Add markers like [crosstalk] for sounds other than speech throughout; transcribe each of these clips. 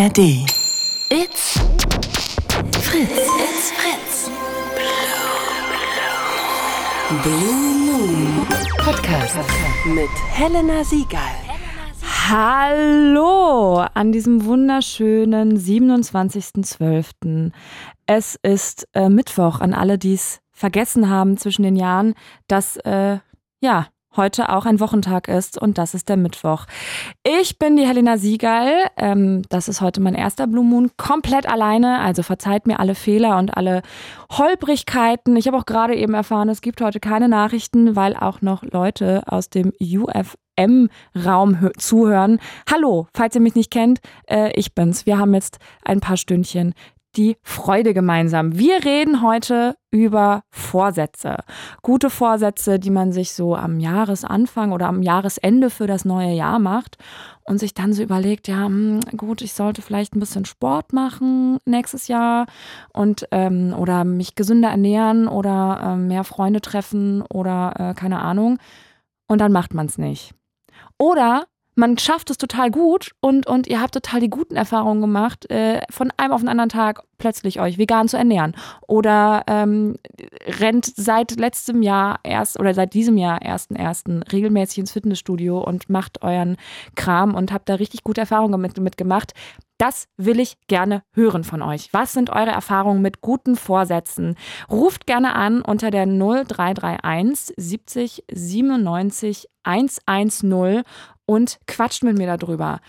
ARD. It's Fritz. It's Fritz. Blue Moon Podcast mit Helena Siegal. Hallo an diesem wunderschönen 27.12. Es ist äh, Mittwoch an alle, die es vergessen haben zwischen den Jahren, dass äh, ja heute auch ein Wochentag ist und das ist der Mittwoch. Ich bin die Helena Siegal. Ähm, das ist heute mein erster Blue Moon komplett alleine. Also verzeiht mir alle Fehler und alle Holprigkeiten. Ich habe auch gerade eben erfahren, es gibt heute keine Nachrichten, weil auch noch Leute aus dem UFM-Raum zuhören. Hallo, falls ihr mich nicht kennt, äh, ich bin's. Wir haben jetzt ein paar Stündchen die Freude gemeinsam. Wir reden heute über Vorsätze. Gute Vorsätze, die man sich so am Jahresanfang oder am Jahresende für das neue Jahr macht und sich dann so überlegt, ja, hm, gut, ich sollte vielleicht ein bisschen Sport machen nächstes Jahr und ähm, oder mich gesünder ernähren oder äh, mehr Freunde treffen oder äh, keine Ahnung. Und dann macht man es nicht. Oder man schafft es total gut und, und ihr habt total die guten Erfahrungen gemacht, äh, von einem auf den anderen Tag plötzlich euch vegan zu ernähren. Oder ähm, rennt seit letztem Jahr erst oder seit diesem Jahr ersten ersten regelmäßig ins Fitnessstudio und macht euren Kram und habt da richtig gute Erfahrungen mit, mit gemacht. Das will ich gerne hören von euch. Was sind eure Erfahrungen mit guten Vorsätzen? Ruft gerne an unter der 0331 70 97 110 und quatscht mit mir darüber.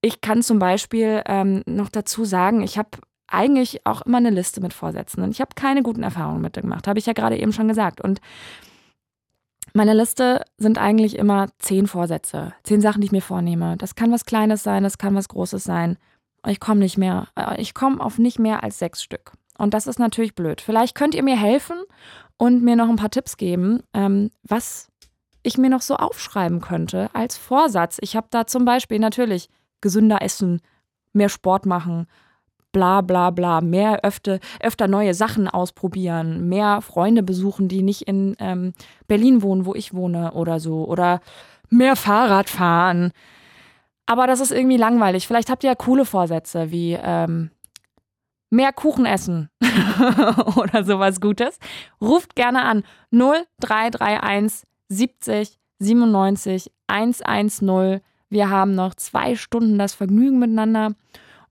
Ich kann zum Beispiel ähm, noch dazu sagen, ich habe eigentlich auch immer eine Liste mit Vorsätzen und ich habe keine guten Erfahrungen mit gemacht, habe ich ja gerade eben schon gesagt. Und meine Liste sind eigentlich immer zehn Vorsätze, zehn Sachen, die ich mir vornehme. Das kann was Kleines sein, das kann was Großes sein. Ich komme nicht mehr, äh, ich komme auf nicht mehr als sechs Stück. Und das ist natürlich blöd. Vielleicht könnt ihr mir helfen und mir noch ein paar Tipps geben, ähm, was ich mir noch so aufschreiben könnte als Vorsatz. Ich habe da zum Beispiel natürlich gesünder essen, mehr Sport machen, bla bla bla, mehr öfter, öfter neue Sachen ausprobieren, mehr Freunde besuchen, die nicht in ähm, Berlin wohnen, wo ich wohne oder so, oder mehr Fahrrad fahren. Aber das ist irgendwie langweilig. Vielleicht habt ihr ja coole Vorsätze wie ähm, mehr Kuchen essen [laughs] oder sowas Gutes. Ruft gerne an 0331 70 97 110. Wir haben noch zwei Stunden das Vergnügen miteinander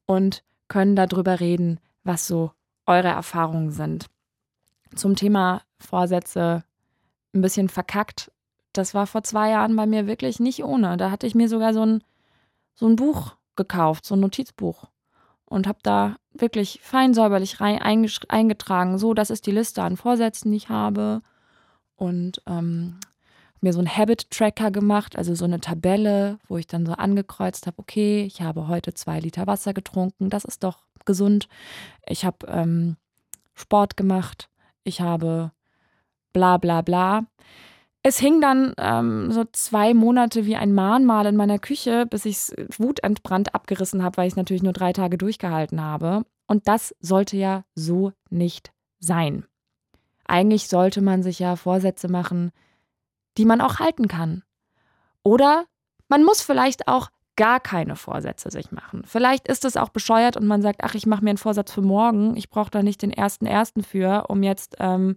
und können darüber reden, was so eure Erfahrungen sind. Zum Thema Vorsätze ein bisschen verkackt. Das war vor zwei Jahren bei mir wirklich nicht ohne. Da hatte ich mir sogar so ein, so ein Buch gekauft, so ein Notizbuch. Und habe da wirklich fein säuberlich rein, eingetragen, so, das ist die Liste an Vorsätzen, die ich habe. Und ähm, mir so einen Habit-Tracker gemacht, also so eine Tabelle, wo ich dann so angekreuzt habe, okay, ich habe heute zwei Liter Wasser getrunken, das ist doch gesund. Ich habe ähm, Sport gemacht, ich habe bla bla bla. Es hing dann ähm, so zwei Monate wie ein Mahnmal in meiner Küche, bis ich es wutentbrannt abgerissen habe, weil ich es natürlich nur drei Tage durchgehalten habe. Und das sollte ja so nicht sein. Eigentlich sollte man sich ja Vorsätze machen, die man auch halten kann. Oder man muss vielleicht auch gar keine Vorsätze sich machen. Vielleicht ist es auch bescheuert und man sagt, ach, ich mache mir einen Vorsatz für morgen. Ich brauche da nicht den ersten ersten für, um jetzt ähm,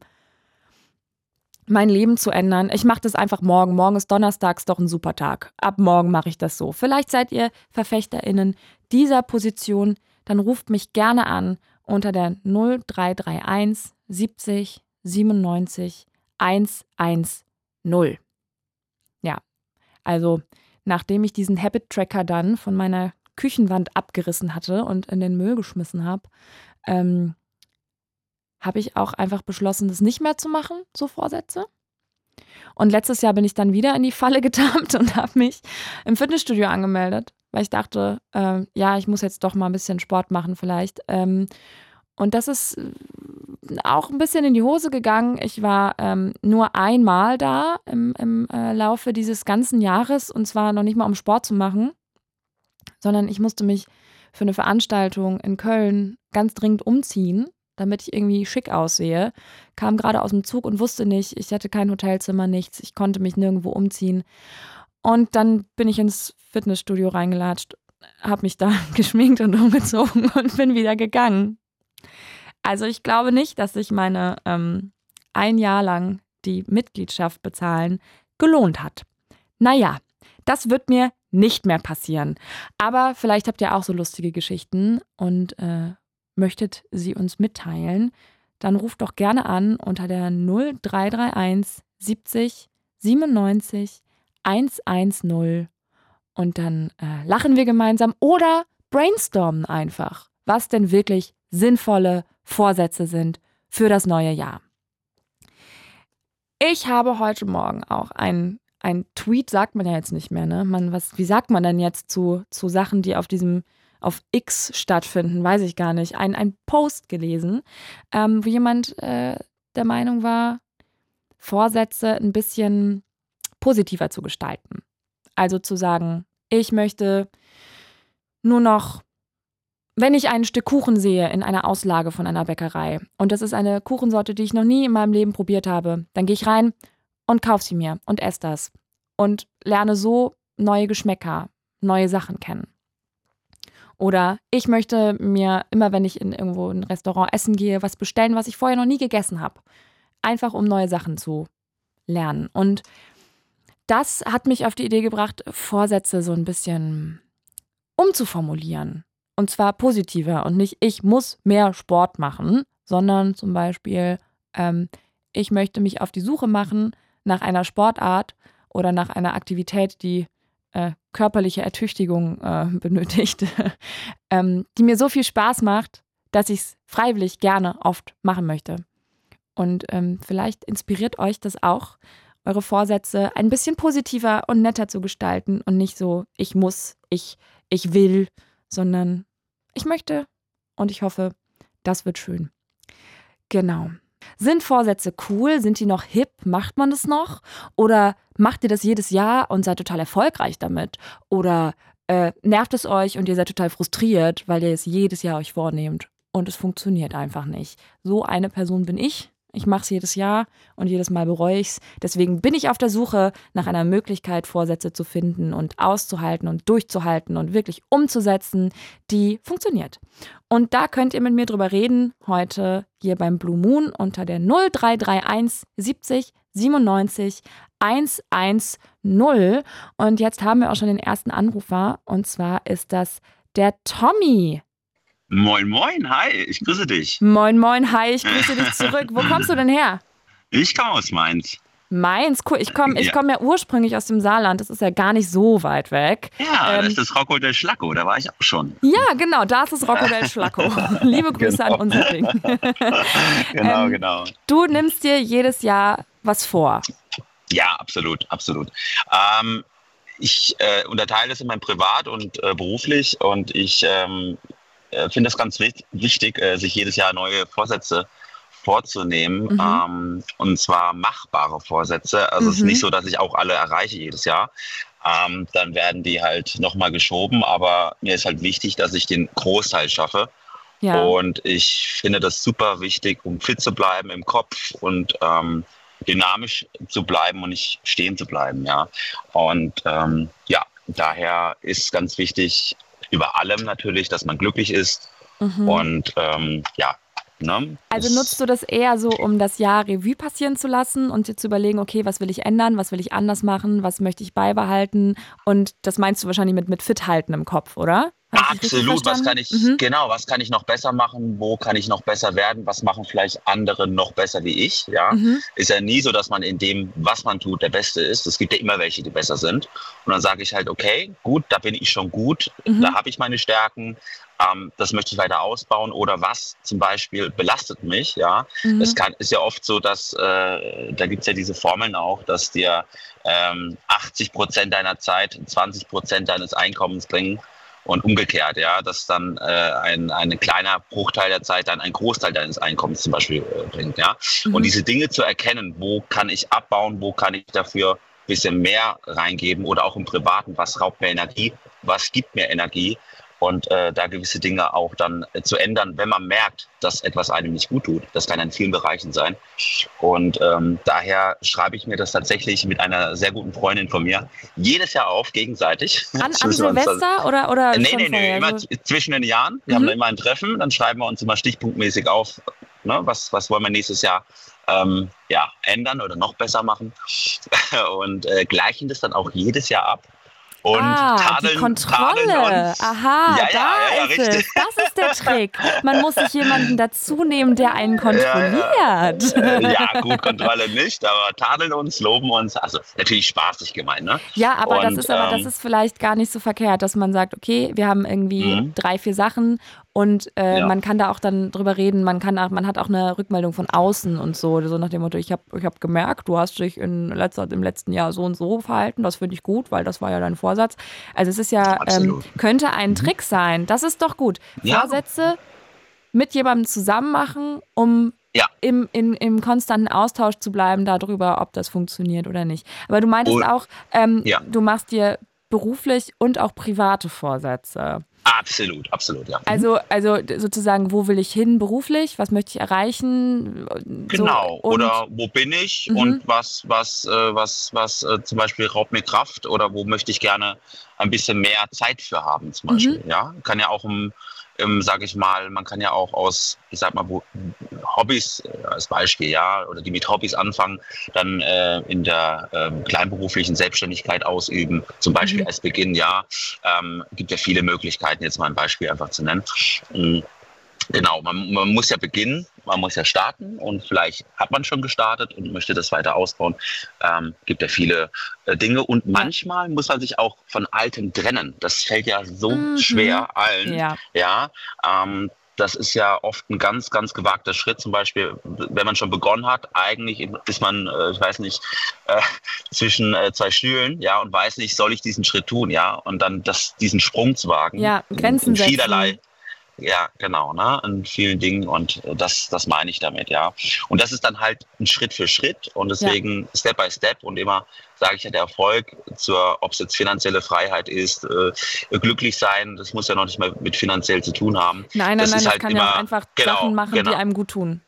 mein Leben zu ändern. Ich mache das einfach morgen. Morgen ist Donnerstags doch ein super Tag. Ab morgen mache ich das so. Vielleicht seid ihr VerfechterInnen dieser Position. Dann ruft mich gerne an unter der 0331 70 97 110 null. Ja, also nachdem ich diesen Habit-Tracker dann von meiner Küchenwand abgerissen hatte und in den Müll geschmissen habe, ähm, habe ich auch einfach beschlossen, das nicht mehr zu machen, so Vorsätze. Und letztes Jahr bin ich dann wieder in die Falle [laughs] getappt und habe mich im Fitnessstudio angemeldet, weil ich dachte, äh, ja, ich muss jetzt doch mal ein bisschen Sport machen vielleicht. Ähm, und das ist äh, auch ein bisschen in die Hose gegangen. Ich war ähm, nur einmal da im, im äh, Laufe dieses ganzen Jahres und zwar noch nicht mal um Sport zu machen, sondern ich musste mich für eine Veranstaltung in Köln ganz dringend umziehen, damit ich irgendwie schick aussehe. Kam gerade aus dem Zug und wusste nicht, ich hatte kein Hotelzimmer, nichts, ich konnte mich nirgendwo umziehen. Und dann bin ich ins Fitnessstudio reingelatscht habe mich da [laughs] geschminkt und umgezogen und bin wieder gegangen. Also ich glaube nicht, dass sich meine ähm, ein Jahr lang die Mitgliedschaft bezahlen gelohnt hat. Naja, das wird mir nicht mehr passieren. Aber vielleicht habt ihr auch so lustige Geschichten und äh, möchtet sie uns mitteilen. Dann ruft doch gerne an unter der 0331 70 97 110 und dann äh, lachen wir gemeinsam oder brainstormen einfach, was denn wirklich sinnvolle Vorsätze sind für das neue Jahr. Ich habe heute Morgen auch einen ein Tweet sagt man ja jetzt nicht mehr, ne? Man, was, wie sagt man denn jetzt zu, zu Sachen, die auf diesem, auf X stattfinden, weiß ich gar nicht. Ein, ein Post gelesen, ähm, wo jemand äh, der Meinung war, Vorsätze ein bisschen positiver zu gestalten. Also zu sagen, ich möchte nur noch, wenn ich ein Stück Kuchen sehe in einer Auslage von einer Bäckerei und das ist eine Kuchensorte, die ich noch nie in meinem Leben probiert habe, dann gehe ich rein und kauf sie mir und esse das und lerne so neue Geschmäcker, neue Sachen kennen. Oder ich möchte mir immer, wenn ich in irgendwo ein Restaurant essen gehe, was bestellen, was ich vorher noch nie gegessen habe. Einfach um neue Sachen zu lernen. Und das hat mich auf die Idee gebracht, Vorsätze so ein bisschen umzuformulieren. Und zwar positiver und nicht, ich muss mehr Sport machen, sondern zum Beispiel, ähm, ich möchte mich auf die Suche machen nach einer Sportart oder nach einer Aktivität, die äh, körperliche Ertüchtigung äh, [laughs] benötigt, ähm, die mir so viel Spaß macht, dass ich es freiwillig gerne oft machen möchte. Und ähm, vielleicht inspiriert euch das auch, eure Vorsätze ein bisschen positiver und netter zu gestalten und nicht so, ich muss, ich, ich will, sondern ich möchte und ich hoffe, das wird schön. Genau. Sind Vorsätze cool? Sind die noch hip? Macht man das noch? Oder macht ihr das jedes Jahr und seid total erfolgreich damit? Oder äh, nervt es euch und ihr seid total frustriert, weil ihr es jedes Jahr euch vornehmt und es funktioniert einfach nicht? So eine Person bin ich. Ich mache es jedes Jahr und jedes Mal bereue ich es. Deswegen bin ich auf der Suche nach einer Möglichkeit, Vorsätze zu finden und auszuhalten und durchzuhalten und wirklich umzusetzen, die funktioniert. Und da könnt ihr mit mir drüber reden, heute hier beim Blue Moon unter der 0331 70 97 110. Und jetzt haben wir auch schon den ersten Anrufer und zwar ist das der Tommy. Moin, moin, hi, ich grüße dich. Moin, moin, hi, ich grüße dich zurück. Wo kommst du denn her? [laughs] Ich komme aus Mainz. Mainz, cool. Ich komme ich komm ja ursprünglich aus dem Saarland. Das ist ja gar nicht so weit weg. Ja, ähm, das ist das Rocco del Schlacco. Da war ich auch schon. Ja, genau. Da ist das Rocco del Schlacco. [laughs] Liebe Grüße genau. an unser Ding. [laughs] genau, ähm, genau. Du nimmst dir jedes Jahr was vor. Ja, absolut, absolut. Ähm, ich äh, unterteile es in mein Privat und äh, beruflich und ich ähm, äh, finde es ganz wichtig, äh, sich jedes Jahr neue Vorsätze vorzunehmen. Mhm. Ähm, und zwar machbare Vorsätze. Also mhm. es ist nicht mhm. so, dass ich auch alle erreiche jedes Jahr. Ähm, dann werden die halt nochmal geschoben. Aber mir ist halt wichtig, dass ich den Großteil schaffe. Ja. Und ich finde das super wichtig, um fit zu bleiben im Kopf und ähm, dynamisch zu bleiben und nicht stehen zu bleiben. Ja. Und ähm, ja, daher ist ganz wichtig, über allem natürlich, dass man glücklich ist. Mhm. Und ähm, ja, Ne? Also nutzt du das eher so, um das Jahr Revue passieren zu lassen und dir zu überlegen, okay, was will ich ändern, was will ich anders machen, was möchte ich beibehalten? Und das meinst du wahrscheinlich mit, mit fit halten im Kopf, oder? Absolut, was kann ich, mhm. genau, was kann ich noch besser machen, wo kann ich noch besser werden, was machen vielleicht andere noch besser wie ich, ja. Mhm. Ist ja nie so, dass man in dem, was man tut, der Beste ist. Es gibt ja immer welche, die besser sind. Und dann sage ich halt, okay, gut, da bin ich schon gut, mhm. da habe ich meine Stärken, ähm, das möchte ich weiter ausbauen oder was zum Beispiel belastet mich, ja. Mhm. Es kann, ist ja oft so, dass, äh, da gibt es ja diese Formeln auch, dass dir ähm, 80 Prozent deiner Zeit 20 Prozent deines Einkommens bringen und umgekehrt, ja, dass dann äh, ein, ein kleiner Bruchteil der Zeit dann ein Großteil deines Einkommens zum Beispiel äh, bringt, ja. Mhm. Und diese Dinge zu erkennen, wo kann ich abbauen, wo kann ich dafür ein bisschen mehr reingeben oder auch im Privaten, was raubt mir Energie, was gibt mir Energie und äh, da gewisse Dinge auch dann äh, zu ändern, wenn man merkt, dass etwas einem nicht gut tut. Das kann in vielen Bereichen sein. Und ähm, daher schreibe ich mir das tatsächlich mit einer sehr guten Freundin von mir jedes Jahr auf, gegenseitig. An, an [laughs] Silvester oder, oder äh, Nee, nee, nee, immer also zwischen den Jahren. Wir mhm. haben immer ein Treffen, dann schreiben wir uns immer stichpunktmäßig auf, ne, was, was wollen wir nächstes Jahr ähm, ja, ändern oder noch besser machen. [laughs] und äh, gleichen das dann auch jedes Jahr ab und ah, tadeln, die Kontrolle. Aha, ja, da ja, ist richtig. es. Das ist der Trick. Man muss sich jemanden dazu nehmen, der einen kontrolliert. Ja, gut, Kontrolle nicht, aber tadeln uns, loben uns. Also natürlich spaßig gemeint, ne? Ja, aber und, das ist aber ähm, das ist vielleicht gar nicht so verkehrt, dass man sagt, okay, wir haben irgendwie mhm. drei, vier Sachen und äh, ja. man kann da auch dann drüber reden, man kann auch, man hat auch eine Rückmeldung von außen und so, so nach dem Motto, ich habe ich hab gemerkt, du hast dich in letzter, im letzten Jahr so und so verhalten, das finde ich gut, weil das war ja dein Vorsatz. Also es ist ja, ähm, könnte ein mhm. Trick sein, das ist doch gut. Ja. Vorsätze mit jemandem zusammen machen, um ja. im, in, im konstanten Austausch zu bleiben darüber, ob das funktioniert oder nicht. Aber du meintest oh. auch, ähm, ja. du machst dir beruflich und auch private Vorsätze. Absolut, absolut, ja. Also, also sozusagen, wo will ich hin beruflich? Was möchte ich erreichen? Genau. So, oder wo bin ich mhm. und was, was, äh, was, was äh, zum Beispiel raubt mir Kraft oder wo möchte ich gerne ein bisschen mehr Zeit für haben, zum mhm. Beispiel. Mhm. Ja, kann ja auch um ähm, sage ich mal, man kann ja auch aus, ich sag mal, wo, Hobbys äh, als Beispiel, ja, oder die mit Hobbys anfangen, dann äh, in der ähm, kleinberuflichen Selbstständigkeit ausüben, zum Beispiel mhm. als Beginn, ja, ähm, gibt ja viele Möglichkeiten, jetzt mal ein Beispiel einfach zu nennen. Genau, man, man muss ja beginnen, man muss ja starten und vielleicht hat man schon gestartet und möchte das weiter ausbauen. Ähm, gibt ja viele äh, Dinge und manchmal muss man sich auch von Altem trennen. Das fällt ja so mhm. schwer allen. Ja, ja ähm, das ist ja oft ein ganz, ganz gewagter Schritt. Zum Beispiel, wenn man schon begonnen hat, eigentlich ist man, äh, ich weiß nicht, äh, zwischen äh, zwei Stühlen, ja, und weiß nicht, soll ich diesen Schritt tun, ja, und dann das, diesen Sprung zu wagen. Ja, Grenzen in, in vielerlei, setzen. Ja, genau, ne, in vielen Dingen und das, das meine ich damit, ja. Und das ist dann halt ein Schritt für Schritt und deswegen ja. Step by Step und immer sage ich ja, der Erfolg, zur, ob es jetzt finanzielle Freiheit ist, äh, glücklich sein, das muss ja noch nicht mal mit finanziell zu tun haben. Nein, nein, das nein, das halt kann immer, ja auch einfach genau, Sachen machen, genau. die einem gut tun.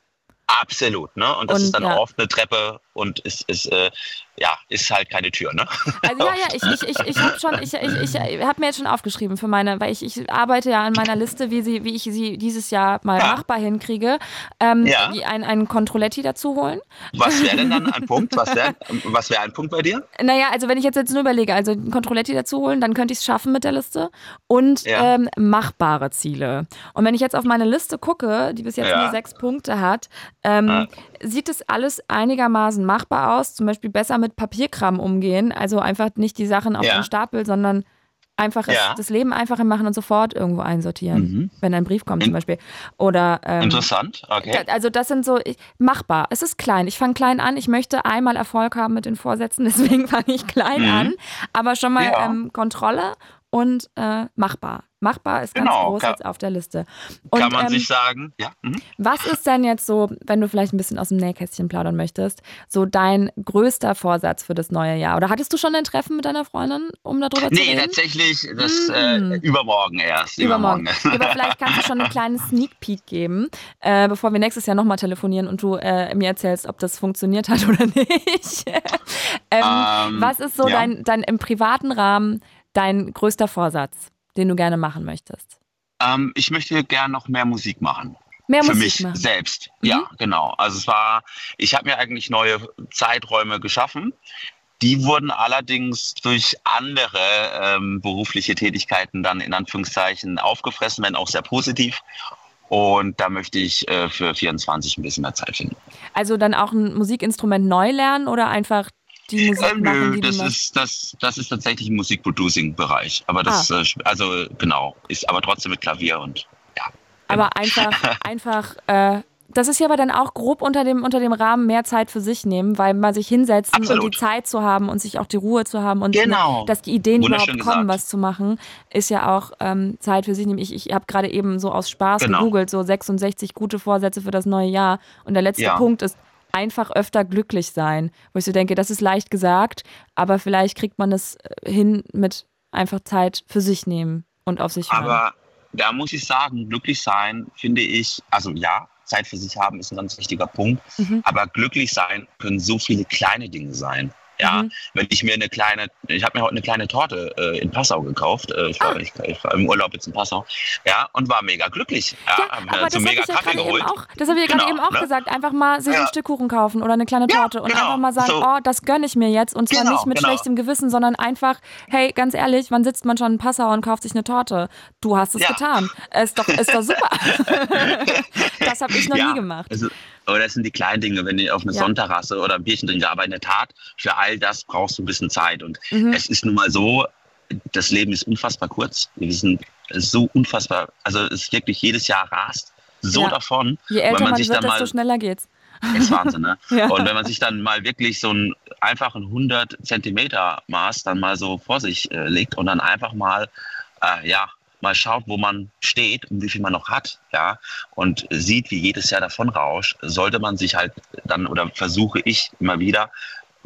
Absolut, ne? Und das und, ist dann ja. oft eine Treppe und ist, ist äh, ja, ist halt keine Tür, ne? Also ja, ja, ich, ich, ich, ich habe schon, ich, ich, ich habe mir jetzt schon aufgeschrieben für meine, weil ich, ich arbeite ja an meiner Liste, wie sie, wie ich sie dieses Jahr mal ja. machbar hinkriege, ähm, ja. ein, einen Controletti dazu holen. Was wäre denn dann ein Punkt? Was wäre was wär ein Punkt bei dir? Naja, also wenn ich jetzt, jetzt nur überlege, also ein Controletti dazu holen, dann könnte ich es schaffen mit der Liste und ja. ähm, machbare Ziele. Und wenn ich jetzt auf meine Liste gucke, die bis jetzt nur sechs Punkte hat, ähm, sieht es alles einigermaßen machbar aus, zum Beispiel besser mit Papierkram umgehen, also einfach nicht die Sachen auf ja. den Stapel, sondern einfach ja. das Leben einfacher machen und sofort irgendwo einsortieren, mhm. wenn ein Brief kommt zum Beispiel. Oder ähm, interessant, okay. Also das sind so machbar. Es ist klein. Ich fange klein an. Ich möchte einmal Erfolg haben mit den Vorsätzen, [laughs] deswegen fange ich klein mhm. an. Aber schon mal ja. ähm, Kontrolle und äh, machbar. Machbar ist ganz genau, groß kann, jetzt auf der Liste. Und, kann man ähm, sich sagen, ja. Mhm. Was ist denn jetzt so, wenn du vielleicht ein bisschen aus dem Nähkästchen plaudern möchtest, so dein größter Vorsatz für das neue Jahr? Oder hattest du schon ein Treffen mit deiner Freundin, um darüber nee, zu reden? Nee, tatsächlich, das mhm. äh, übermorgen erst. Übermorgen. übermorgen. Aber vielleicht kannst du schon einen kleinen Sneak Peek geben, äh, bevor wir nächstes Jahr nochmal telefonieren und du äh, mir erzählst, ob das funktioniert hat [laughs] oder nicht. [laughs] ähm, ähm, was ist so ja. dein, dein im privaten Rahmen dein größter Vorsatz? den du gerne machen möchtest? Ähm, ich möchte gerne noch mehr Musik machen. Mehr für Musik mich machen. selbst. Mhm. Ja, genau. Also es war, ich habe mir eigentlich neue Zeiträume geschaffen. Die wurden allerdings durch andere ähm, berufliche Tätigkeiten dann in Anführungszeichen aufgefressen, wenn auch sehr positiv. Und da möchte ich äh, für 24 ein bisschen mehr Zeit finden. Also dann auch ein Musikinstrument neu lernen oder einfach die Musik ähm, machen, die das ist das das ist tatsächlich im Musikproducing-Bereich. Aber das ah. äh, also genau ist aber trotzdem mit Klavier und ja. Aber genau. einfach [laughs] einfach äh, das ist ja aber dann auch grob unter dem, unter dem Rahmen mehr Zeit für sich nehmen, weil man sich hinsetzen Absolut. und die Zeit zu haben und sich auch die Ruhe zu haben und genau. dass die Ideen überhaupt kommen, gesagt. was zu machen, ist ja auch ähm, Zeit für sich nehmen. Ich, ich habe gerade eben so aus Spaß genau. gegoogelt, so 66 gute Vorsätze für das neue Jahr. Und der letzte ja. Punkt ist einfach öfter glücklich sein. Wo ich so denke, das ist leicht gesagt, aber vielleicht kriegt man es äh, hin mit einfach Zeit für sich nehmen und auf sich hören. Aber da muss ich sagen, glücklich sein, finde ich, also ja, Zeit für sich haben ist ein ganz wichtiger Punkt. Mhm. Aber glücklich sein können so viele kleine Dinge sein. Ja, mhm. wenn ich mir eine kleine, ich habe mir heute eine kleine Torte äh, in Passau gekauft. Äh, ich, war, ah. ich, ich, war im Urlaub jetzt in Passau. Ja, und war mega glücklich. Ja, ja aber das habe ich ja gerade eben auch, das habe ich genau, gerade eben auch ne? gesagt. Einfach mal sich ja. ein Stück Kuchen kaufen oder eine kleine Torte ja, und genau. einfach mal sagen, so. oh, das gönne ich mir jetzt. Und zwar genau, nicht mit genau. schlechtem Gewissen, sondern einfach, hey, ganz ehrlich, wann sitzt man schon in Passau und kauft sich eine Torte? Du hast es getan. Ist doch, ist doch super. [laughs] [laughs] das habe ich noch nie gemacht. Also, oder das sind die kleinen Dinge, wenn ich auf eine ja. Sonnterrasse oder ein Bierchen trinke. Aber in der Tat, für all das brauchst du ein bisschen Zeit. Und mhm. es ist nun mal so, das Leben ist unfassbar kurz. Wir sind so unfassbar, also es ist wirklich jedes Jahr rast so ja. davon. Je älter man, man sich wird, dann mal, desto schneller geht's. Ist Wahnsinn, ne? [laughs] ja. Und wenn man sich dann mal wirklich so einen einfachen 100 Zentimeter Maß dann mal so vor sich äh, legt und dann einfach mal, äh, ja, mal schaut, wo man steht und wie viel man noch hat, ja, und sieht, wie jedes Jahr davon rauscht, sollte man sich halt dann oder versuche ich immer wieder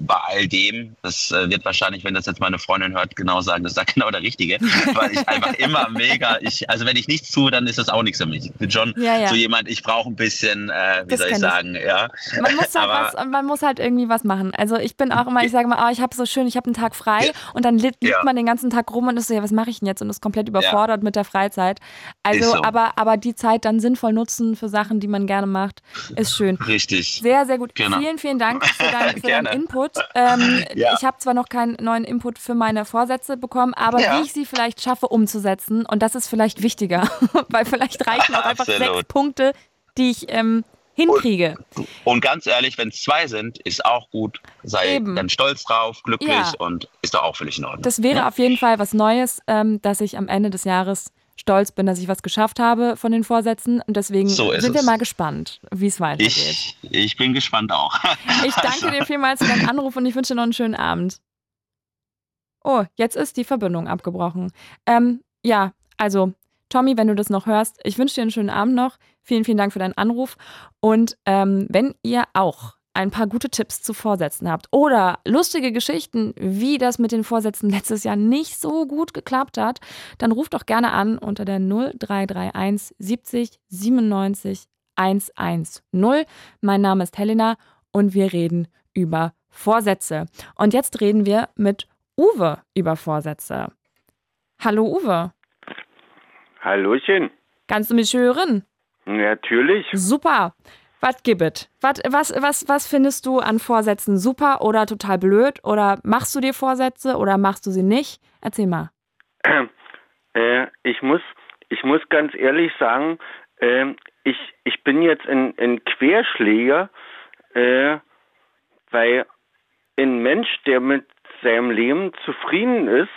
bei all dem, das äh, wird wahrscheinlich, wenn das jetzt meine Freundin hört, genau sagen, das ist da [laughs] genau der Richtige, weil ich einfach immer mega, ich, also wenn ich nichts tue, dann ist das auch nichts für mich. Ich bin schon ja, ja. so jemand, ich brauche ein bisschen, äh, wie das soll ich sagen, ich. ja. Man muss, halt Aber, was, man muss halt irgendwie was machen. Also ich bin auch immer, ich sage mal, oh, ich habe so schön, ich habe einen Tag frei ja. und dann liegt man den ganzen Tag rum und ist so, ja, was mache ich denn jetzt und ist komplett überfordert mit der Freizeit. Also, so. aber, aber die Zeit dann sinnvoll nutzen für Sachen, die man gerne macht, ist schön. Richtig. Sehr, sehr gut. Genau. Vielen, vielen Dank für, dein, [laughs] für deinen Input. Ähm, [laughs] ja. Ich habe zwar noch keinen neuen Input für meine Vorsätze bekommen, aber ja. wie ich sie vielleicht schaffe umzusetzen, und das ist vielleicht wichtiger, [laughs] weil vielleicht reichen auch einfach sechs Punkte, die ich ähm, hinkriege. Und, und, ganz ehrlich, wenn es zwei sind, ist auch gut. Sei Eben. dann stolz drauf, glücklich ja. und ist doch auch völlig in Ordnung. Das wäre auf jeden Fall was Neues, ähm, dass ich am Ende des Jahres stolz bin, dass ich was geschafft habe von den Vorsätzen. Und deswegen so sind wir mal gespannt, wie es weitergeht. Ich, ich, bin gespannt auch. [laughs] ich danke dir vielmals für deinen Anruf und ich wünsche dir noch einen schönen Abend. Oh, jetzt ist die Verbindung abgebrochen. Ähm, ja, also Tommy, wenn du das noch hörst, ich wünsche dir einen schönen Abend noch. Vielen, vielen Dank für deinen Anruf. Und ähm, wenn ihr auch ein paar gute Tipps zu Vorsätzen habt oder lustige Geschichten, wie das mit den Vorsätzen letztes Jahr nicht so gut geklappt hat, dann ruft doch gerne an unter der 0331 70 97 110. Mein Name ist Helena und wir reden über Vorsätze. Und jetzt reden wir mit Uwe über Vorsätze. Hallo Uwe. Hallöchen. Kannst du mich hören? Natürlich. Super. Was gibt was, was, was, findest du an Vorsätzen super oder total blöd? Oder machst du dir Vorsätze oder machst du sie nicht? Erzähl mal. [clears throat] Äh, ich, muss, ich muss ganz ehrlich sagen, äh, ich, ich bin jetzt ein, ein Querschläger, äh, weil ein Mensch, der mit seinem Leben zufrieden ist,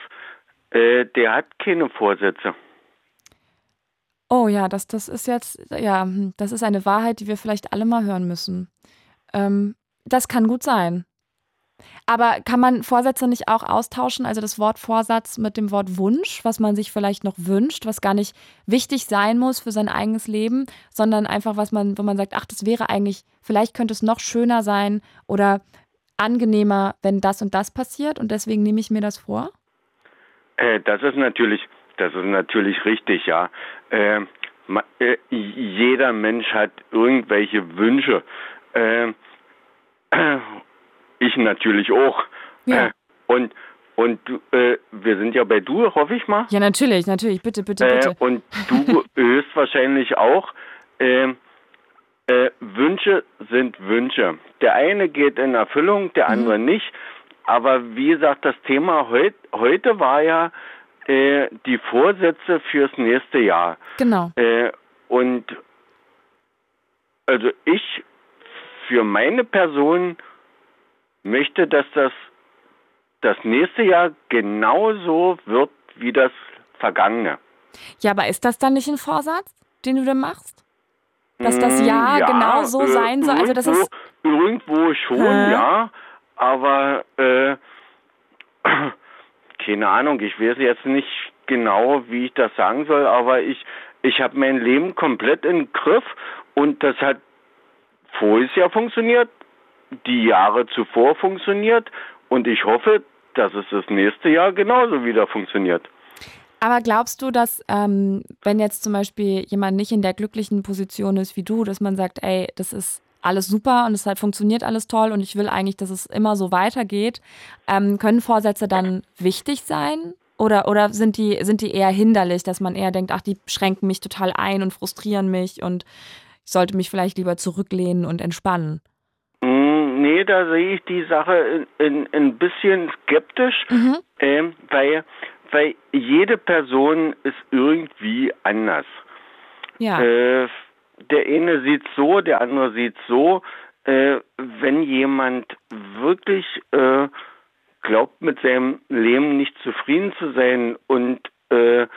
äh, der hat keine Vorsätze. Oh ja, das, das ist jetzt, ja, das ist eine Wahrheit, die wir vielleicht alle mal hören müssen. Ähm, das kann gut sein. Aber kann man Vorsätze nicht auch austauschen? Also das Wort Vorsatz mit dem Wort Wunsch, was man sich vielleicht noch wünscht, was gar nicht wichtig sein muss für sein eigenes Leben, sondern einfach, was man, wo man sagt, ach, das wäre eigentlich, vielleicht könnte es noch schöner sein oder angenehmer, wenn das und das passiert und deswegen nehme ich mir das vor? Äh, das ist natürlich das ist natürlich richtig, ja. Äh, äh, jeder Mensch hat irgendwelche Wünsche. Äh, [clears throat] ich natürlich auch. Ja. Äh, und und äh, wir sind ja bei du, hoffe ich mal. Ja, natürlich, natürlich. Bitte, bitte, bitte. Äh, und du [laughs] höchstwahrscheinlich auch. Ähm, Wünsche sind Wünsche. Der eine geht in Erfüllung, der mhm. andere nicht. Aber wie gesagt, das Thema heut, heute war ja äh, die Vorsätze fürs nächste Jahr. Genau. Äh, und also ich für meine Person möchte, dass das das nächste Jahr genauso wird wie das vergangene. Ja, aber ist das dann nicht ein Vorsatz, den du denn machst? Dass das mm, Jahr ja, genau so äh, sein soll? Also das ist irgendwo schon, Hä? ja, aber äh, keine Ahnung, ich weiß jetzt nicht genau, wie ich das sagen soll, aber ich, ich habe mein Leben komplett im Griff und das hat voriges Jahr funktioniert, die Jahre zuvor funktioniert und ich hoffe, dass es das nächste Jahr genauso wieder funktioniert. Aber glaubst du, dass ähm, wenn jetzt zum Beispiel jemand nicht in der glücklichen Position ist wie du, dass man sagt, ey, das ist alles super und es halt funktioniert alles toll und ich will eigentlich, dass es immer so weitergeht, ähm, können Vorsätze dann wichtig sein? Oder, oder sind, die, sind die eher hinderlich, dass man eher denkt, ach, die schränken mich total ein und frustrieren mich und ich sollte mich vielleicht lieber zurücklehnen und entspannen? Mm, nee, da sehe ich die Sache ein bisschen skeptisch, mhm. äh, weil weil jede Person ist irgendwie anders. Ja. Äh, der eine sieht so, der andere sieht so. Äh, wenn jemand wirklich äh, glaubt, mit seinem Leben nicht zufrieden zu sein und äh,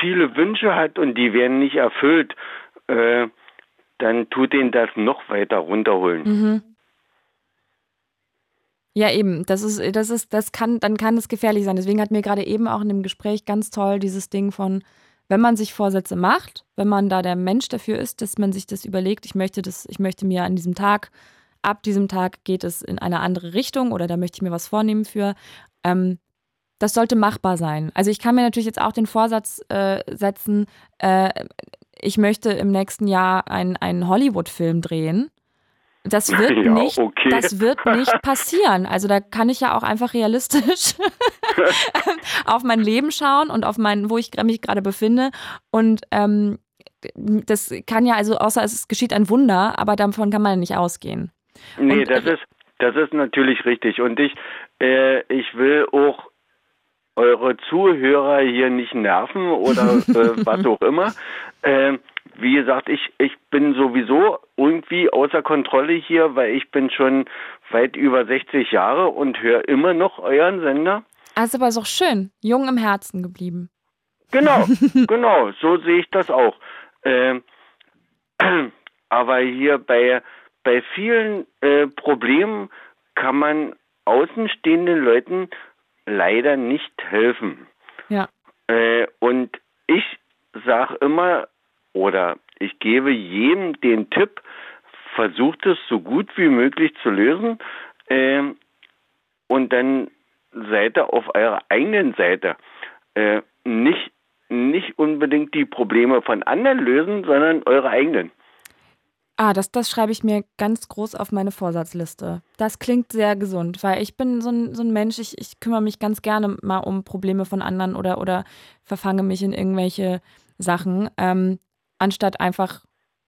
viele Wünsche hat und die werden nicht erfüllt, äh, dann tut ihn das noch weiter runterholen. Mhm. Ja, eben. Das ist, das ist, das kann, dann kann es gefährlich sein. Deswegen hat mir gerade eben auch in dem Gespräch ganz toll dieses Ding von, wenn man sich Vorsätze macht, wenn man da der Mensch dafür ist, dass man sich das überlegt, ich möchte das, ich möchte mir an diesem Tag, ab diesem Tag geht es in eine andere Richtung oder da möchte ich mir was vornehmen für. Ähm, das sollte machbar sein. Also ich kann mir natürlich jetzt auch den Vorsatz äh, setzen, äh, ich möchte im nächsten Jahr einen Hollywood-Film drehen. Das [laughs] wird, ja, nicht, okay. das wird nicht [laughs] passieren. Also da kann ich ja auch einfach realistisch [laughs] auf mein Leben schauen und auf mein, wo ich mich gerade befinde. Und ähm, das kann ja, also außer es geschieht ein Wunder, aber davon kann man nicht ausgehen. Nee, und, das ist, das ist natürlich richtig. Und ich, äh, ich will auch eure Zuhörer hier nicht nerven oder äh, was auch immer. Äh, wie gesagt, ich, ich bin sowieso irgendwie außer Kontrolle hier, weil ich bin schon weit über 60 Jahre und höre immer noch euren Sender. Also aber ist auch schön, jung im Herzen geblieben. Genau, [laughs] genau, so sehe ich das auch. Ähm, [clears throat] aber hier bei, bei vielen äh, Problemen kann man außenstehenden Leuten leider nicht helfen. Ja. Äh, und ich sage immer, oder ich gebe jedem den Tipp, versucht es so gut wie möglich zu lösen äh, und dann seid ihr auf eurer eigenen Seite. Äh, nicht, nicht unbedingt die Probleme von anderen lösen, sondern eure eigenen. Ah, das, das schreibe ich mir ganz groß auf meine Vorsatzliste. Das klingt sehr gesund, weil ich bin so ein, so ein Mensch, ich, ich kümmere mich ganz gerne mal um Probleme von anderen oder, oder verfange mich in irgendwelche Sachen. Ähm, anstatt einfach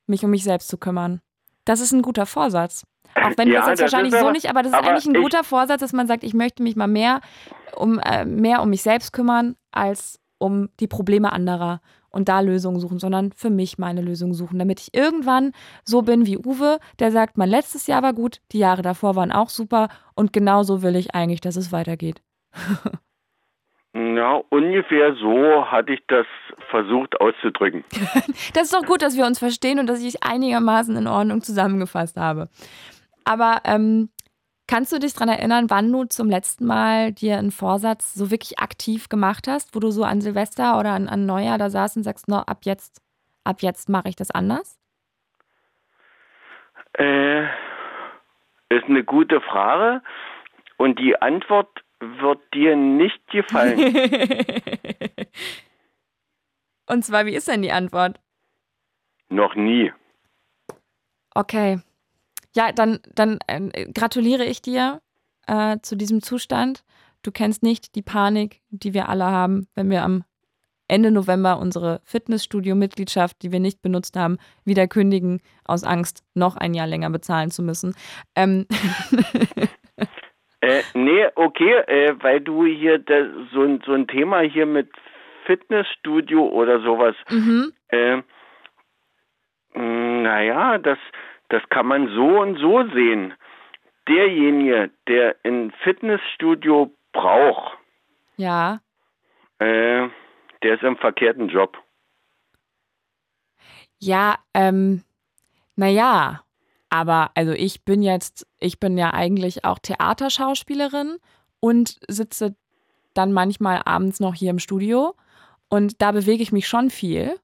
mich um mich selbst zu kümmern. Das ist ein guter Vorsatz. Auch wenn ja, das jetzt wahrscheinlich so nicht, aber das ist eigentlich ein guter Vorsatz, dass man sagt, ich möchte mich mal mehr um, äh, mehr um mich selbst kümmern, als um die Probleme anderer und da Lösungen suchen, sondern für mich meine Lösungen suchen, damit ich irgendwann so bin wie Uwe, der sagt, mein letztes Jahr war gut, die Jahre davor waren auch super und genauso will ich eigentlich, dass es weitergeht. [laughs] Ja, ungefähr so hatte ich das versucht auszudrücken. [laughs] das ist doch gut, dass wir uns verstehen und dass ich einigermaßen in Ordnung zusammengefasst habe. Aber ähm, kannst du dich daran erinnern, wann du zum letzten Mal dir einen Vorsatz so wirklich aktiv gemacht hast, wo du so an Silvester oder an, an Neujahr da saßt und sagst, no, ab jetzt, ab jetzt mache ich das anders? Äh, ist eine gute Frage. Und die Antwort wird dir nicht gefallen. [laughs] Und zwar, wie ist denn die Antwort? Noch nie. Okay. Ja, dann, dann äh, gratuliere ich dir äh, zu diesem Zustand. Du kennst nicht die Panik, die wir alle haben, wenn wir am Ende November unsere Fitnessstudio-Mitgliedschaft, die wir nicht benutzt haben, wieder kündigen, aus Angst, noch ein Jahr länger bezahlen zu müssen. Ähm [laughs] Äh, nee, okay, äh, weil du hier da, so, so ein Thema hier mit Fitnessstudio oder sowas, mhm. äh, naja, das, das kann man so und so sehen. Derjenige, der ein Fitnessstudio braucht, ja. Äh, der ist im verkehrten Job. Ja, ähm, naja, aber also ich bin jetzt, ich bin ja eigentlich auch Theaterschauspielerin und sitze dann manchmal abends noch hier im Studio und da bewege ich mich schon viel.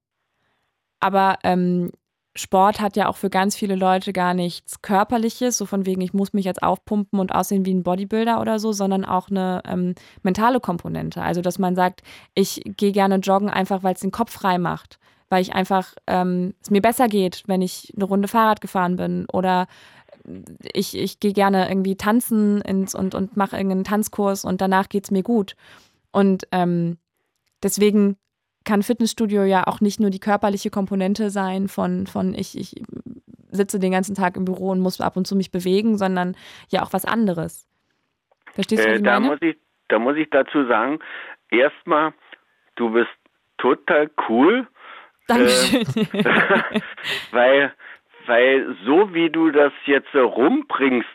Aber ähm, Sport hat ja auch für ganz viele Leute gar nichts Körperliches, so von wegen, ich muss mich jetzt aufpumpen und aussehen wie ein Bodybuilder oder so, sondern auch eine ähm, mentale Komponente. Also, dass man sagt, ich gehe gerne joggen, einfach weil es den Kopf frei macht, weil ich einfach, ähm, es mir besser geht, wenn ich eine Runde Fahrrad gefahren bin oder ich, ich gehe gerne irgendwie tanzen ins, und, und mache irgendeinen Tanzkurs und danach geht es mir gut. Und ähm, deswegen kann Fitnessstudio ja auch nicht nur die körperliche Komponente sein von, von ich, ich sitze den ganzen Tag im Büro und muss ab und zu mich bewegen, sondern ja auch was anderes. Verstehst du, was äh, ich da meine? Muss ich, da muss ich dazu sagen, erstmal, du bist total cool. Dankeschön. Äh, [laughs] weil, weil so wie du das jetzt rumbringst,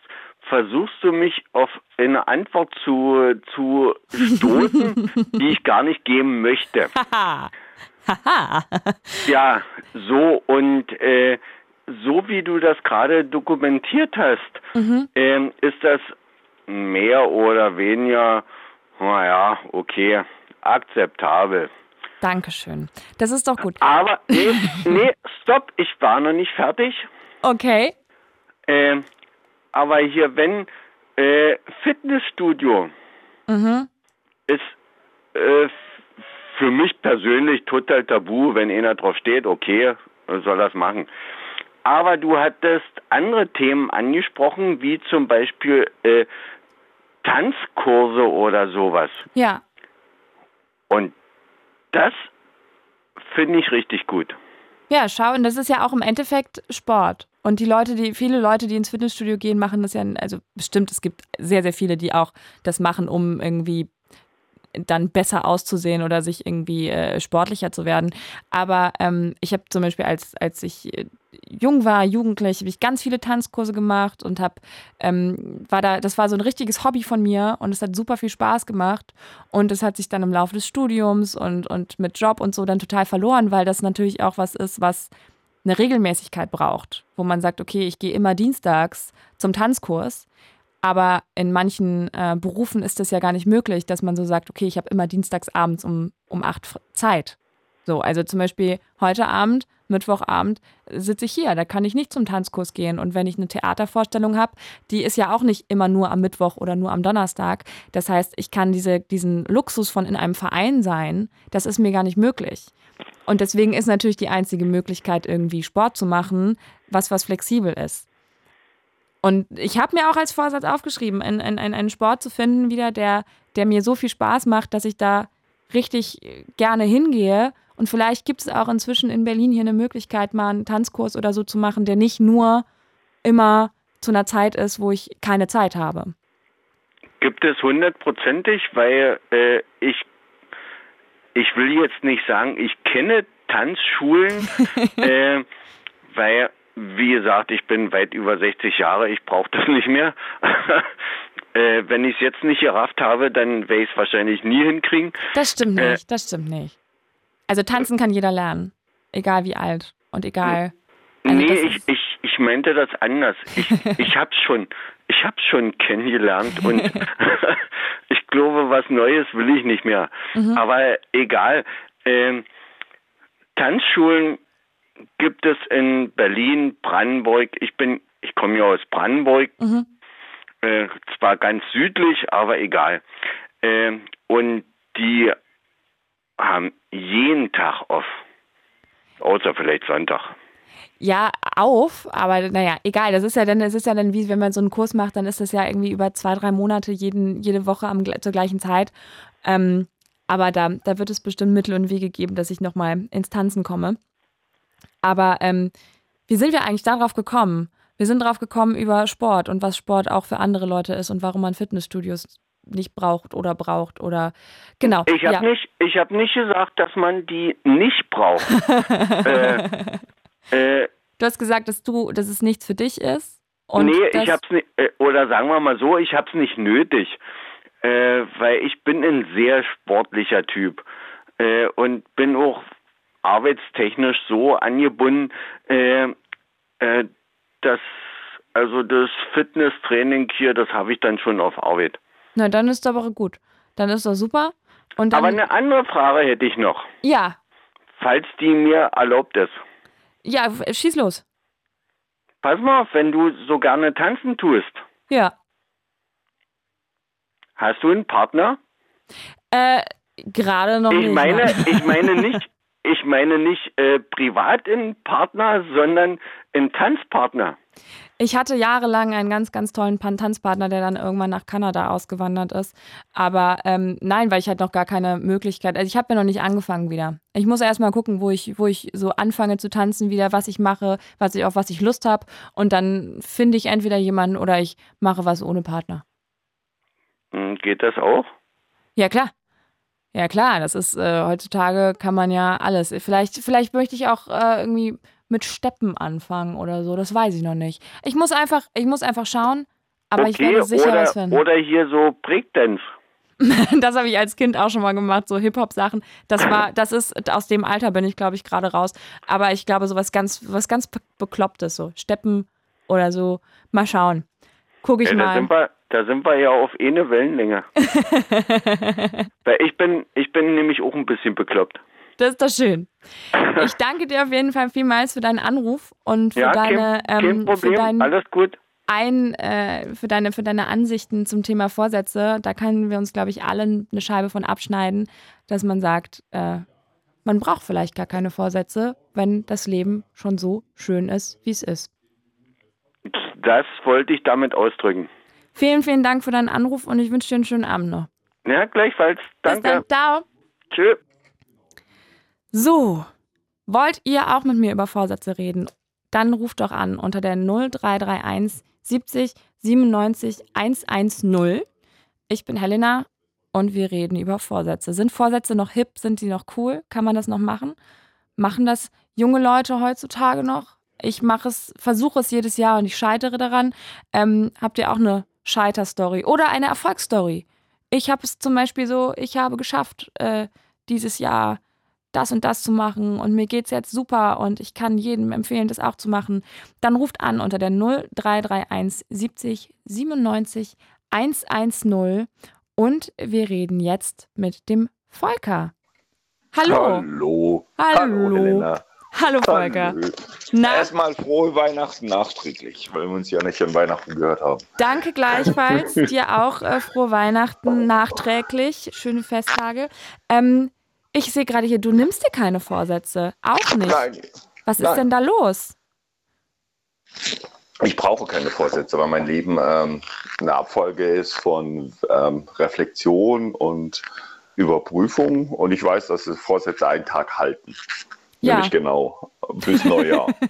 versuchst du mich auf eine Antwort zu, zu stoßen, [laughs] die ich gar nicht geben möchte. [laughs] Ja, so und äh, so wie du das gerade dokumentiert hast, Mhm. ähm, ist das mehr oder weniger, naja, okay, akzeptabel. Dankeschön. Das ist doch gut. Aber, nee, nee, stopp, ich war noch nicht fertig. Okay. Ähm, aber hier, wenn äh, Fitnessstudio Mhm. ist äh, für mich persönlich total tabu, wenn einer drauf steht, okay, soll das machen. Aber du hattest andere Themen angesprochen, wie zum Beispiel äh, Tanzkurse oder sowas. Ja. Und das finde ich richtig gut. Ja, schau, und das ist ja auch im Endeffekt Sport. Und die Leute, die, viele Leute, die ins Fitnessstudio gehen, machen das ja, also bestimmt, es gibt sehr, sehr viele, die auch das machen, um irgendwie dann besser auszusehen oder sich irgendwie äh, sportlicher zu werden. Aber ähm, ich habe zum Beispiel, als, als ich äh, jung war, jugendlich, habe ich ganz viele Tanzkurse gemacht und habe, ähm, war da, das war so ein richtiges Hobby von mir und es hat super viel Spaß gemacht. Und es hat sich dann im Laufe des Studiums und, und mit Job und so dann total verloren, weil das natürlich auch was ist, was eine Regelmäßigkeit braucht, wo man sagt, okay, ich gehe immer dienstags zum Tanzkurs, aber in manchen äh, Berufen ist das ja gar nicht möglich, dass man so sagt, okay, ich habe immer dienstags abends um, um acht Zeit. So, also zum Beispiel heute Abend, Mittwochabend sitze ich hier, da kann ich nicht zum Tanzkurs gehen. Und wenn ich eine Theatervorstellung habe, die ist ja auch nicht immer nur am Mittwoch oder nur am Donnerstag. Das heißt, ich kann diese, diesen Luxus von in einem Verein sein, das ist mir gar nicht möglich. Und deswegen ist natürlich die einzige Möglichkeit, irgendwie Sport zu machen, was was flexibel ist. Und ich habe mir auch als Vorsatz aufgeschrieben, einen, einen, einen Sport zu finden wieder, der, der mir so viel Spaß macht, dass ich da richtig äh, gerne hingehe. Und vielleicht gibt es auch inzwischen in Berlin hier eine Möglichkeit, mal einen Tanzkurs oder so zu machen, der nicht nur immer zu einer Zeit ist, wo ich keine Zeit habe. Gibt es hundertprozentig, weil äh, ich, ich will jetzt nicht sagen, ich kenne Tanzschulen, [laughs] äh, weil, wie gesagt, ich bin weit über 60 Jahre, ich brauche das nicht mehr. [laughs] äh, wenn ich es jetzt nicht gerafft habe, dann werde ich es wahrscheinlich nie hinkriegen. Das stimmt Äh. nicht, das stimmt nicht. Also tanzen kann jeder lernen, egal wie alt und egal. Also nee, ich, ich, ich meinte das anders. Ich, [laughs] ich hab's schon, ich hab's schon kennengelernt und [laughs] ich glaube, was Neues will ich nicht mehr. Mhm. Aber egal. Ähm, Tanzschulen gibt es in Berlin, Brandenburg. Ich bin, ich komme ja aus Brandenburg, Mhm. äh, zwar ganz südlich, aber egal. Ähm, und die haben jeden Tag off. Außer vielleicht Sonntag. Ja, auf, aber naja, egal. Das ist ja dann, es ist ja dann wie, wenn man so einen Kurs macht, dann ist das ja irgendwie über zwei, drei Monate jeden, jede Woche am, zur gleichen Zeit. Ähm, aber da, da wird es bestimmt Mittel und Wege geben, dass ich nochmal ins Tanzen komme. Aber ähm, wie sind wir eigentlich darauf gekommen? Wir sind darauf gekommen über Sport und was Sport auch für andere Leute ist und warum man Fitnessstudios nicht braucht oder braucht oder genau. Ich habe ja. nicht, ich habe nicht gesagt, dass man die nicht braucht. [laughs] äh, äh, Du hast gesagt, dass du, dass es nichts für dich ist. Und nee, ich hab's nicht, äh, oder sagen wir mal so, ich hab's nicht nötig, äh, weil ich bin ein sehr sportlicher Typ äh, und bin auch arbeitstechnisch so angebunden, äh, äh, dass also das Fitnesstraining hier, das habe ich dann schon auf Arbeit. Na, dann ist aber gut. Dann ist doch super. Und dann, Aber eine andere Frage hätte ich noch, ja, falls die mir erlaubt ist. Ja, schieß los. Pass mal auf, wenn du so gerne tanzen tust, Ja. hast du einen Partner? Äh, gerade noch Ich nicht. meine, ich meine nicht, [laughs] ich meine nicht äh, privat einen Partner, sondern einen Tanzpartner. Ich hatte jahrelang einen ganz, ganz tollen Tanzpartner, der dann irgendwann nach Kanada ausgewandert ist. Aber ähm, nein, weil ich halt noch gar keine Möglichkeit. Also ich habe ja noch nicht angefangen wieder. Ich muss erst mal gucken, wo ich, wo ich so anfange zu tanzen wieder, was ich mache, was ich, auf was ich Lust habe. Und dann finde ich entweder jemanden oder ich mache was ohne Partner. Hm, Geht das auch? Ja, klar. Ja, klar, das ist äh, heutzutage kann man ja alles. Vielleicht, vielleicht möchte ich auch äh, irgendwie mit Steppen anfangen oder so. Das weiß ich noch nicht. Ich muss einfach, ich muss einfach schauen, aber ich werde sicher oder, was finden. oder hier so Breakdance. [laughs] Das habe ich als Kind auch schon mal gemacht, so Hip-Hop-Sachen. Das war, das ist, aus dem Alter bin ich, glaube ich, gerade raus. Aber ich glaube, so was ganz, was ganz Be- Beklopptes, so Steppen oder so. Mal schauen. Guck ich Ja, mal. Da sind wir ja auf eine Wellenlänge. [laughs] Weil ich bin, ich bin nämlich auch ein bisschen bekloppt. Das ist doch schön. [laughs] Ich danke dir auf jeden Fall vielmals für deinen Anruf und für Ja, deine, kein, kein ähm, für dein, alles gut. ein, äh, für deine, für deine Ansichten zum Thema Vorsätze. Da können wir uns, glaube ich, alle eine Scheibe von abschneiden, dass man sagt, äh, man braucht vielleicht gar keine Vorsätze, wenn das Leben schon so schön ist, wie es ist. Das wollte ich damit ausdrücken. Vielen, vielen Dank für deinen Anruf und ich wünsche dir einen schönen Abend noch. Ja, gleichfalls. Bis Danke. dann, ciao. Tschüss. So, wollt ihr auch mit mir über Vorsätze reden? Dann ruft doch an unter der 0331 70 97 110. Ich bin Helena und wir reden über Vorsätze. Sind Vorsätze noch hip? Sind die noch cool? Kann man das noch machen? Machen das junge Leute heutzutage noch? Ich mache es, versuche es jedes Jahr und ich scheitere daran. Ähm, habt ihr auch eine Scheiterstory oder eine Erfolgsstory? Ich habe es zum Beispiel so, ich habe geschafft, äh, dieses Jahr das und das zu machen und mir geht's jetzt super und ich kann jedem empfehlen, das auch zu machen, dann ruft an unter der 0331 70 97 110 und wir reden jetzt mit dem Volker. Hallo. Hallo. Hallo. Helena. Hallo Volker. Na, Erstmal frohe Weihnachten nachträglich, weil wir uns ja nicht an Weihnachten gehört haben. danke gleichfalls. [laughs] Dir auch äh, frohe Weihnachten nachträglich. Schöne Festtage. Ähm, ich sehe gerade hier, du nimmst dir keine Vorsätze. Auch nicht. Nein, Was ist nein. denn da los? ich brauche keine Vorsätze, weil mein Leben ähm, eine Abfolge ist von ähm, Reflexion und Überprüfung. Und ich weiß, dass Vorsätze einen Tag halten. Ja. Nämlich genau, bis Neujahr. [laughs]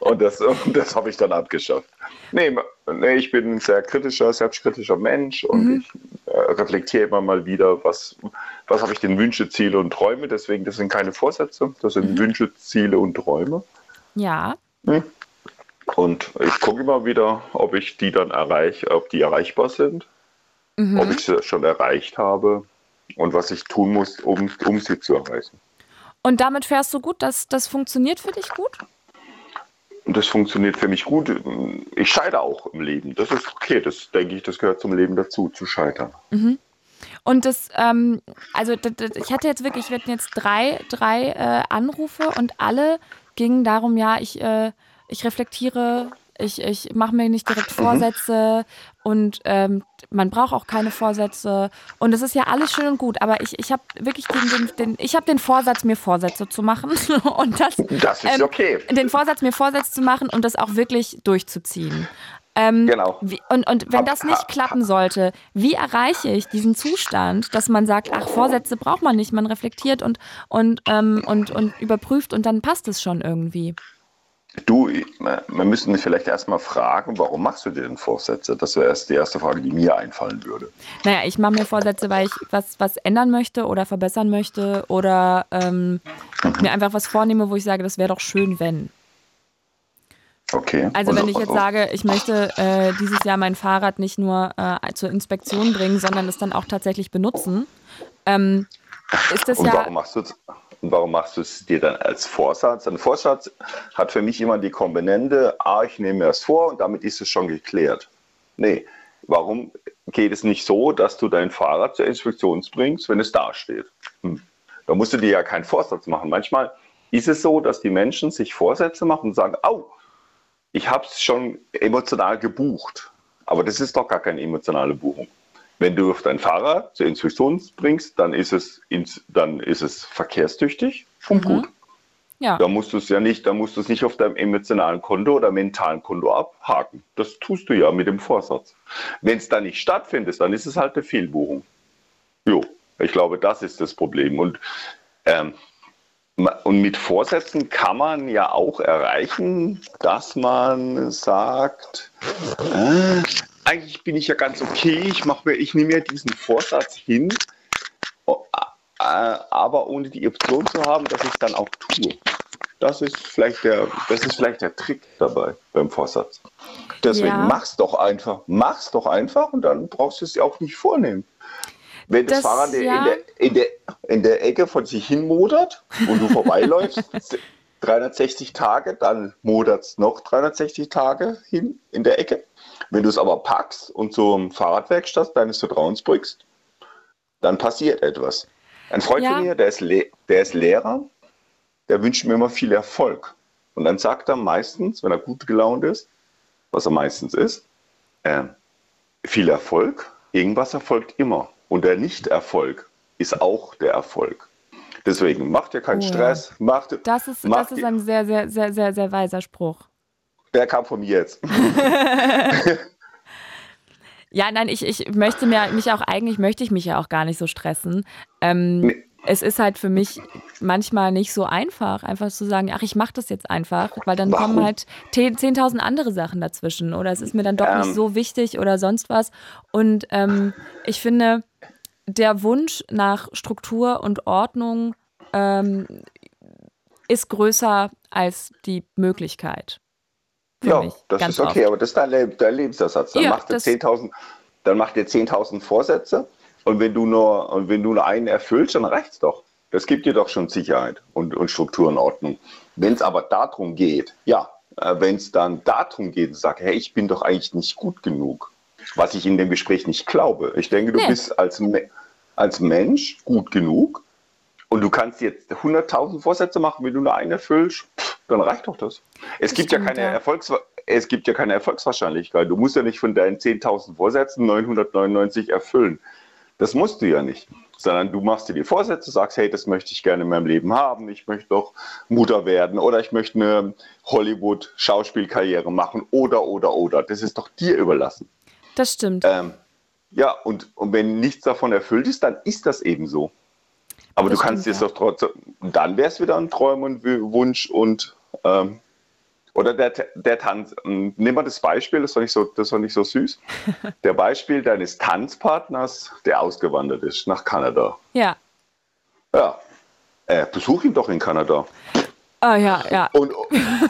und das, das habe ich dann abgeschafft. Nee, nee, ich bin ein sehr kritischer, selbstkritischer Mensch und Mhm. ich äh, reflektiere immer mal wieder, was, was habe ich denn Wünsche, Ziele und Träume. Deswegen, das sind keine Vorsätze, das sind Mhm. Wünsche, Ziele und Träume. Ja. Und ich gucke immer wieder, ob ich die dann erreiche, ob die erreichbar sind, Mhm. ob ich sie schon erreicht habe und was ich tun muss, um, um sie zu erreichen. Und damit fährst du gut? Das, das funktioniert für dich gut? Das funktioniert für mich gut. Ich scheitere auch im Leben. Das ist okay. Das denke ich, das gehört zum Leben dazu, zu scheitern. Und das, ähm, also d- d- ich hatte jetzt wirklich, wir hatten jetzt drei, drei äh, Anrufe und alle gingen darum, ja, ich, äh, ich reflektiere, ich, ich mache mir nicht direkt Vorsätze und ähm, man braucht auch keine Vorsätze. Und es ist ja alles schön und gut, aber ich, ich habe wirklich den, den, den, ich habe den Vorsatz, mir Vorsätze zu machen. [laughs] und das, Das ist ähm, okay. den Vorsatz, mir Vorsätze zu machen und das auch wirklich durchzuziehen. Ähm, Genau. Wie, und, und wenn das nicht klappen sollte, wie erreiche ich diesen Zustand, dass man sagt, ach, Vorsätze braucht man nicht, man reflektiert und, und, ähm, und, und überprüft und dann passt es schon irgendwie. Du, wir müssen vielleicht erstmal fragen, warum machst du dir denn Vorsätze? Das wäre erst die erste Frage, die mir einfallen würde. Naja, ich mache mir Vorsätze, weil ich was, was ändern möchte oder verbessern möchte oder ähm, mir einfach was vornehme, wo ich sage, das wäre doch schön, wenn. Okay. Also wenn ich jetzt sage, ich möchte äh, dieses Jahr mein Fahrrad nicht nur äh, zur Inspektion bringen, sondern es dann auch tatsächlich benutzen, ähm, ist das Und ja warum machst du es? Und warum machst du es dir dann als Vorsatz? Ein Vorsatz hat für mich immer die Komponente, ah, ich nehme mir das vor und damit ist es schon geklärt. Nee, warum geht es nicht so, dass du dein Fahrrad zur Inspektion bringst, wenn es da steht? Hm. Da musst du dir ja keinen Vorsatz machen. Manchmal ist es so, dass die Menschen sich Vorsätze machen und sagen, oh, ich habe es schon emotional gebucht. Aber das ist doch gar keine emotionale Buchung. Wenn du auf dein Fahrrad zur Inspektion bringst, dann ist es, ins, dann ist es verkehrstüchtig und mhm. gut. Ja. Da musst du es ja nicht, da musst du es nicht auf deinem emotionalen Konto oder mentalen Konto abhaken. Das tust du ja mit dem Vorsatz. Wenn es dann nicht stattfindet, dann ist es halt eine Fehlbuchung. Jo, ich glaube, das ist das Problem. Und ähm, und mit Vorsätzen kann man ja auch erreichen, dass man sagt, äh, eigentlich bin ich ja ganz okay, ich, mache mir, ich nehme mir diesen Vorsatz hin, aber ohne die Option zu haben, dass ich es dann auch tue. Das ist vielleicht der, das ist vielleicht der Trick dabei beim Vorsatz. Deswegen ja. mach's doch einfach. Mach's doch einfach und dann brauchst du es ja auch nicht vornehmen. Wenn das, das Fahrrad ja. in, der, in, der, in der Ecke von sich hin modert und du vorbeiläufst, [laughs] 360 Tage, dann modert es noch 360 Tage hin in der Ecke. Wenn du es aber packst und zum Fahrradwerkstatt deines Vertrauens bringst, dann passiert etwas. Ein Freund ja. von mir, der ist, der ist Lehrer, der wünscht mir immer viel Erfolg. Und dann sagt er meistens, wenn er gut gelaunt ist, was er meistens ist, äh, viel Erfolg, irgendwas erfolgt immer. Und der Nichterfolg ist auch der Erfolg. Deswegen macht ihr keinen oh, Stress. Macht, das ist, macht das ist ein sehr, sehr, sehr, sehr, sehr weiser Spruch. Der kam von mir jetzt. [laughs] ja, nein, ich, ich möchte mir, mich auch, eigentlich möchte ich mich ja auch gar nicht so stressen. Ähm, nee. Es ist halt für mich manchmal nicht so einfach, einfach zu sagen, ach, ich mache das jetzt einfach, weil dann Warum? kommen halt 10.000 andere Sachen dazwischen oder es ist mir dann doch ähm. nicht so wichtig oder sonst was. Und ähm, ich finde, der Wunsch nach Struktur und Ordnung ähm, ist größer als die Möglichkeit. Ja, mich, das ist okay, oft. aber das ist dein, dein Lebensersatz. Dann ja, macht ihr 10.000 dann macht ihr 10.000 Vorsätze und wenn du nur und wenn du nur einen erfüllst, dann reicht's doch. Das gibt dir doch schon Sicherheit und, und Struktur und Ordnung. Wenn es aber darum geht, ja, äh, wenn es dann darum geht, sag, hey, ich bin doch eigentlich nicht gut genug, was ich in dem Gespräch nicht glaube. Ich denke, du nee. bist als, als Mensch gut genug und du kannst jetzt 100.000 Vorsätze machen, wenn du nur einen erfüllst, dann reicht doch das. Es das gibt stimmt, ja keine ja. Erfolgs es gibt ja keine Erfolgswahrscheinlichkeit. Du musst ja nicht von deinen 10.000 Vorsätzen 999 erfüllen. Das musst du ja nicht. Sondern du machst dir die Vorsätze, sagst, hey, das möchte ich gerne in meinem Leben haben. Ich möchte doch Mutter werden oder ich möchte eine Hollywood-Schauspielkarriere machen oder, oder, oder. Das ist doch dir überlassen. Das stimmt. Ähm, ja, und, und wenn nichts davon erfüllt ist, dann ist das eben so. Aber das du kannst es ja. doch trotzdem, dann wäre es wieder ein Träum und Wunsch und ähm, oder der, der Tanz. Ähm, nimm mal das Beispiel, das war nicht so, das war nicht so süß. [laughs] Der Beispiel deines Tanzpartners, der ausgewandert ist nach Kanada. Ja. Ja. Äh, besuch ihn doch in Kanada. Ah, ja, ja. Und,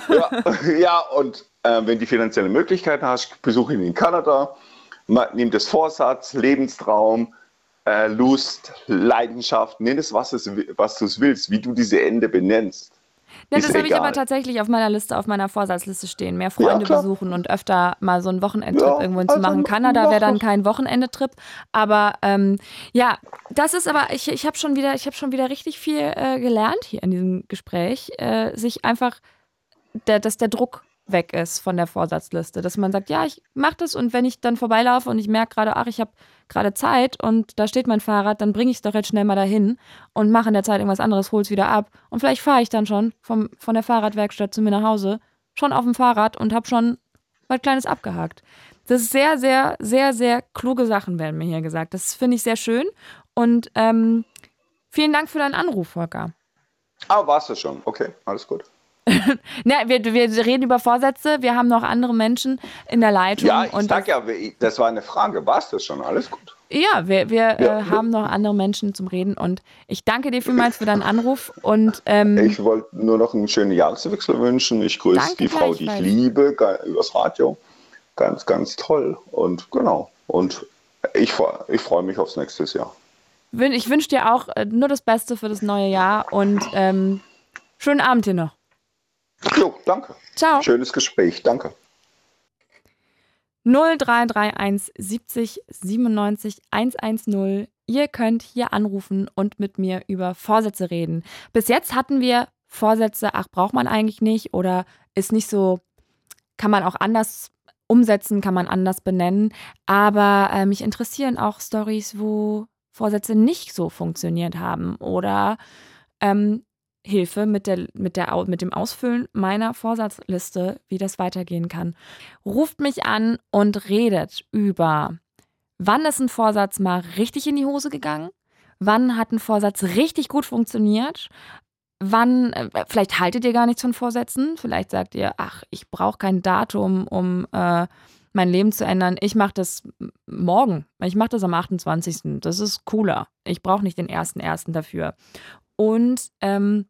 ja, [laughs] ja, und äh, wenn du finanzielle Möglichkeiten hast, besuch ihn in Kanada nimm das Vorsatz, Lebenstraum, äh, Lust, Leidenschaft, nenn es, was, es, was du es willst, wie du diese Ende benennst. Ja, das habe ich aber tatsächlich auf meiner Liste, auf meiner Vorsatzliste stehen. Mehr Freunde ja, besuchen und öfter mal so einen Wochenendtrip ja, irgendwo also zu machen. Kanada wäre dann kein Wochenendetrip. Aber ähm, ja, das ist aber, ich, ich habe schon wieder, ich habe schon wieder richtig viel äh, gelernt hier in diesem Gespräch. Äh, sich einfach, der, dass der Druck weg ist von der Vorsatzliste. Dass man sagt, ja, ich mache das und wenn ich dann vorbeilaufe und ich merke gerade, ach, ich habe gerade Zeit und da steht mein Fahrrad, dann bringe ich es doch jetzt schnell mal dahin und mache in der Zeit irgendwas anderes, hole es wieder ab. Und vielleicht fahre ich dann schon vom, von der Fahrradwerkstatt zu mir nach Hause, schon auf dem Fahrrad und habe schon was Kleines abgehakt. Das ist sehr, sehr, sehr, sehr kluge Sachen werden mir hier gesagt. Das finde ich sehr schön. Und ähm, vielen Dank für deinen Anruf, Volker. Ah, warst du schon. Okay, alles gut. [laughs] ne, wir, wir reden über Vorsätze, wir haben noch andere Menschen in der Leitung. Ja, ich sag ja, das war eine Frage. War es das schon? Alles gut. Ja, wir, wir ja. Äh, haben noch andere Menschen zum Reden und ich danke dir vielmals für deinen Anruf. Und, ähm, ich wollte nur noch einen schönen Jahreswechsel wünschen. Ich grüße die Frau, die ich liebe, übers Radio. Ganz, ganz toll. Und genau. Und ich, ich freue mich aufs nächste Jahr. Ich wünsche dir auch äh, nur das Beste für das neue Jahr und ähm, schönen Abend hier noch. Jo, danke. Ciao. Schönes Gespräch, danke. 0331 70 97 110. Ihr könnt hier anrufen und mit mir über Vorsätze reden. Bis jetzt hatten wir Vorsätze, ach, braucht man eigentlich nicht oder ist nicht so, kann man auch anders umsetzen, kann man anders benennen. Aber äh, mich interessieren auch Stories, wo Vorsätze nicht so funktioniert haben oder ähm, Hilfe mit, der, mit, der, mit dem Ausfüllen meiner Vorsatzliste, wie das weitergehen kann. Ruft mich an und redet über, wann ist ein Vorsatz mal richtig in die Hose gegangen, wann hat ein Vorsatz richtig gut funktioniert, wann, äh, vielleicht haltet ihr gar nichts von Vorsätzen, vielleicht sagt ihr, ach, ich brauche kein Datum, um äh, mein Leben zu ändern. Ich mache das morgen. Ich mache das am 28. Das ist cooler. Ich brauche nicht den 1.1. dafür. Und ähm,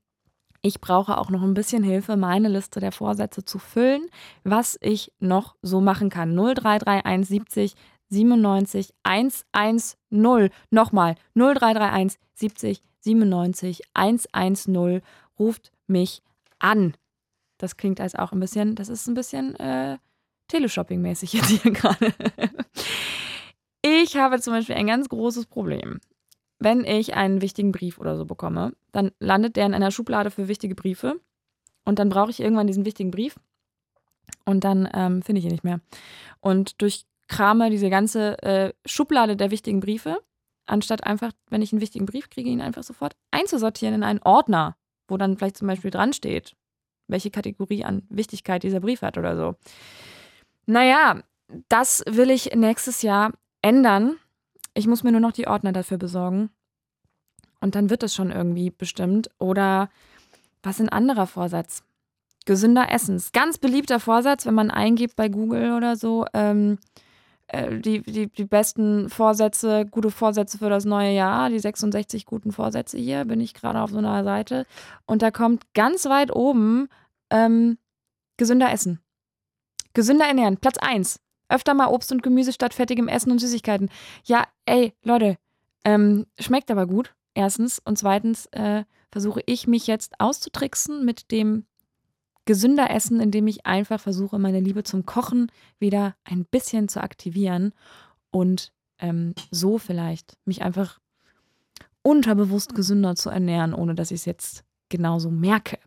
ich brauche auch noch ein bisschen Hilfe, meine Liste der Vorsätze zu füllen, was ich noch so machen kann. 0331 70 97 110. Nochmal 0331 70 97 110. Ruft mich an. Das klingt als auch ein bisschen, das ist ein bisschen äh, Teleshopping-mäßig jetzt hier [laughs] gerade. Ich habe zum Beispiel ein ganz großes Problem wenn ich einen wichtigen Brief oder so bekomme, dann landet der in einer Schublade für wichtige Briefe und dann brauche ich irgendwann diesen wichtigen Brief und dann ähm, finde ich ihn nicht mehr. Und durch Krame diese ganze äh, Schublade der wichtigen Briefe, anstatt einfach, wenn ich einen wichtigen Brief kriege, ihn einfach sofort einzusortieren in einen Ordner, wo dann vielleicht zum Beispiel dran steht, welche Kategorie an Wichtigkeit dieser Brief hat oder so. Naja, das will ich nächstes Jahr ändern. Ich muss mir nur noch die Ordner dafür besorgen. Und dann wird es schon irgendwie bestimmt. Oder was ein anderer Vorsatz? Gesünder Essens. Ganz beliebter Vorsatz, wenn man eingibt bei Google oder so. Ähm, äh, die, die, die besten Vorsätze, gute Vorsätze für das neue Jahr, die 66 guten Vorsätze hier, bin ich gerade auf so einer Seite. Und da kommt ganz weit oben ähm, gesünder Essen. Gesünder ernähren, Platz 1. Öfter mal Obst und Gemüse statt fettigem Essen und Süßigkeiten. Ja, ey, Leute, ähm, schmeckt aber gut. Erstens. Und zweitens äh, versuche ich mich jetzt auszutricksen mit dem gesünder Essen, indem ich einfach versuche, meine Liebe zum Kochen wieder ein bisschen zu aktivieren und ähm, so vielleicht mich einfach unterbewusst gesünder zu ernähren, ohne dass ich es jetzt genauso merke.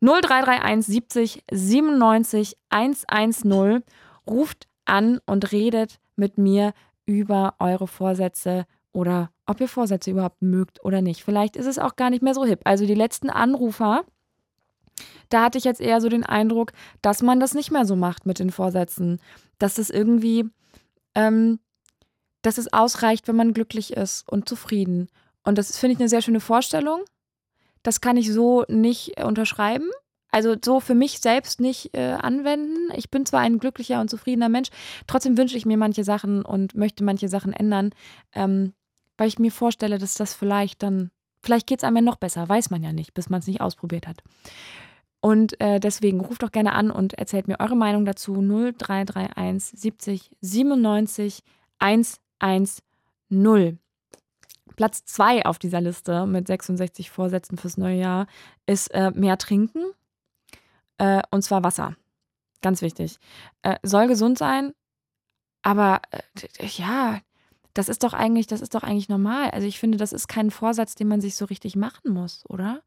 0331 70 97 110 ruft an und redet mit mir über eure Vorsätze oder ob ihr Vorsätze überhaupt mögt oder nicht. Vielleicht ist es auch gar nicht mehr so hip. Also die letzten Anrufer, da hatte ich jetzt eher so den Eindruck, dass man das nicht mehr so macht mit den Vorsätzen. Dass es irgendwie, ähm, dass es ausreicht, wenn man glücklich ist und zufrieden. Und das finde ich eine sehr schöne Vorstellung. Das kann ich so nicht unterschreiben also so für mich selbst nicht äh, anwenden. Ich bin zwar ein glücklicher und zufriedener Mensch, trotzdem wünsche ich mir manche Sachen und möchte manche Sachen ändern, ähm, weil ich mir vorstelle, dass das vielleicht dann, vielleicht geht es einem ja noch besser, weiß man ja nicht, bis man es nicht ausprobiert hat. Und äh, deswegen ruft doch gerne an und erzählt mir eure Meinung dazu 0331 70 97 110. Platz 2 auf dieser Liste mit 66 Vorsätzen fürs neue Jahr ist äh, mehr trinken. Äh, und zwar Wasser. Ganz wichtig. Äh, soll gesund sein, aber äh, ja, das ist doch eigentlich, das ist doch eigentlich normal. Also ich finde, das ist kein Vorsatz, den man sich so richtig machen muss, oder?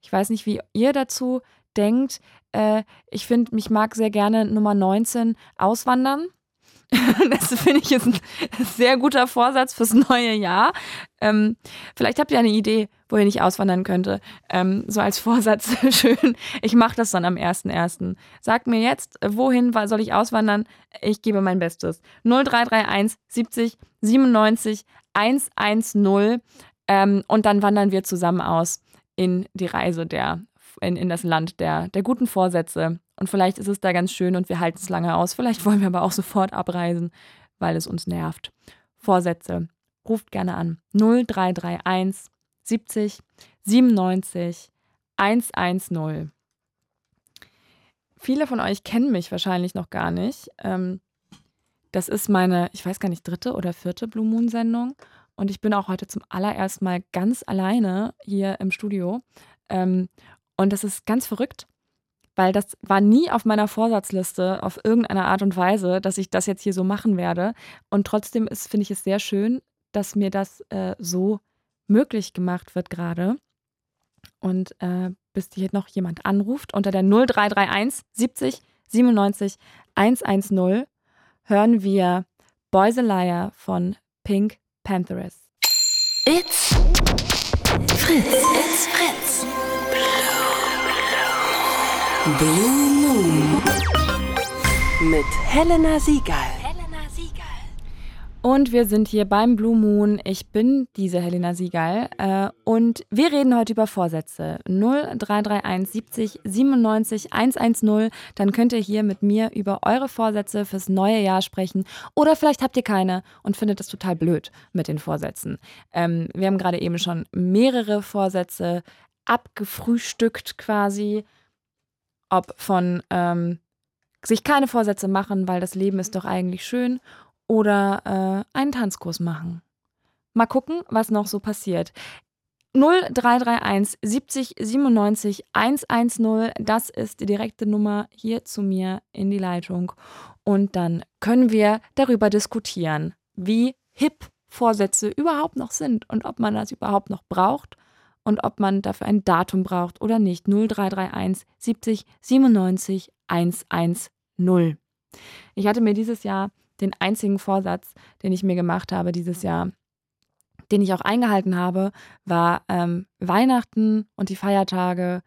Ich weiß nicht, wie ihr dazu denkt. Äh, ich finde, mich mag sehr gerne Nummer 19 auswandern. [laughs] das finde ich ist ein sehr guter Vorsatz fürs neue Jahr. Ähm, vielleicht habt ihr eine Idee, wo ihr nicht auswandern könnte. Ähm, so als Vorsatz [laughs] schön. Ich mache das dann am 1.1. Sagt mir jetzt, wohin soll ich auswandern? Ich gebe mein Bestes. 0331 70 97 110. Ähm, und dann wandern wir zusammen aus in die Reise der, in, in das Land der, der guten Vorsätze und vielleicht ist es da ganz schön und wir halten es lange aus. Vielleicht wollen wir aber auch [laughs] sofort abreisen, weil es uns nervt. Vorsätze. Ruft gerne an. 0331 70 97 110. Viele von euch kennen mich wahrscheinlich noch gar nicht. Ähm, das ist meine, ich weiß gar nicht, dritte oder vierte Blue Moon Sendung. Und ich bin auch heute zum allerersten Mal ganz alleine hier im Studio. Ähm, und das ist ganz verrückt, weil das war nie auf meiner Vorsatzliste auf irgendeine Art und Weise, dass ich das jetzt hier so machen werde. Und trotzdem finde ich es sehr schön, dass mir das äh, so möglich gemacht wird gerade. Und äh, bis hier noch jemand anruft. Unter der 0331 70 97 110 hören wir Boys Liar von Pink Pantheress. It's Fritz. It's Blue Moon. Mit Helena Siegal. Und wir sind hier beim Blue Moon. Ich bin diese Helena Siegal. Äh, und wir reden heute über Vorsätze. 0331 70 97 110. Dann könnt ihr hier mit mir über eure Vorsätze fürs neue Jahr sprechen. Oder vielleicht habt ihr keine und findet es total blöd mit den Vorsätzen. Ähm, wir haben gerade eben schon mehrere Vorsätze abgefrühstückt quasi. Ob von ähm, sich keine Vorsätze machen, weil das Leben ist doch eigentlich schön oder äh, einen Tanzkurs machen. Mal gucken, was noch so passiert. 0331 70 97 110, das ist die direkte Nummer hier zu mir in die Leitung. Und dann können wir darüber diskutieren, wie hip Vorsätze überhaupt noch sind und ob man das überhaupt noch braucht und ob man dafür ein Datum braucht oder nicht. 0331 70 97 110. Ich hatte mir dieses Jahr den einzigen Vorsatz, den ich mir gemacht habe dieses Jahr, den ich auch eingehalten habe, war ähm, Weihnachten und die Feiertage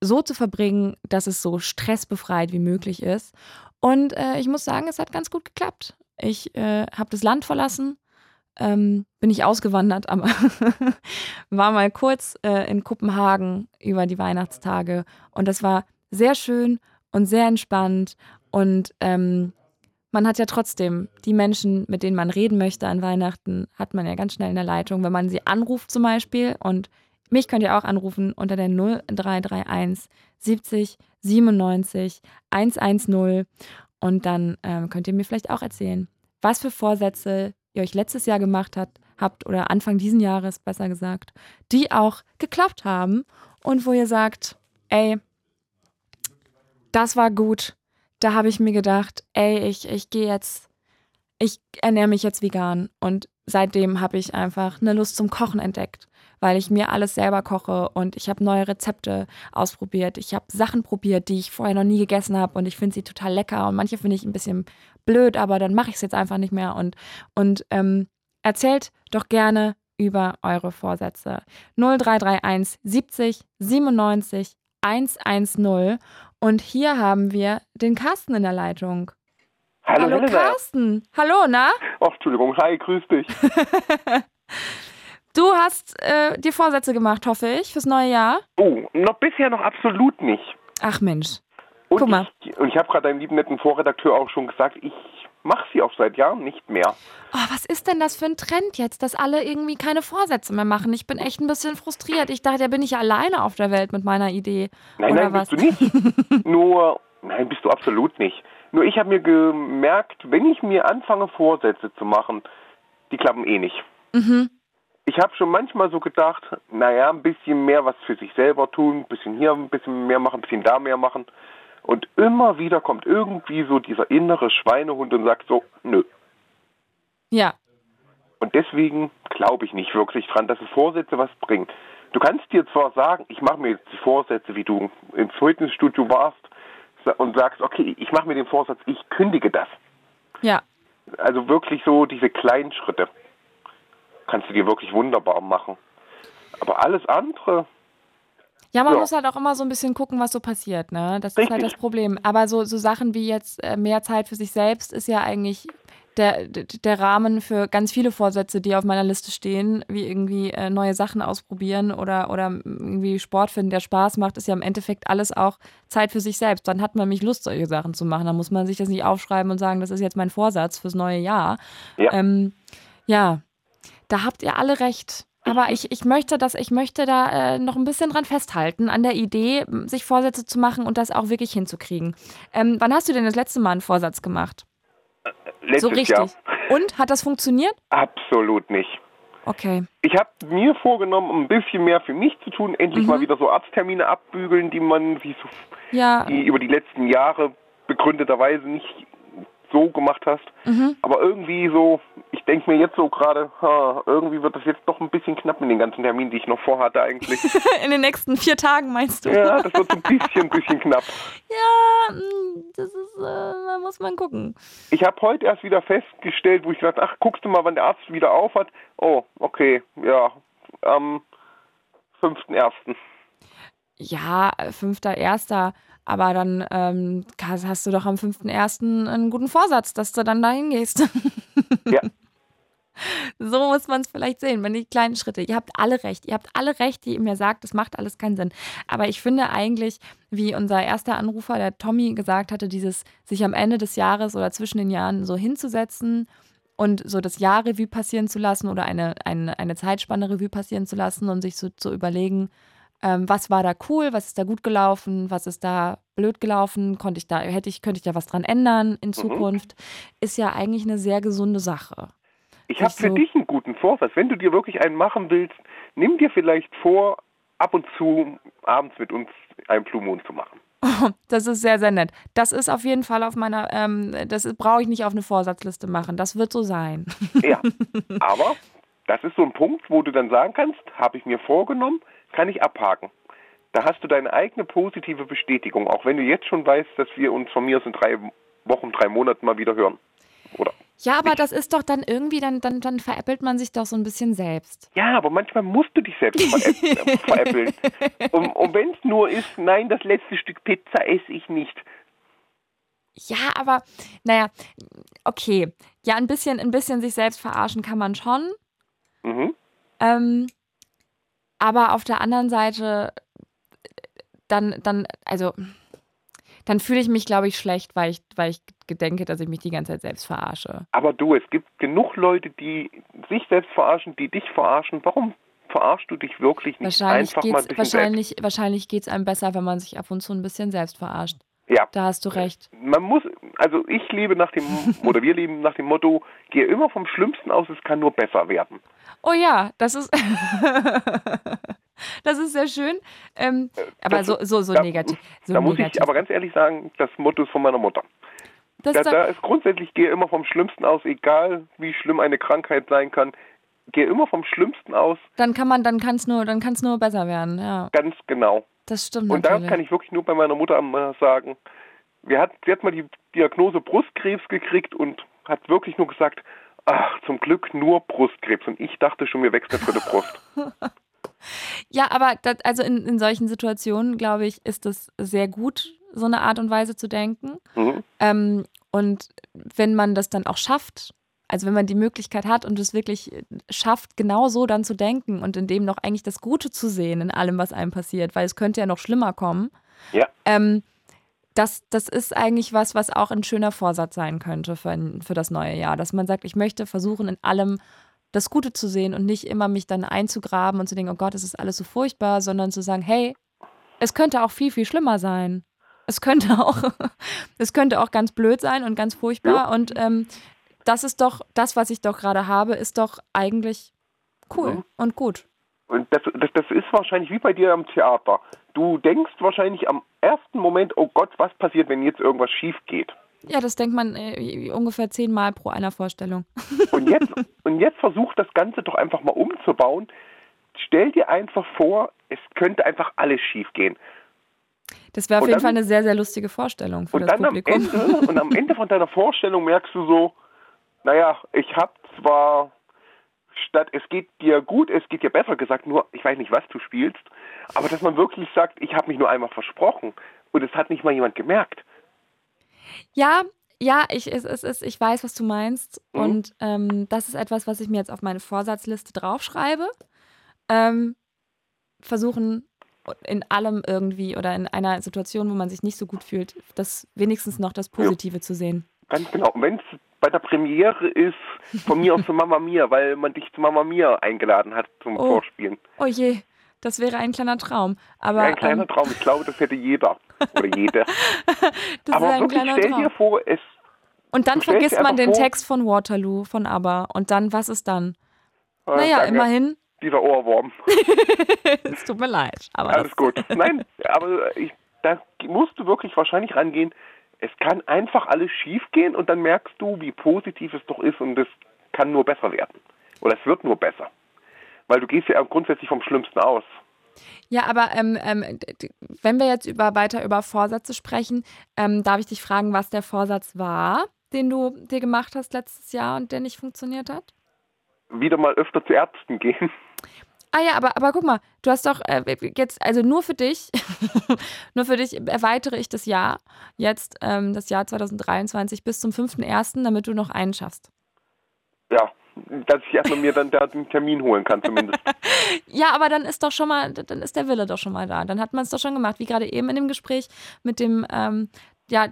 so zu verbringen, dass es so stressbefreit wie möglich ist. Und äh, ich muss sagen, es hat ganz gut geklappt. Ich äh, habe das Land verlassen, ähm, bin ich ausgewandert, aber [laughs] war mal kurz äh, in Kopenhagen über die Weihnachtstage und das war sehr schön und sehr entspannt und ähm, man hat ja trotzdem die Menschen, mit denen man reden möchte an Weihnachten, hat man ja ganz schnell in der Leitung, wenn man sie anruft zum Beispiel. Und mich könnt ihr auch anrufen unter der 0331 70 97 110. Und dann ähm, könnt ihr mir vielleicht auch erzählen, was für Vorsätze ihr euch letztes Jahr gemacht habt, habt oder Anfang diesen Jahres besser gesagt, die auch geklappt haben und wo ihr sagt, ey, das war gut, da habe ich mir gedacht, ey, ich, ich gehe jetzt, ich ernähre mich jetzt vegan. Und seitdem habe ich einfach eine Lust zum Kochen entdeckt, weil ich mir alles selber koche und ich habe neue Rezepte ausprobiert. Ich habe Sachen probiert, die ich vorher noch nie gegessen habe und ich finde sie total lecker und manche finde ich ein bisschen blöd, aber dann mache ich es jetzt einfach nicht mehr. Und, und ähm, erzählt doch gerne über eure Vorsätze. 0331 70 97 110 und hier haben wir den Carsten in der Leitung. Hallo, Hallo Helena. Carsten. Hallo, na? Ach, Entschuldigung, hi, grüß dich. [laughs] Du hast äh, dir Vorsätze gemacht, hoffe ich, fürs neue Jahr. Oh, noch bisher noch absolut nicht. Ach Mensch. Und Guck mal. Ich, und ich habe gerade deinem lieben netten Vorredakteur auch schon gesagt, ich mache sie auch seit Jahren nicht mehr. Oh, was ist denn das für ein Trend jetzt, dass alle irgendwie keine Vorsätze mehr machen? Ich bin echt ein bisschen frustriert. Ich dachte, da bin ich alleine auf der Welt mit meiner Idee. Nein, Oder nein, was? bist du nicht. [laughs] Nur, nein, bist du absolut nicht. Nur ich habe mir gemerkt, wenn ich mir anfange, Vorsätze zu machen, die klappen eh nicht. Mhm. Ich habe schon manchmal so gedacht, naja, ein bisschen mehr was für sich selber tun, ein bisschen hier ein bisschen mehr machen, ein bisschen da mehr machen. Und immer wieder kommt irgendwie so dieser innere Schweinehund und sagt so, nö. Ja. Und deswegen glaube ich nicht wirklich dran, dass es Vorsätze was bringen. Du kannst dir zwar sagen, ich mache mir jetzt die Vorsätze, wie du ins Fitnessstudio warst und sagst, okay, ich mache mir den Vorsatz, ich kündige das. Ja. Also wirklich so diese kleinen Schritte kannst du dir wirklich wunderbar machen. Aber alles andere, Ja, man Ja. muss halt auch immer so ein bisschen gucken, was so passiert, ne? Das ist halt Richtig. das Problem. Aber so, so Sachen wie jetzt äh, mehr Zeit für sich selbst ist ja eigentlich der, der der Rahmen für ganz viele Vorsätze, die auf meiner Liste stehen, wie irgendwie äh, neue Sachen ausprobieren oder, oder irgendwie Sport finden, der Spaß macht, ist ja im Endeffekt alles auch Zeit für sich selbst. Dann hat man nämlich Lust, solche Sachen zu machen. Dann muss man sich das nicht aufschreiben und sagen, das ist jetzt mein Vorsatz fürs neue Jahr. Ja. Ähm, ja, da habt ihr alle recht. Aber ich, ich möchte das, ich möchte da äh, noch ein bisschen dran festhalten, an der Idee, sich Vorsätze zu machen und das auch wirklich hinzukriegen. Ähm, wann hast du denn das letzte Mal einen Vorsatz gemacht? letztes so richtig. Jahr Und hat das funktioniert? absolut nicht. Okay. Ich habe mir vorgenommen, ein bisschen mehr für mich zu tun, endlich Mhm. mal wieder so Arzttermine abbügeln, die man sich so Ja, die über die letzten Jahre begründeterweise nicht so gemacht hast. Mhm. Aber irgendwie so, ich denke mir jetzt so gerade, irgendwie wird das jetzt doch ein bisschen knapp mit den ganzen Terminen, die ich noch vorhatte eigentlich. [laughs] In den nächsten vier Tagen meinst du? ja, das wird ein bisschen, bisschen knapp. [laughs] Ja, mm, das ist, äh, da muss man gucken. Ich habe heute erst wieder festgestellt, wo ich gesagt ach, guckst du mal, wann der Arzt wieder auf hat. Oh, okay, ja, am 5.1. Ja, fünfter, erster. Aber dann ähm, hast du doch am 5.1. einen guten Vorsatz, dass du dann dahin gehst. Ja. [laughs] So muss man es vielleicht sehen, wenn die kleinen Schritte. Ihr habt alle recht. Ihr habt alle recht, die ihr mir sagt, das macht alles keinen Sinn. Aber ich finde eigentlich, wie unser erster Anrufer, der Tommy, gesagt hatte, dieses sich am Ende des Jahres oder zwischen den Jahren so hinzusetzen und so das Jahr Revue passieren zu lassen oder eine, eine, eine Zeitspanne Revue passieren zu lassen und sich so zu überlegen, ähm, was war da cool, was ist da gut gelaufen, was ist da blöd gelaufen, konnte ich da, hätte ich, könnte ich da was dran ändern in Zukunft, ist ja eigentlich eine sehr gesunde Sache. Ich habe für so- dich einen guten Vorsatz. Wenn du dir wirklich einen machen willst, nimm dir vielleicht vor, ab und zu abends mit uns einen Blue Moon zu machen. [laughs] Das ist sehr, sehr nett. Das ist auf jeden Fall auf meiner, ähm, das brauche ich nicht auf eine Vorsatzliste machen. Das wird so sein. Ja, [laughs] aber das ist so ein Punkt, wo du dann sagen kannst, habe ich mir vorgenommen, kann ich abhaken. Da hast du deine eigene positive Bestätigung, auch wenn du jetzt schon weißt, dass wir uns von mir aus in drei Wochen, drei Monaten mal wieder hören. Oder? Ja, aber das ist doch dann irgendwie, dann, dann, dann veräppelt man sich doch so ein bisschen selbst. Ja, aber manchmal musst du dich selbst veräpp- veräppeln. Und, und wenn es nur ist, nein, das letzte Stück Pizza esse ich nicht. Ja, aber naja, okay. Ja, ein bisschen, ein bisschen sich selbst verarschen kann man schon. Mhm. Ähm, aber auf der anderen Seite, dann, dann, also, dann fühle ich mich, glaube ich, schlecht, weil ich, weil ich denke, dass ich mich die ganze Zeit selbst verarsche. Aber du, es gibt genug Leute, die sich selbst verarschen, die dich verarschen. Warum verarschst du dich wirklich nicht Wahrscheinlich einfach mal ein geht's, bisschen wahrscheinlich, wahrscheinlich geht's einem besser, wenn man sich ab und zu ein bisschen selbst verarscht. Ja. Da hast du recht. Man muss, also ich lebe nach dem, [laughs] oder wir leben nach dem Motto, gehe immer vom Schlimmsten aus, es kann nur besser werden. Oh ja, das ist, [laughs] das ist sehr schön. Ähm, aber das- so, so, so da- negativ. So da muss negativ. ich aber ganz ehrlich sagen, das Motto ist von meiner Mutter. das Da, da ist grundsätzlich, gehe immer vom Schlimmsten aus, egal wie schlimm eine Krankheit sein kann. Gehe immer vom Schlimmsten aus, dann kann man, dann kann es nur, dann nur besser werden. Ja, ganz genau. Das stimmt Und da kann ich wirklich nur bei meiner Mutter sagen, wir hat, sie hat mal die Diagnose Brustkrebs gekriegt und hat wirklich nur gesagt, ach, zum Glück nur Brustkrebs. Und ich dachte schon, mir wächst eine dritte Brust. [laughs] [laughs] Ja, aber das, also in, in solchen Situationen, glaube ich, ist es sehr gut, so eine Art und Weise zu denken. Mhm. Ähm, und wenn man das dann auch schafft, also wenn man die Möglichkeit hat und es wirklich schafft, genau so dann zu denken und in dem noch eigentlich das Gute zu sehen in allem, was einem passiert, weil es könnte ja noch schlimmer kommen. Ja. Ähm, das, das ist eigentlich was, was auch ein schöner Vorsatz sein könnte für, ein, für das neue Jahr. Dass man sagt, ich möchte versuchen, in allem das Gute zu sehen und nicht immer mich dann einzugraben und zu denken, oh Gott, es ist alles so furchtbar, sondern zu sagen, hey, es könnte auch viel, viel schlimmer sein. Es könnte [laughs] auch, es könnte auch ganz blöd sein und ganz furchtbar. Und ähm, das ist doch, das, was ich doch gerade habe, ist doch eigentlich cool Mhm. und gut. Und das, das, das ist wahrscheinlich wie bei dir am Theater. Du denkst wahrscheinlich am ersten Moment, oh Gott, was passiert, wenn jetzt irgendwas schief geht? Ja, das denkt man äh, ungefähr zehnmal pro einer Vorstellung. [laughs] Und jetzt, und jetzt versuch das Ganze doch einfach mal umzubauen. Stell dir einfach vor, es könnte einfach alles schief gehen. Das wäre auf Und jeden dann- Fall eine sehr, sehr lustige Vorstellung für Und das dann am Publikum. Ende, und am Ende von deiner Vorstellung merkst du so, naja, ich habe zwar statt es geht dir gut, es geht dir besser gesagt, nur ich weiß nicht, was du spielst, aber dass man wirklich sagt, ich habe mich nur einmal versprochen und es hat nicht mal jemand gemerkt. Ja, ja, ich, es, es, es, ich weiß, was du meinst. Mhm. Und ähm, das ist etwas, was ich mir jetzt auf meine Vorsatzliste draufschreibe. Ähm, versuchen in allem irgendwie oder in einer Situation, wo man sich nicht so gut fühlt, das wenigstens noch das Positive zu sehen. Ganz genau. Und wenn es bei der Premiere ist, von mir aus zu Mama Mia, weil man dich zu Mama Mia eingeladen hat zum Oh. Vorspielen. Oh je, das wäre ein kleiner Traum. Aber ein kleiner ähm, Traum. Ich glaube, das hätte jeder oder jede. [laughs] das Aber ein wirklich, kleiner stell Traum. dir vor, es Und dann vergisst man den vor- Text von Waterloo, von ABBA. Und dann, was ist dann? äh, Naja, danke, immerhin. dieser Ohrwurm. [laughs] es tut mir leid. Aber Alles gut. Nein, aber ich, da musst du wirklich wahrscheinlich rangehen. Es kann einfach alles schiefgehen und dann merkst du, wie positiv es doch ist und es kann nur besser werden. Oder es wird nur besser. Weil du gehst ja grundsätzlich vom Schlimmsten aus. Ja, aber ähm, ähm, wenn wir jetzt über, weiter über Vorsätze sprechen, ähm, darf ich dich fragen, was der Vorsatz war, den du dir gemacht hast letztes Jahr und der nicht funktioniert hat? Wieder mal öfter zu Ärzten gehen. Ah ja, aber, aber guck mal, du hast doch äh, jetzt, also nur für dich, [laughs] nur für dich erweitere ich das Jahr, jetzt ähm, das Jahr 2023 bis zum 5.1., damit du noch einen schaffst. Ja, dass ich erstmal mir dann da den Termin holen kann zumindest. [laughs] ja, aber dann ist doch schon mal, dann ist der Wille doch schon mal da. Dann hat man es doch schon gemacht, wie gerade eben in dem Gespräch mit dem, ähm, ja,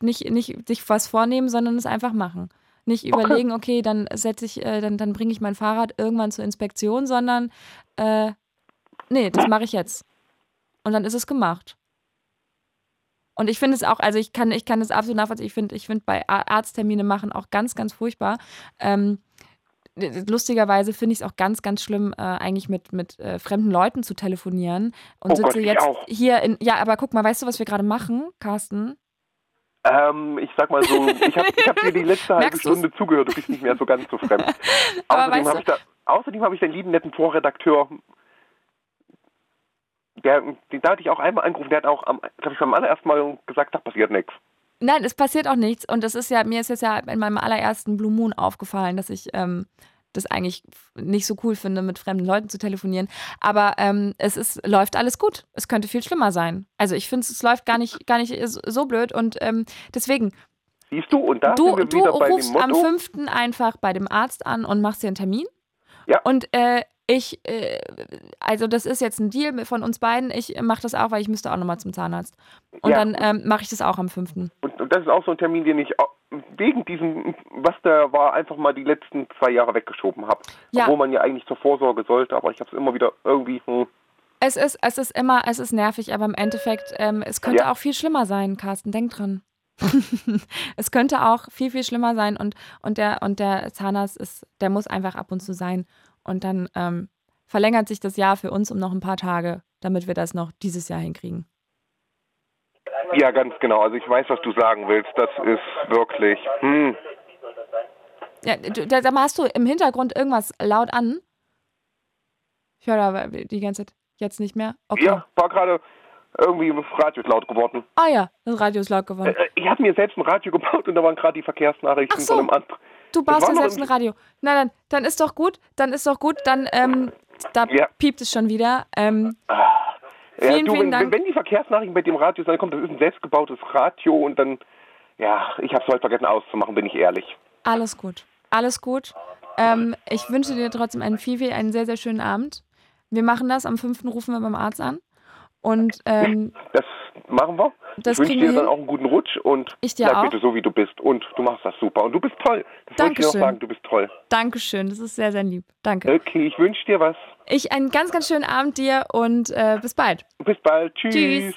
nicht, nicht sich was vornehmen, sondern es einfach machen. Nicht überlegen, okay, dann setze ich, äh, dann, dann bringe ich mein Fahrrad irgendwann zur Inspektion, sondern äh, nee, das mache ich jetzt. Und dann ist es gemacht. Und ich finde es auch, also ich kann, ich kann das absolut nachvollziehen. Ich finde, ich finde bei Arzttermine machen auch ganz, ganz furchtbar. Ähm, lustigerweise finde ich es auch ganz, ganz schlimm, äh, eigentlich mit, mit äh, fremden Leuten zu telefonieren. Und oh sitze Gott, jetzt hier in. Ja, aber guck mal, weißt du, was wir gerade machen, Carsten? Ähm, ich sag mal so, ich habe hab dir die letzte halbe Stunde zugehört, du bist nicht mehr so ganz so fremd. [laughs] außerdem habe ich, da, hab ich deinen lieben netten Vorredakteur, der, den da hatte ich auch einmal angerufen, der hat auch, glaube ich, beim allerersten Mal gesagt, da passiert nichts. Nein, es passiert auch nichts. Und das ist ja, mir ist jetzt ja in meinem allerersten Blue Moon aufgefallen, dass ich ähm, das eigentlich nicht so cool finde, mit fremden Leuten zu telefonieren. Aber ähm, es ist, läuft alles gut. Es könnte viel schlimmer sein. Also ich finde, es läuft gar nicht, gar nicht so blöd und ähm, deswegen. Siehst du, und da du, sind wir du wieder bei rufst dem Motto. am 5. einfach bei dem Arzt an und machst dir einen Termin. Ja. Und äh, ich, äh, also das ist jetzt ein Deal von uns beiden. Ich mache das auch, weil ich müsste auch nochmal zum Zahnarzt. Und ja. dann ähm, mache ich das auch am 5. Und, und, das ist auch so ein Termin, den ich wegen diesem, was da war, einfach mal die letzten zwei Jahre weggeschoben habe. Ja. Obwohl man ja eigentlich zur Vorsorge sollte, aber ich habe es immer wieder irgendwie. Hm. Es ist, es ist immer, es ist nervig, aber im Endeffekt, ähm, es könnte ja. auch viel schlimmer sein, Carsten. Denk dran. [laughs] es könnte auch viel, viel schlimmer sein und, und, der, und der Zahnarzt ist, der muss einfach ab und zu sein. Und dann ähm, verlängert sich das Jahr für uns um noch ein paar Tage, damit wir das noch dieses Jahr hinkriegen. Ja, ganz genau. Also ich weiß, was du sagen willst. Das ist wirklich. Hm. Ja, du, da, hast du im Hintergrund irgendwas laut an. Ich höre aber die ganze Zeit jetzt nicht mehr. Okay. Ja, war gerade irgendwie das Radio ist laut geworden. Ah ja, das Radio ist laut geworden. Äh, ich habe mir selbst ein Radio gebaut und da waren gerade die Verkehrsnachrichten so. von einem anderen. Du baust dir selbst ein Radio. Nein, nein, dann ist doch gut, dann ist doch gut, dann ähm, da ja. piept es schon wieder. Ähm, ah. Vielen, ja, du, vielen wenn, Dank. Wenn die Verkehrsnachrichten bei dem Radio dann kommt, das ist ein selbstgebautes Radio und dann, ja, ich habe es heute vergessen auszumachen, bin ich ehrlich. Alles gut, alles gut. Ähm, ich wünsche dir trotzdem einen viel, viel, einen sehr, sehr schönen Abend. Wir machen das, am 5. rufen wir beim Arzt an. Und ähm, das machen wir. Das ich wünsche dir dann auch einen guten Rutsch und ich dir bleib auch. bitte so, wie du bist. Und du machst das super. Und du bist toll. Das Dankeschön. wollte ich noch sagen, du bist toll. Dankeschön, das ist sehr, sehr lieb. Danke. Okay, ich wünsche dir was. Ich einen ganz, ganz schönen Abend dir und äh, bis bald. Bis bald. Tschüss. Tschüss.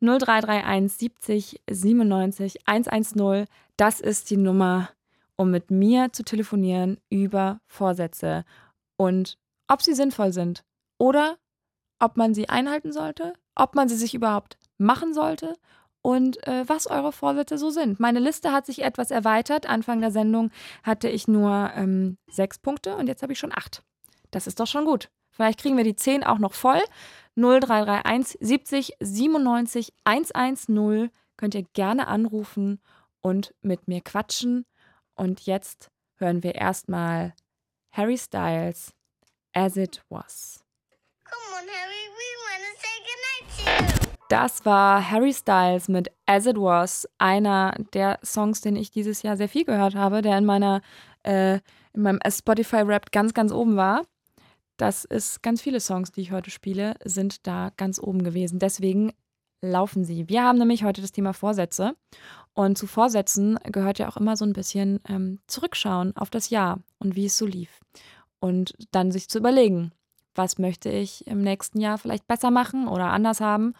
0331 70 97 110. Das ist die Nummer, um mit mir zu telefonieren über Vorsätze und ob sie sinnvoll sind oder ob man sie einhalten sollte, ob man sie sich überhaupt machen sollte und äh, was eure Vorsätze so sind. Meine Liste hat sich etwas erweitert. Anfang der Sendung hatte ich nur ähm, sechs Punkte und jetzt habe ich schon acht. Das ist doch schon gut. Vielleicht kriegen wir die zehn auch noch voll. 0331 70 97 110 könnt ihr gerne anrufen und mit mir quatschen. Und jetzt hören wir erstmal Harry Styles As It Was. Come on, Harry, we Das war Harry Styles mit As It Was, einer der Songs, den ich dieses Jahr sehr viel gehört habe, der in meiner äh, in meinem Spotify Rap ganz ganz oben war. Das ist ganz viele Songs, die ich heute spiele, sind da ganz oben gewesen. Deswegen laufen sie. Wir haben nämlich heute das Thema Vorsätze. Und zu Vorsätzen gehört ja auch immer so ein bisschen ähm, zurückschauen auf das Jahr und wie es so lief. Und dann sich zu überlegen, was möchte ich im nächsten Jahr vielleicht besser machen oder anders haben.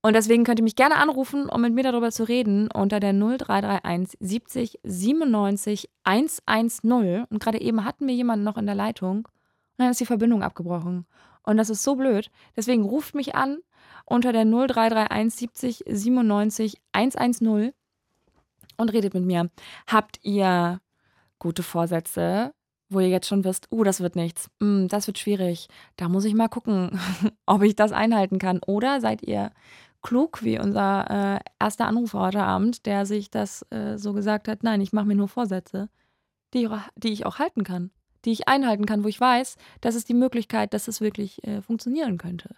Und deswegen könnt ihr mich gerne anrufen, um mit mir darüber zu reden, unter der 0331 70 97 110. Und gerade eben hatten wir jemanden noch in der Leitung und dann ist die Verbindung abgebrochen. Und das ist so blöd. Deswegen ruft mich an unter der 0331 70 97 110 und redet mit mir. Habt ihr gute Vorsätze, wo ihr jetzt schon wisst, uh, das wird nichts, mm, das wird schwierig, da muss ich mal gucken, [laughs] ob ich das einhalten kann. Oder seid ihr klug wie unser äh, erster Anrufer heute Abend, der sich das äh, so gesagt hat, nein, ich mache mir nur Vorsätze, die, ich auch- die ich auch halten kann, die ich einhalten kann, wo ich weiß, das ist die Möglichkeit, dass es wirklich äh, funktionieren könnte.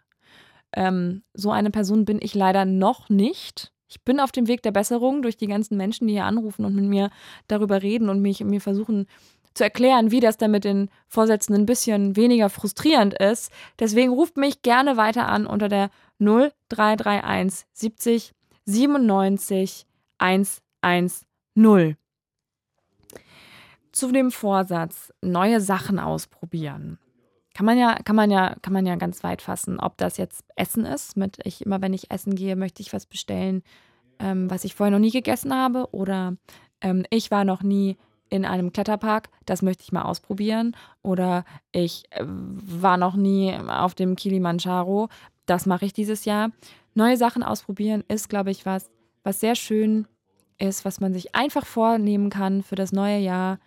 Ähm, so eine Person bin ich leider noch nicht. Ich bin auf dem Weg der Besserung durch die ganzen Menschen, die hier anrufen und mit mir darüber reden und mich, mir versuchen zu erklären, wie das dann mit den Vorsätzen ein bisschen weniger frustrierend ist. Deswegen ruft mich gerne weiter an unter der 0331 70 97 110. Zu dem Vorsatz, neue Sachen ausprobieren. Kann man ja, kann man ja, kann man ja ganz weit fassen, ob das jetzt Essen ist, mit ich immer wenn ich essen gehe, möchte ich was bestellen, ähm, was ich vorher noch nie gegessen habe, oder ähm, ich war noch nie in einem Kletterpark, das möchte ich mal ausprobieren, oder ich äh, war noch nie auf dem Kilimanjaro, das mache ich dieses Jahr. Neue Sachen ausprobieren ist, glaube ich, was, was sehr schön ist, was man sich einfach vornehmen kann für das neue Jahr,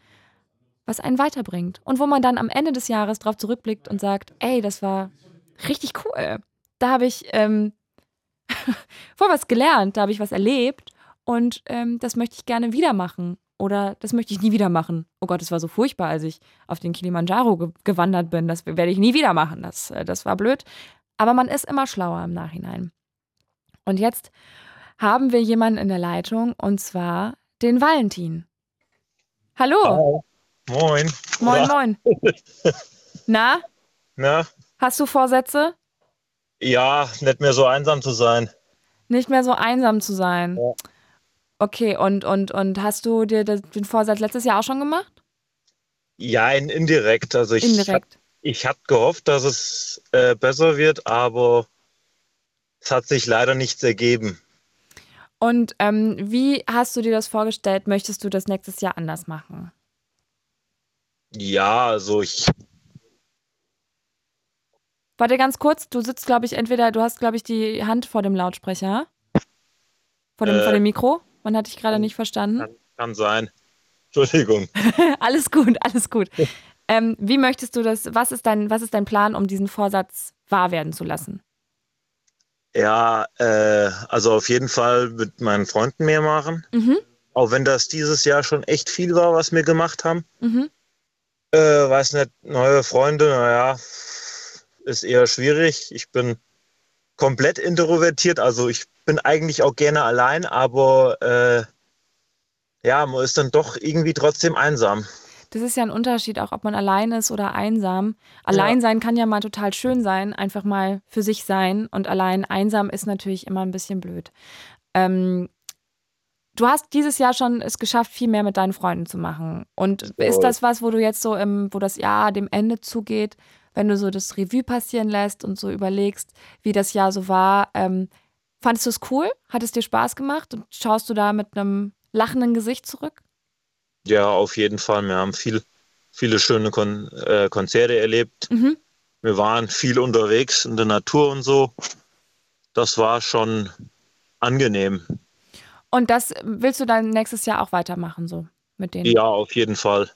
was einen weiterbringt. Und wo man dann am Ende des Jahres drauf zurückblickt und sagt, ey, das war richtig cool. Da habe ich ähm, [laughs] voll was gelernt, da habe ich was erlebt und ähm, das möchte ich gerne wieder machen. Oder das möchte ich nie wieder machen. Oh Gott, es war so furchtbar, als ich auf den Kilimanjaro ge gewandert bin. Das werde ich nie wieder machen. Das, äh, das war blöd. Aber man ist immer schlauer im Nachhinein. Und jetzt haben wir jemanden in der Leitung und zwar den Valentin. Hallo. Moin. Moin, moin. [laughs] Na, Na? hast du Vorsätze? Ja, nicht mehr so einsam zu sein. Nicht mehr so einsam zu sein. Ja. Okay, und, und, und hast du dir den Vorsatz letztes Jahr auch schon gemacht? Ja, in, indirekt. Also ich, Indirekt. ich habe gehofft, dass es äh, besser wird, aber es hat sich leider nichts ergeben. Und ähm, wie hast du dir das vorgestellt? Möchtest du das nächstes Jahr anders machen? Ja, also ich, Warte ganz kurz, du sitzt, glaube ich, entweder, du hast, glaube ich, die Hand vor dem Lautsprecher. Vor dem, Äh. vor dem Mikro. Man hat dich gerade nicht verstanden. kann, kann sein. Entschuldigung. [laughs] alles gut, alles gut. Ähm, wie möchtest du das, was ist, dein, was ist dein Plan, um diesen Vorsatz wahr werden zu lassen? Ja, äh, also auf jeden Fall mit meinen Freunden mehr machen. Mhm, Auch wenn das dieses Jahr schon echt viel war, was wir gemacht haben. mhm. Äh, weiß nicht, neue Freunde, naja, ist eher schwierig. Ich bin komplett introvertiert, also ich bin eigentlich auch gerne allein, aber äh, ja, man ist dann doch irgendwie trotzdem einsam. Das ist ja ein Unterschied, auch ob man allein ist oder einsam. Allein sein kann ja mal total schön sein, einfach mal für sich sein. Und allein einsam ist natürlich immer ein bisschen blöd. Ähm, du hast dieses Jahr schon es geschafft, viel mehr mit deinen Freunden zu machen. Und ist das was, wo du jetzt so im, wo das Jahr dem Ende zugeht, wenn du so das Revue passieren lässt und so überlegst, wie das Jahr so war, ähm, fandest du es cool? Hat es dir Spaß gemacht? Und schaust du da mit einem lachenden Gesicht zurück? Ja, auf jeden Fall. Wir haben viel, viele schöne Kon äh, Konzerte erlebt. Mhm. Wir waren viel unterwegs in der Natur und so. Das war schon angenehm. Und das willst du dann nächstes Jahr auch weitermachen, so mit denen? Ja, auf jeden Fall.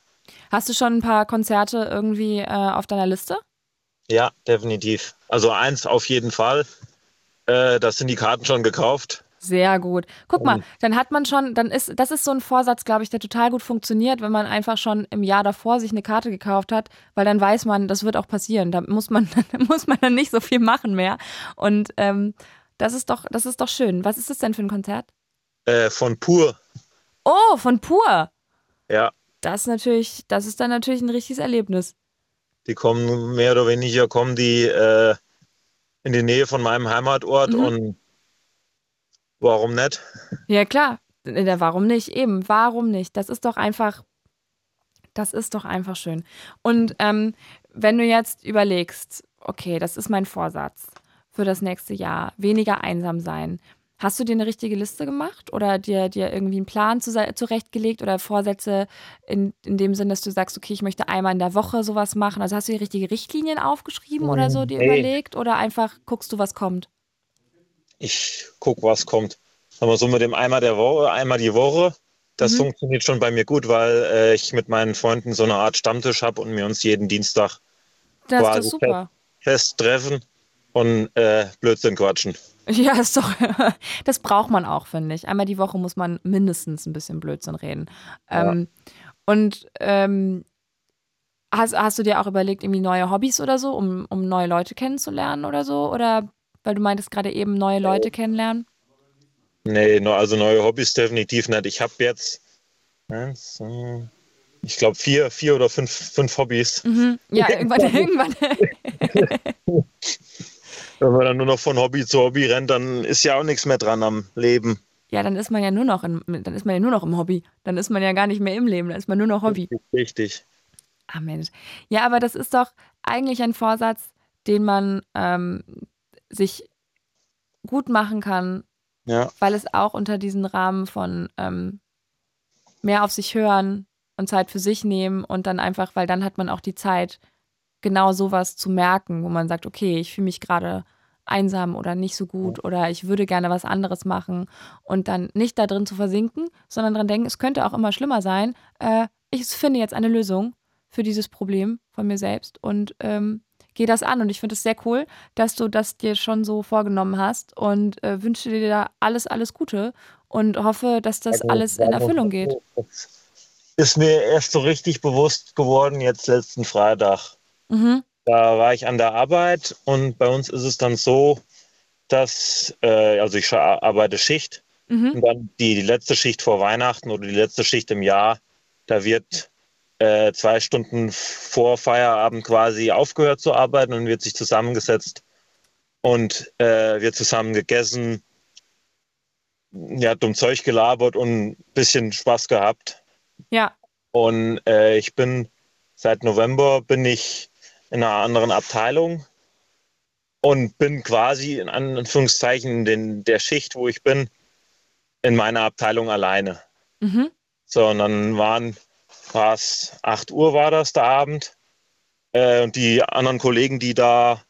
Hast du schon ein paar Konzerte irgendwie äh, auf deiner Liste? Ja, definitiv. Also eins auf jeden Fall. Äh, das sind die Karten schon gekauft. Sehr gut. Guck mal, dann hat man schon, dann ist, das ist so ein Vorsatz, glaube ich, der total gut funktioniert, wenn man einfach schon im Jahr davor sich eine Karte gekauft hat, weil dann weiß man, das wird auch passieren. Da muss man, [laughs] da muss man dann nicht so viel machen mehr. Und ähm, das ist doch, das ist doch schön. Was ist das denn für ein Konzert? Äh, von Pur. Oh, von Pur. Ja, Das ist natürlich, das ist dann natürlich ein richtiges Erlebnis. die kommen mehr oder weniger kommen die äh, in die Nähe von meinem Heimatort Mhm. und warum nicht? Ja, klar. Warum nicht? Eben, warum nicht? Das ist doch einfach, das ist doch einfach schön. Und ähm, wenn du jetzt überlegst, okay, das ist mein Vorsatz für das nächste Jahr, weniger einsam sein. Hast du dir eine richtige Liste gemacht oder dir, dir irgendwie einen Plan zu, zurechtgelegt oder Vorsätze in, in dem Sinn, dass du sagst, okay, ich möchte einmal in der Woche sowas machen? Also hast du dir richtige Richtlinien aufgeschrieben oder so dir Nee. überlegt oder einfach guckst du, was kommt? Ich guck, was kommt. Aber so mit dem einmal der Woche, einmal die Woche, das Mhm. funktioniert schon bei mir gut, weil äh, ich mit meinen Freunden so eine Art Stammtisch habe und wir uns jeden Dienstag Das ist Quasi super. fest treffen und äh, Blödsinn quatschen. [laughs] Ja, ist doch. [laughs] Das braucht man auch, finde ich. Einmal die Woche muss man mindestens ein bisschen Blödsinn reden. Ähm, und ähm, hast, hast du dir auch überlegt, irgendwie neue Hobbys oder so, um, um neue Leute kennenzulernen oder so? Oder weil du meintest gerade eben neue Leute kennenlernen? Nee, also neue Hobbys definitiv nicht. Ich habe jetzt, zwei, ich glaube, vier, vier oder fünf, fünf Hobbys. Mhm. Ja, [laughs] irgendwann, irgendwann. Wenn man dann nur noch von Hobby zu Hobby rennt, dann ist ja auch nichts mehr dran am Leben. Ja, dann ist man ja nur noch in, dann ist man ja nur noch im Hobby. Dann ist man ja gar nicht mehr im Leben, dann ist man nur noch Hobby. Richtig. Ah, Mensch. Ja, aber das ist doch eigentlich ein Vorsatz, den man ähm, sich gut machen kann, Ja, weil es auch unter diesen Rahmen von ähm, mehr auf sich hören und Zeit für sich nehmen und dann einfach, weil dann hat man auch die Zeit, genau sowas zu merken, wo man sagt, okay, ich fühle mich gerade einsam oder nicht so gut oder ich würde gerne was anderes machen und dann nicht da drin zu versinken, sondern dran denken, es könnte auch immer schlimmer sein. Äh, ich finde jetzt eine Lösung für dieses Problem von mir selbst und ähm, gehe das an. Und ich finde es sehr cool, dass du das dir schon so vorgenommen hast und äh, wünsche dir da alles, alles Gute und hoffe, dass das alles in Erfüllung geht. Ist mir erst so richtig bewusst geworden, jetzt letzten Freitag. Mhm. Da war ich an der Arbeit und bei uns ist es dann so, dass, äh, also ich arbeite Schicht Mhm. und dann die, die letzte Schicht vor Weihnachten oder die letzte Schicht im Jahr, da wird äh, zwei Stunden vor Feierabend quasi aufgehört zu arbeiten und wird sich zusammengesetzt und äh, wird zusammen gegessen, ja, dumm Zeug gelabert und ein bisschen Spaß gehabt. Ja. Und äh, ich bin seit November bin ich in einer anderen Abteilung und bin quasi in Anführungszeichen in den, der Schicht, wo ich bin, in meiner Abteilung alleine. Mhm. So, und dann waren war es 8 Uhr war das der Abend. Äh, und die anderen Kollegen, die da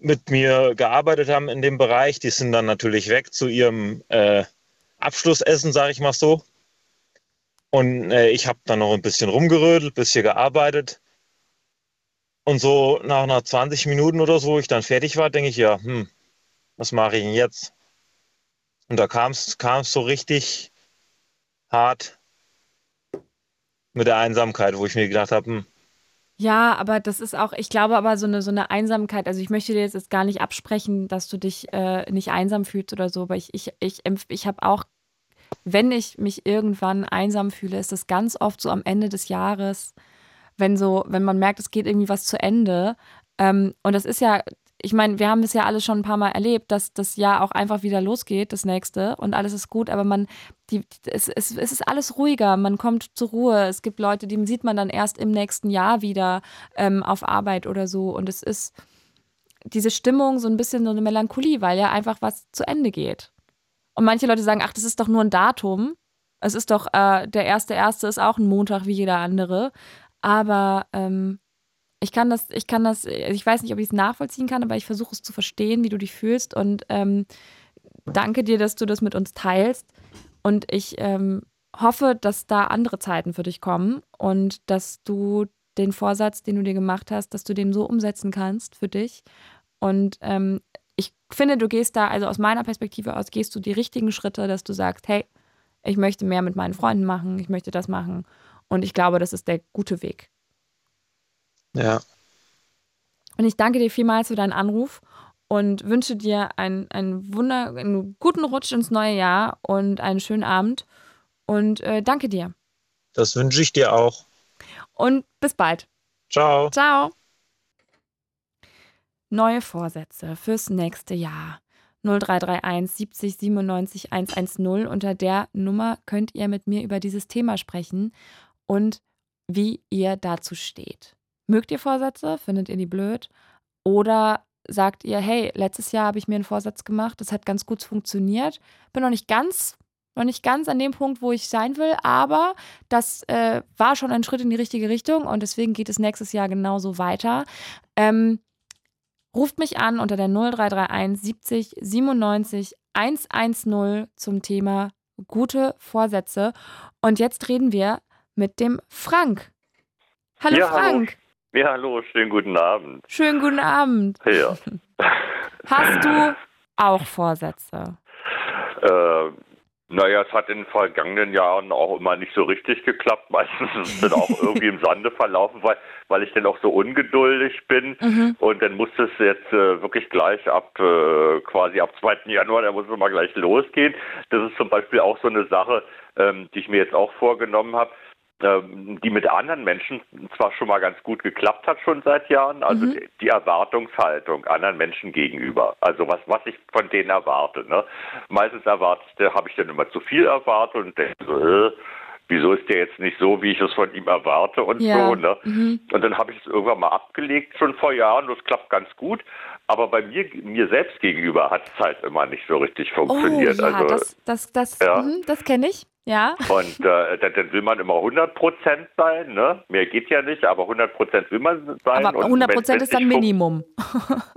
mit mir gearbeitet haben in dem Bereich, die sind dann natürlich weg zu ihrem äh, Abschlussessen, sage ich mal so. Und äh, ich habe dann noch ein bisschen rumgerödelt, bisschen gearbeitet. Und so nach einer 20 Minuten oder so, wo ich dann fertig war, denke ich, ja, hm, was mache ich denn jetzt? Und da kam es so richtig hart mit der Einsamkeit, wo ich mir gedacht habe, hm, Ja, aber das ist auch, ich glaube aber so eine, so eine Einsamkeit, also ich möchte dir jetzt, gar nicht absprechen, dass du dich äh, nicht einsam fühlst oder so, aber ich, ich, ich, ich habe auch, wenn ich mich irgendwann einsam fühle, ist das ganz oft so am Ende des Jahres, wenn so, wenn man merkt, es geht irgendwie was zu Ende. Ähm, und das ist ja, ich meine, wir haben es ja alle schon ein paar Mal erlebt, dass das Jahr auch einfach wieder losgeht, das nächste, und alles ist gut, aber man, die, es, es, es ist alles ruhiger, man kommt zur Ruhe. Es gibt Leute, die sieht man dann erst im nächsten Jahr wieder ähm, auf Arbeit oder so. Und es ist diese Stimmung so ein bisschen so eine Melancholie, weil ja einfach was zu Ende geht. Und manche Leute sagen, ach, das ist doch nur ein Datum. Es ist doch, äh, der erste erste ist auch ein Montag wie jeder andere. Aber ähm, ich kann das, ich kann das, ich weiß nicht, ob ich es nachvollziehen kann, aber ich versuche es zu verstehen, wie du dich fühlst. Und ähm, danke dir, dass du das mit uns teilst. Und ich ähm, hoffe, dass da andere Zeiten für dich kommen und dass du den Vorsatz, den du dir gemacht hast, dass du den so umsetzen kannst für dich. Und ähm, ich finde, du gehst da, also aus meiner Perspektive aus, gehst du die richtigen Schritte, dass du sagst, hey, ich möchte mehr mit meinen Freunden machen, ich möchte das machen. Und ich glaube, das ist der gute Weg. ja, Und ich danke dir vielmals für deinen Anruf und wünsche dir einen, einen, Wunder, einen guten Rutsch ins neue Jahr und einen schönen Abend. Und äh, danke dir. das wünsche ich dir auch. Und bis bald. Ciao. Ciao. Neue Vorsätze fürs nächste Jahr. 0331 70 97 110. Unter der Nummer könnt ihr mit mir über dieses Thema sprechen und wie ihr dazu steht. Mögt ihr Vorsätze? Findet ihr die blöd? Oder sagt ihr, hey, letztes Jahr habe ich mir einen Vorsatz gemacht, das hat ganz gut funktioniert, bin noch nicht ganz noch nicht ganz an dem Punkt, wo ich sein will, aber das äh, war schon ein Schritt in die richtige Richtung und deswegen geht es nächstes Jahr genauso weiter. Ähm, ruft mich an unter der 0331 70 97 110 zum Thema gute Vorsätze. Und jetzt reden wir mit dem Frank. Hallo ja, Frank. Hallo. Ja, hallo, schönen guten Abend. Schönen guten Abend. Ja. [laughs] Hast du auch Vorsätze? Äh, naja, es hat in den vergangenen Jahren auch immer nicht so richtig geklappt. Meistens ist es dann auch [laughs] irgendwie im Sande verlaufen, weil, weil ich dann auch so ungeduldig bin. Mhm. Und dann muss es jetzt äh, wirklich gleich ab, äh, quasi ab 2. Januar, da muss es mal gleich losgehen. Das ist zum Beispiel auch so eine Sache, ähm, die ich mir jetzt auch vorgenommen habe. Ähm, die mit anderen Menschen zwar schon mal ganz gut geklappt hat schon seit Jahren, also mhm. die Erwartungshaltung anderen Menschen gegenüber, also was was ich von denen erwarte. Ne? Meistens erwarte ich, habe ich dann immer zu viel erwartet und denke so, äh, wieso ist der jetzt nicht so, wie ich es von ihm erwarte und ja. so. Ne? Mhm. Und dann habe ich es irgendwann mal abgelegt, schon vor Jahren, das klappt ganz gut. Aber bei mir, mir selbst gegenüber hat es halt immer nicht so richtig funktioniert. Oh, ja, also, das, das, das, ja. mh, das kenne ich. Ja. Und äh, dann, dann, will man immer 100 Prozent sein, ne? Mehr geht ja nicht, aber 100 Prozent will man sein. Aber 100 Prozent ist dann Minimum.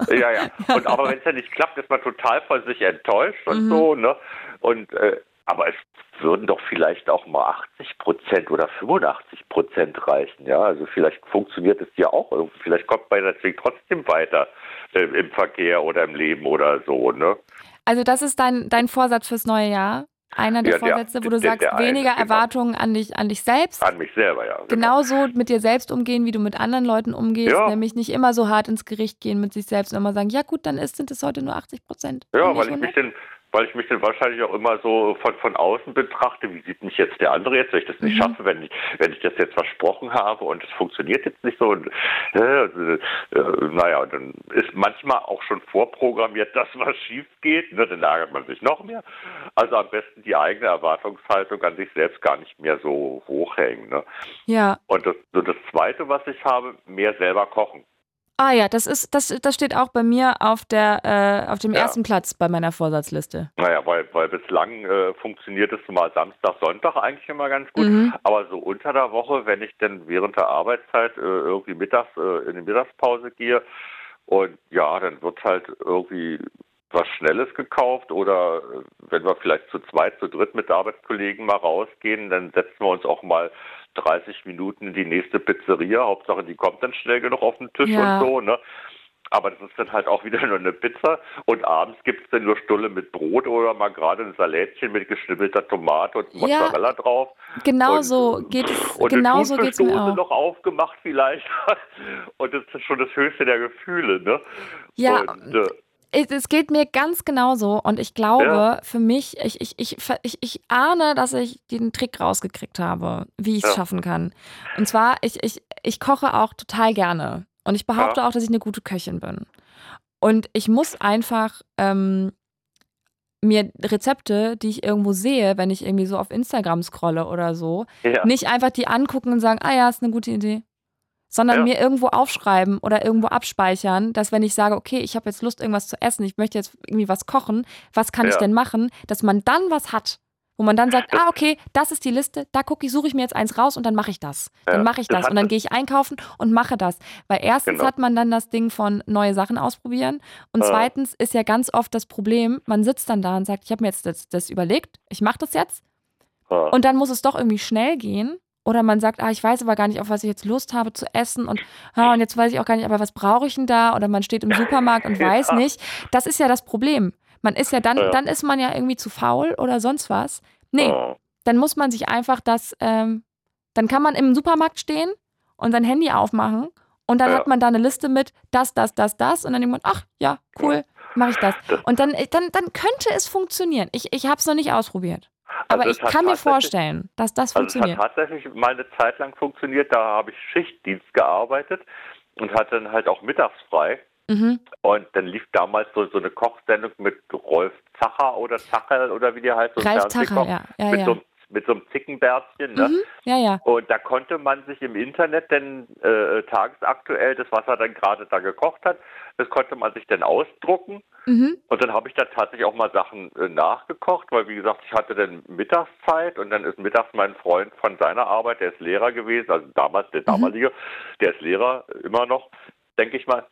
ja, ja. [laughs] Und aber wenn es ja nicht klappt, ist man total von sich enttäuscht und mhm. so, ne? Und äh, aber es würden doch vielleicht auch mal 80 Prozent oder 85 Prozent reichen, ja. Also vielleicht funktioniert es ja auch irgendwie. Vielleicht kommt man deswegen trotzdem weiter äh, im Verkehr oder im Leben oder so, ne? Also das ist dein, dein Vorsatz fürs neue Jahr? Einer der ja, Vorsätze, wo du der, sagst, der weniger eine, genau. Erwartungen an dich, an dich selbst. An mich selber, ja. Genau. Genauso mit dir selbst umgehen, wie du mit anderen Leuten umgehst, ja. nämlich nicht immer so hart ins Gericht gehen mit sich selbst und immer sagen, ja gut, dann ist, sind es heute nur 80 Prozent. Ja, weil ich mich denn weil ich mich dann wahrscheinlich auch immer so von, von außen betrachte, wie sieht mich jetzt der andere jetzt, wenn ich das nicht mhm. schaffe, wenn ich, wenn ich das jetzt versprochen habe und es funktioniert jetzt nicht so und äh, äh, naja, dann ist manchmal auch schon vorprogrammiert, dass was schief geht, ne, dann ärgert man sich noch mehr. Also am besten die eigene Erwartungshaltung an sich selbst gar nicht mehr so hochhängen. Ne? Ja. Und das, so das Zweite, was ich habe, mehr selber kochen. Ah ja, das ist, das, das steht auch bei mir auf der, äh, auf dem ja. ersten Platz bei meiner Vorsatzliste. Naja, weil, weil bislang äh, funktioniert es mal Samstag, Sonntag eigentlich immer ganz gut. Mhm. Aber so unter der Woche, wenn ich dann während der Arbeitszeit äh, irgendwie mittags äh, in die Mittagspause gehe und ja, dann wird halt irgendwie was Schnelles gekauft oder äh, wenn wir vielleicht zu zweit, zu dritt mit Arbeitskollegen mal rausgehen, dann setzen wir uns auch mal 30 Minuten in die nächste Pizzeria. Hauptsache, die kommt dann schnell genug auf den Tisch ja. und so, ne? Aber das ist dann halt auch wieder [laughs] nur eine Pizza. Und abends gibt es dann nur Stulle mit Brot oder mal gerade ein Salätchen mit geschnibbelter Tomate und Mozzarella ja, drauf. Genau und, so geht es. Und genau so geht es mir auch. noch aufgemacht vielleicht. [laughs] und das ist schon das höchste der Gefühle, ne? Ja. Und, äh, es geht mir ganz genauso und ich glaube, ja. für mich, ich, ich, ich, ich, ich ahne, dass ich den Trick rausgekriegt habe, wie ich es ja. schaffen kann. Und zwar, ich, ich, ich koche auch total gerne und ich behaupte ja. auch, dass ich eine gute Köchin bin. Und ich muss einfach ähm, mir Rezepte, die ich irgendwo sehe, wenn ich irgendwie so auf Instagram scrolle oder so, nicht einfach die angucken und sagen, ah ja, ist eine gute Idee sondern ja. mir irgendwo aufschreiben oder irgendwo abspeichern, dass wenn ich sage, okay, ich habe jetzt Lust, irgendwas zu essen, ich möchte jetzt irgendwie was kochen, was kann ja. ich denn machen, dass man dann was hat, wo man dann sagt, ah, okay, das ist die Liste, da gucke ich, suche ich mir jetzt eins raus und dann mache ich das. Ja. Dann mache ich das, das und dann gehe ich einkaufen und mache das. Weil erstens genau. hat man dann das Ding von neue Sachen ausprobieren und zweitens ist ja ganz oft das Problem, man sitzt dann da und sagt, ich habe mir jetzt das, das überlegt, ich mache das jetzt und dann muss es doch irgendwie schnell gehen oder man sagt, ah, ich weiß aber gar nicht, auf was ich jetzt Lust habe zu essen und, ah, und jetzt weiß ich auch gar nicht, aber was brauche ich denn da? Oder man steht im Supermarkt und [laughs] weiß nicht. Das ist ja das Problem. Man ist ja dann, dann ist man ja irgendwie zu faul oder sonst was. Nee, oh. dann muss man sich einfach das, ähm, dann kann man im Supermarkt stehen und sein Handy aufmachen und dann ja. hat man da eine Liste mit das, das, das, das und dann denkt man, ach ja, cool, mache ich das. Und dann, dann, dann könnte es funktionieren. Ich, ich habe es noch nicht ausprobiert. Aber also ich kann mir vorstellen, dass das funktioniert. Also es hat tatsächlich mal eine Zeit lang funktioniert. Da habe ich Schichtdienst gearbeitet und hatte dann halt auch mittags frei. Mhm. Und dann lief damals so, so eine Kochsendung mit Rolf Zacher oder Zacher oder wie der heißt. So Ralf Zacher, ja. ja, mit ja. so einem mit so einem Zickenbärtchen. Ne? Mhm. Ja, ja. Und da konnte man sich im Internet dann äh, tagesaktuell das, was er dann gerade da gekocht hat, das konnte man sich dann ausdrucken. Mhm. Und dann habe ich da tatsächlich auch mal Sachen äh, nachgekocht, weil wie gesagt, ich hatte dann Mittagszeit und dann ist mittags mein Freund von seiner Arbeit, der ist Lehrer gewesen, also damals der damalige, der ist Lehrer immer noch, denke ich mal.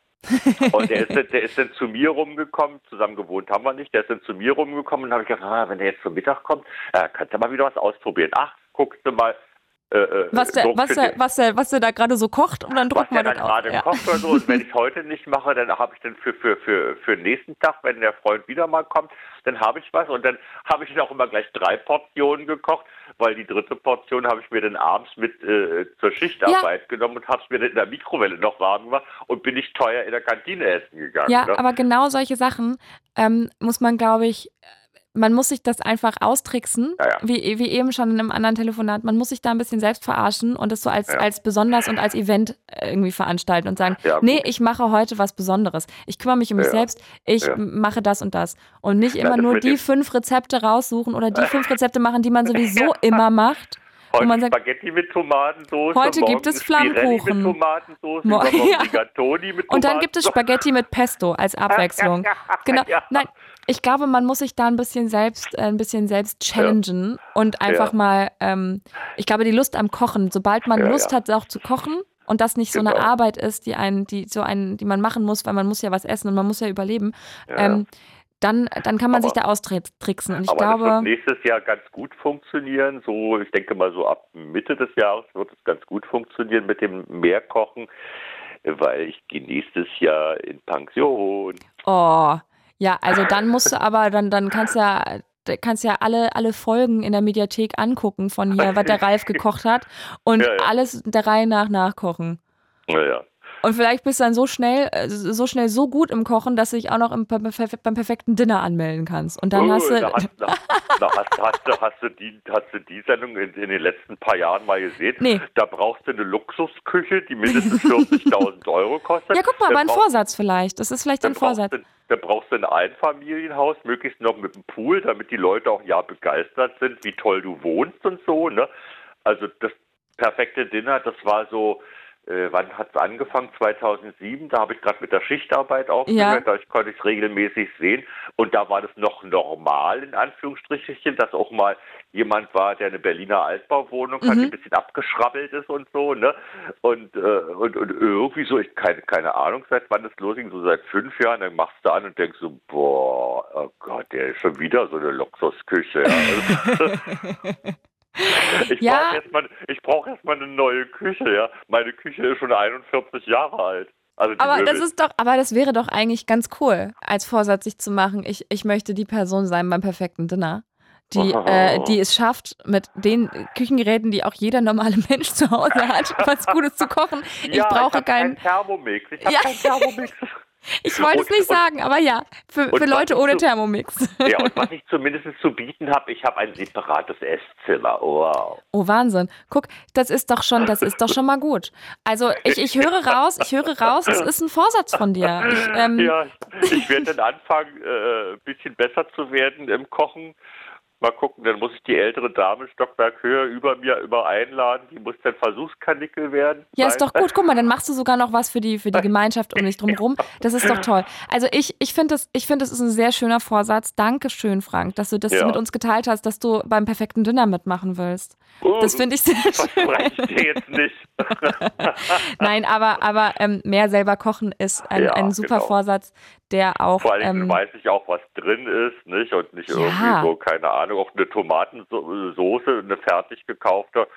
Und der ist, dann- der ist dann zu mir rumgekommen, zusammen gewohnt haben wir nicht, der ist dann zu mir rumgekommen und habe ich gedacht, ah, wenn der jetzt zum Mittag kommt, äh, kannst du mal wieder was ausprobieren. Ach, guckst du mal. Äh, äh, Was der, was der, was der, was der da gerade so kocht und dann der wir das aus. gerade Ja. kocht oder so. [laughs] Und wenn ich heute nicht mache, dann habe ich dann für, für, für, für den nächsten Tag, wenn der Freund wieder mal kommt, dann habe ich was. Und dann habe ich dann auch immer gleich drei Portionen gekocht, weil die dritte Portion habe ich mir dann abends mit äh, zur Schichtarbeit genommen und habe es mir dann in der Mikrowelle noch warm gemacht und bin nicht teuer in der Kantine essen gegangen. Ja, ne? aber genau solche Sachen ähm, muss man, glaube ich, man muss sich das einfach austricksen, Ja, ja. Wie, wie eben schon in einem anderen Telefonat. Man muss sich da ein bisschen selbst verarschen und es so als, Ja. als besonders und als Event äh, irgendwie veranstalten und sagen, nee, ich mache heute was Besonderes. Ich kümmere mich um mich selbst, ich mache das und das. Und nicht immer nur die fünf Rezepte raussuchen oder die [laughs] fünf Rezepte machen, die man sowieso immer macht. Heute man sagt- Spaghetti mit Tomatensauce. Heute gibt es Flammkuchen. mit Tomatensauce, Mo- [laughs] Ja. Mit Und dann gibt es Tomatensauce. Spaghetti mit Pesto als Abwechslung. [laughs] Genau. Nein, ich glaube, man muss sich da ein bisschen selbst, äh, ein bisschen selbst challengen und einfach Ja. mal, ähm, ich glaube, die Lust am Kochen, sobald man Ja, Lust ja. hat, auch zu kochen und das nicht so eine Genau. Arbeit ist, die einen, die so einen, die man machen muss, weil man muss ja was essen und man muss ja überleben, Ja. ähm, dann, dann kann man sich Aber- da austricksen. Und ich Aber das wird glaube, nächstes Jahr ganz gut funktionieren. So, ich denke mal so ab Mitte des Jahres wird es ganz gut funktionieren mit dem Mehrkochen, weil ich gehe nächstes Jahr in Pension. oh, ja, also dann musst du aber, dann, dann kannst du ja, kannst ja alle, alle Folgen in der Mediathek angucken von hier, was der Ralf gekocht hat und Ja, ja. alles der Reihe nach nachkochen. Naja. Und vielleicht bist du dann so schnell, äh, so schnell so gut im Kochen, dass du dich auch noch im, beim, beim perfekten Dinner anmelden kannst. Und dann Oh, hast du. da hast, da, da hast, hast, du, hast, du die, hast du die Sendung in, in den letzten paar Jahren mal gesehen? Nee. Da brauchst du eine Luxusküche, die mindestens 40.000 Euro kostet. Ja, guck mal, Da aber ein Vorsatz vielleicht. Das ist vielleicht ein Vorsatz. du, dann brauchst du ein Einfamilienhaus, möglichst noch mit einem Pool, damit die Leute auch ja begeistert sind, wie toll du wohnst und so. Ne? Also das perfekte Dinner, das war so, äh, wann hat es angefangen? 2007, da habe ich gerade mit der Schichtarbeit aufgehört, da ich, konnte ich es regelmäßig sehen. Und da war das noch normal, in Anführungsstrichen, dass auch mal jemand war, der eine Berliner Altbauwohnung hat, die ein bisschen abgeschrabbelt ist und so. Ne? Und, äh, und, und irgendwie so, ich keine, keine Ahnung, seit wann das losging, so seit fünf Jahren, dann machst du an und denkst so, boah, oh Gott, der ist schon wieder so eine Luxusküche. Ja. [laughs] [laughs] Ich Ja. brauche erstmal brauch erst eine neue Küche, ja. Meine Küche ist schon 41 Jahre alt. Also Aber das ist doch, aber das wäre doch eigentlich ganz cool, als Vorsatz sich zu machen, ich, ich möchte die Person sein beim perfekten Dinner. Die, [laughs] äh, die es schafft, mit den Küchengeräten, die auch jeder normale Mensch zu Hause hat, [laughs] was Gutes zu kochen. Ich ja, brauche ich keinen Thermomix. Ich habe Ja. keinen Thermomix. [laughs] Ich wollte es nicht und- sagen, aber ja, für, für Leute ohne du- Thermomix. Ja, und was ich zumindest zu bieten habe, ich habe ein separates Esszimmer. Wow. Oh, Wahnsinn. Guck, das ist doch schon, das ist doch schon mal gut. Also ich, ich höre raus, ich höre raus, es ist ein Vorsatz von dir. Ich, ähm, Ja, ich werde dann anfangen, äh, ein bisschen besser zu werden im Kochen. Mal gucken, dann muss ich die ältere Dame ein Stockwerk höher über mir über einladen. Die muss dann Versuchskanickel werden. Ja, ist doch gut. Guck mal, dann machst du sogar noch was für die, für die [laughs] Gemeinschaft um dich drum rum. Das ist doch toll. Also ich, ich finde, das, ich finde, das ist ein sehr schöner Vorsatz. Dankeschön, Frank, dass du das Ja. mit uns geteilt hast, dass du beim perfekten Dinner mitmachen willst. Oh, Das finde ich sehr schön. ich dir jetzt nicht. [laughs] Nein, aber, aber ähm, mehr selber kochen ist ein, Ja, ein super genau. Vorsatz, der auch. Vor allem Ähm, weiß ich auch, was drin ist, nicht? Und nicht Ja. irgendwie so, keine Ahnung, auch eine Tomatensoße, eine fertig gekaufte.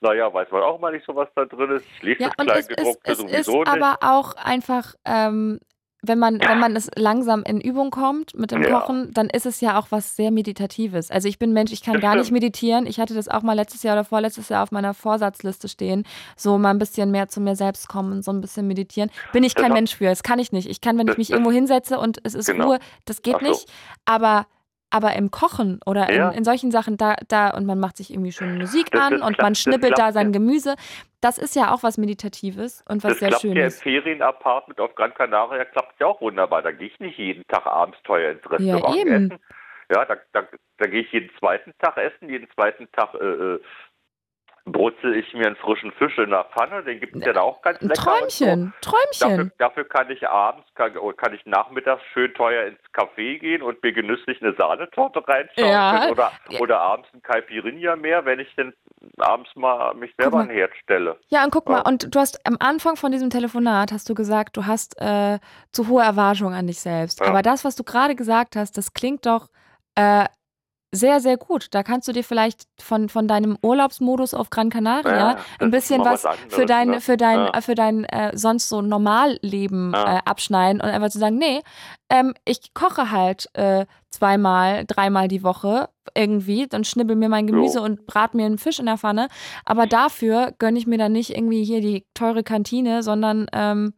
Naja, weiß man auch mal nicht so, was da drin ist. Ich lese ja, das und es, es, Kleingedruckte es ist sowieso nicht. aber auch einfach, ähm, wenn man, wenn man es langsam in Übung kommt mit dem Ja. Kochen, dann ist es ja auch was sehr Meditatives. Also ich bin Mensch, ich kann Das gar nicht meditieren. Ich hatte das auch mal letztes Jahr oder vorletztes Jahr auf meiner Vorsatzliste stehen, so mal ein bisschen mehr zu mir selbst kommen so ein bisschen meditieren. Bin ich kein auch- Mensch für. Das kann ich nicht. Ich kann, wenn ich mich irgendwo hinsetze und es ist Genau. Ruhe, das geht so. nicht. Aber aber im Kochen oder Ja. in, in solchen Sachen, da, da, und man macht sich irgendwie schön Musik Das- an das und klappt- man schnippelt da sein ja. Gemüse, das ist ja auch was Meditatives und was das sehr klappt ja Schönes. Ferienapartment auf Gran Canaria klappt ja auch wunderbar. Da gehe ich nicht jeden Tag abends teuer ins Ja, Restaurant eben. essen. Ja, da, da, da gehe ich jeden zweiten Tag essen, jeden zweiten Tag äh, äh brutzel ich mir einen frischen Fisch in der Pfanne, den gibt es ja da auch ganz lecker. Träumchen, so. Träumchen. Dafür, dafür, kann ich abends, kann, kann, ich nachmittags schön teuer ins Café gehen und mir genüsslich eine Sahnetorte reinschauen ja. oder, oder abends ein Caipirinha mehr, wenn ich denn abends mal mich selber ein Herd stelle. Ja, und guck ja. mal, und du hast am Anfang von diesem Telefonat hast du gesagt, du hast äh, zu hohe Erwartungen an dich selbst. Ja. Aber das, was du gerade gesagt hast, das klingt doch äh, sehr, sehr gut. Da kannst du dir vielleicht von, von deinem Urlaubsmodus auf Gran Canaria ja, ein bisschen was, was für dein, ne? für dein, ja. für dein äh, sonst so Normalleben ja. äh, abschneiden und einfach zu sagen, nee, ähm, ich koche halt äh, zweimal, dreimal die Woche irgendwie, dann schnibbel mir mein Gemüse jo. und brat mir einen Fisch in der Pfanne. Aber dafür gönne ich mir dann nicht irgendwie hier die teure Kantine, sondern ähm,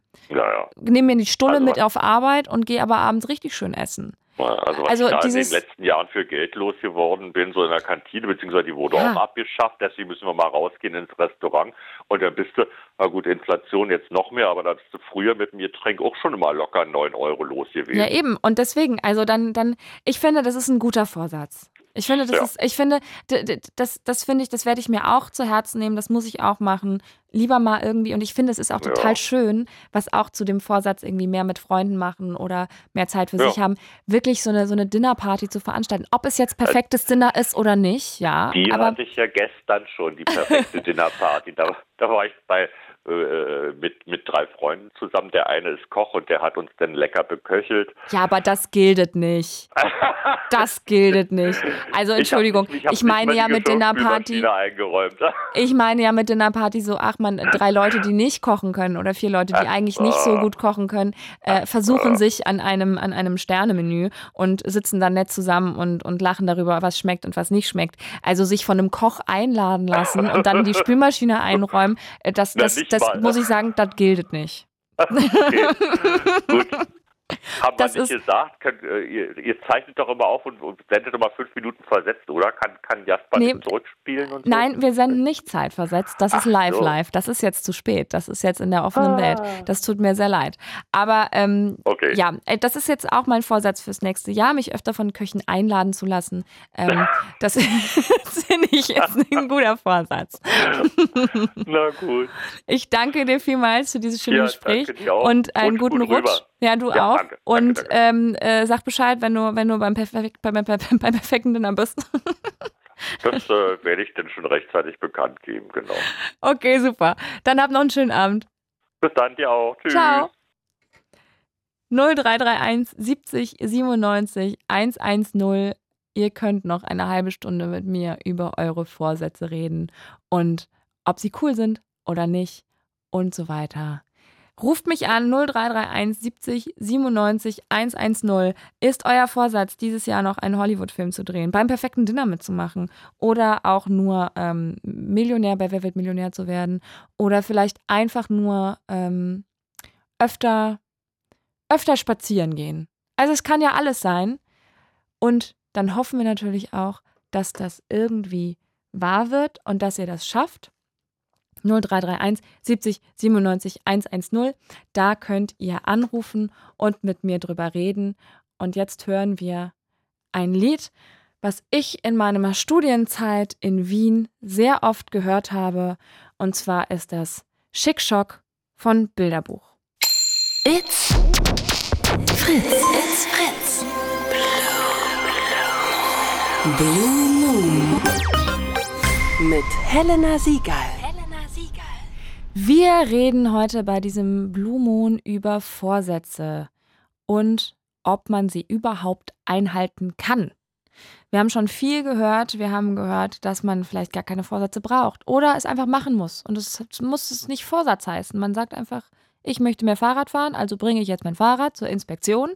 nehme mir die Stulle also, mit auf Arbeit und gehe aber abends richtig schön essen. Also was also ich in den letzten Jahren für Geld losgeworden bin, so in der Kantine, beziehungsweise die wurde ja. auch abgeschafft, deswegen müssen wir mal rausgehen ins Restaurant und dann bist du, na gut, Inflation jetzt noch mehr, aber da bist du früher mit dem Getränk auch schon immer locker 9 Euro los gewesen. Ja eben, und deswegen, also dann, dann, ich finde, das ist ein guter Vorsatz. Ich finde, das ja. ist, ich finde, das, das finde ich, das werde ich mir auch zu Herzen nehmen, das muss ich auch machen. Lieber mal irgendwie, und ich finde, es ist auch total ja. schön, was auch zu dem Vorsatz irgendwie mehr mit Freunden machen oder mehr Zeit für ja. sich haben, wirklich so eine, so eine Dinnerparty zu veranstalten. Ob es jetzt perfektes Dinner ist oder nicht, ja. Die aber hatte ich ja gestern schon, die perfekte [laughs] Dinnerparty. Da, da war ich bei äh, mit, mit drei Freunden zusammen. Der eine ist Koch und der hat uns dann lecker beköchelt. Ja, aber das gilt nicht. [laughs] das gilt nicht. Also Entschuldigung, ich, ich, [laughs] ich meine ja mit Dinnerparty. ich meine ja mit Dinnerparty so, ach man, drei Leute, die nicht kochen können oder vier Leute, die eigentlich nicht so gut kochen können, äh, versuchen sich an einem, an einem Sternemenü und sitzen dann nett zusammen und, und lachen darüber, was schmeckt und was nicht schmeckt. Also sich von einem Koch einladen lassen und dann die [laughs] Spülmaschine einräumen, äh, das, das, das das muss ich sagen, das gilt nicht. okay. [laughs] Gut. Haben wir nicht gesagt, könnt, äh, ihr, ihr, zeichnet doch immer auf und, und sendet immer fünf Minuten versetzt, oder? Kann, kann Jasper nee, zurückspielen und so? Nein, wir senden nicht zeitversetzt. Das Ach ist live so. live. Das ist jetzt zu spät. Das ist jetzt in der offenen ah. Welt. Das tut mir sehr leid. Aber ähm, okay. ja, äh, das ist jetzt auch mein Vorsatz fürs nächste Jahr, mich öfter von Köchen einladen zu lassen. Ähm, [laughs] das [laughs] finde ich jetzt ein guter Vorsatz. Na gut. Ich danke dir vielmals für dieses schöne ja, Gespräch und einen gut, guten gut Rutsch. Ja, du ja, auch. Danke, und danke, danke. Ähm, äh, sag Bescheid, wenn du, wenn du beim, Perfekt, beim, beim, beim perfekten Dinner bist. [laughs] das äh, werde ich dann schon rechtzeitig bekannt geben, genau. Okay, super. Dann hab noch einen schönen Abend. Bis dann, dir auch. Tschüss. Ciao. 0331 70 97 110. Ihr könnt noch eine halbe Stunde mit mir über eure Vorsätze reden und ob sie cool sind oder nicht und so weiter. Ruft mich an 0331 70 97 110. Ist euer Vorsatz, dieses Jahr noch einen Hollywood-Film zu drehen, beim perfekten Dinner mitzumachen oder auch nur ähm, Millionär bei Wer wird Millionär zu werden oder vielleicht einfach nur ähm, öfter, öfter spazieren gehen. Also es kann ja alles sein. Und dann hoffen wir natürlich auch, dass das irgendwie wahr wird und dass ihr das schafft. 0331 70 97 110. Da könnt ihr anrufen und mit mir drüber reden. Und jetzt hören wir ein Lied, was ich in meiner Studienzeit in Wien sehr oft gehört habe. Und zwar ist das Schickschock von Bilderbuch. It's Fritz. It's Fritz. Blue Moon. Mit Helena Siegal. Wir reden heute bei diesem Blue Moon über Vorsätze und ob man sie überhaupt einhalten kann. Wir haben schon viel gehört. Wir haben gehört, dass man vielleicht gar keine Vorsätze braucht oder es einfach machen muss. Und es muss es nicht Vorsatz heißen. Man sagt einfach, ich möchte mehr Fahrrad fahren, also bringe ich jetzt mein Fahrrad zur Inspektion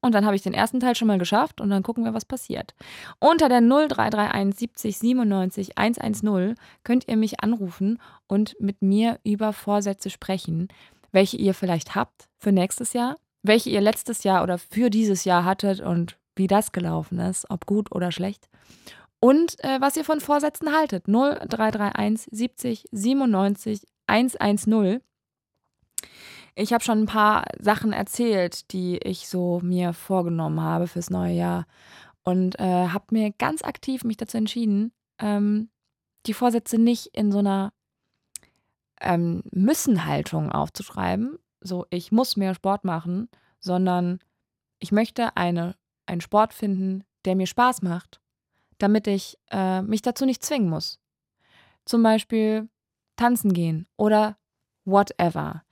und dann habe ich den ersten Teil schon mal geschafft und dann gucken wir, was passiert. Unter der 0331 70 97 110 könnt ihr mich anrufen und mit mir über Vorsätze sprechen, welche ihr vielleicht habt für nächstes Jahr, welche ihr letztes Jahr oder für dieses Jahr hattet und wie das gelaufen ist, ob gut oder schlecht. Und äh, was ihr von Vorsätzen haltet. 0331 70 97 110. Ich habe schon ein paar Sachen erzählt, die ich so mir vorgenommen habe fürs neue Jahr. und äh, habe mir ganz aktiv mich dazu entschieden, ähm, die Vorsätze nicht in so einer ähm, Müssen-Haltung aufzuschreiben, so ich muss mehr Sport machen, sondern ich möchte eine, einen Sport finden, der mir Spaß macht, damit ich äh, mich dazu nicht zwingen muss. Zum Beispiel tanzen gehen oder whatever.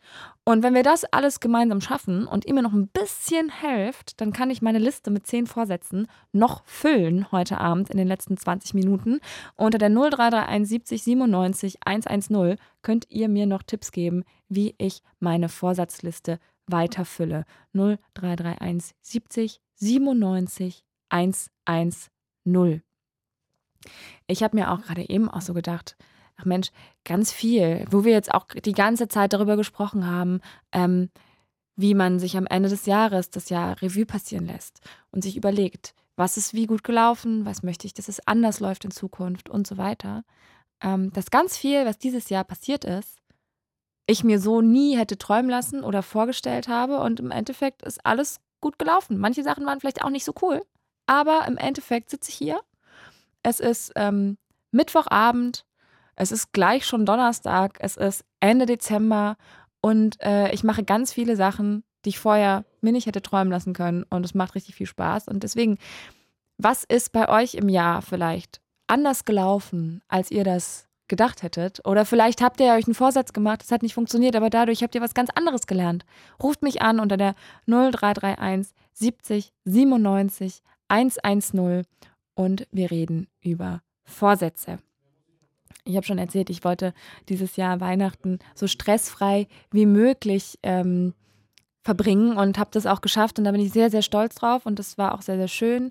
Und wenn wir das alles gemeinsam schaffen und ihr mir noch ein bisschen helft, dann kann ich meine Liste mit zehn Vorsätzen noch füllen heute Abend in den letzten 20 Minuten. Unter der 0331 70 97 110 könnt ihr mir noch Tipps geben, wie ich meine Vorsatzliste weiter fülle. 0331 70 97 110. Ich habe mir auch gerade eben auch so gedacht, ach Mensch, ganz viel, wo wir jetzt auch die ganze Zeit darüber gesprochen haben, ähm, wie man sich am Ende des Jahres das Jahr Revue passieren lässt und sich überlegt, was ist wie gut gelaufen, was möchte ich, dass es anders läuft in Zukunft und so weiter. Ähm, dass ganz viel, was dieses Jahr passiert ist, ich mir so nie hätte träumen lassen oder vorgestellt habe und im Endeffekt ist alles gut gelaufen. Manche Sachen waren vielleicht auch nicht so cool, aber im Endeffekt sitze ich hier. Es ist ähm, Mittwochabend es ist gleich schon Donnerstag, es ist Ende Dezember und äh, ich mache ganz viele Sachen, die ich vorher mir nicht hätte träumen lassen können und es macht richtig viel Spaß. Und deswegen, was ist bei euch im Jahr vielleicht anders gelaufen, als ihr das gedacht hättet? Oder vielleicht habt ihr euch einen Vorsatz gemacht, es hat nicht funktioniert, aber dadurch habt ihr was ganz anderes gelernt. Ruft mich an unter der 0331 70 97 110 und wir reden über Vorsätze. Ich habe schon erzählt, ich wollte dieses Jahr Weihnachten so stressfrei wie möglich ähm, verbringen und habe das auch geschafft und da bin ich sehr, sehr stolz drauf und das war auch sehr, sehr schön,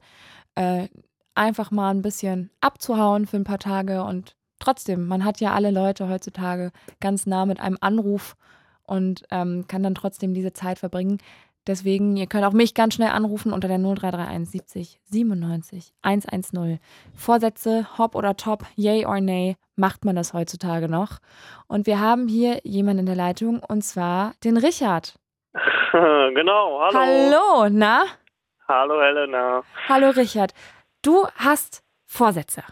äh, einfach mal ein bisschen abzuhauen für ein paar Tage und trotzdem, man hat ja alle Leute heutzutage ganz nah mit einem Anruf und ähm, kann dann trotzdem diese Zeit verbringen. Deswegen, ihr könnt auch mich ganz schnell anrufen unter der 0331 70 97 110. Vorsätze, hopp oder top, yay or nay, macht man das heutzutage noch. Und wir haben hier jemanden in der Leitung und zwar den Richard. [laughs] genau, hallo. Hallo, na? Hallo Helena. Hallo Richard. Du hast Vorsätze.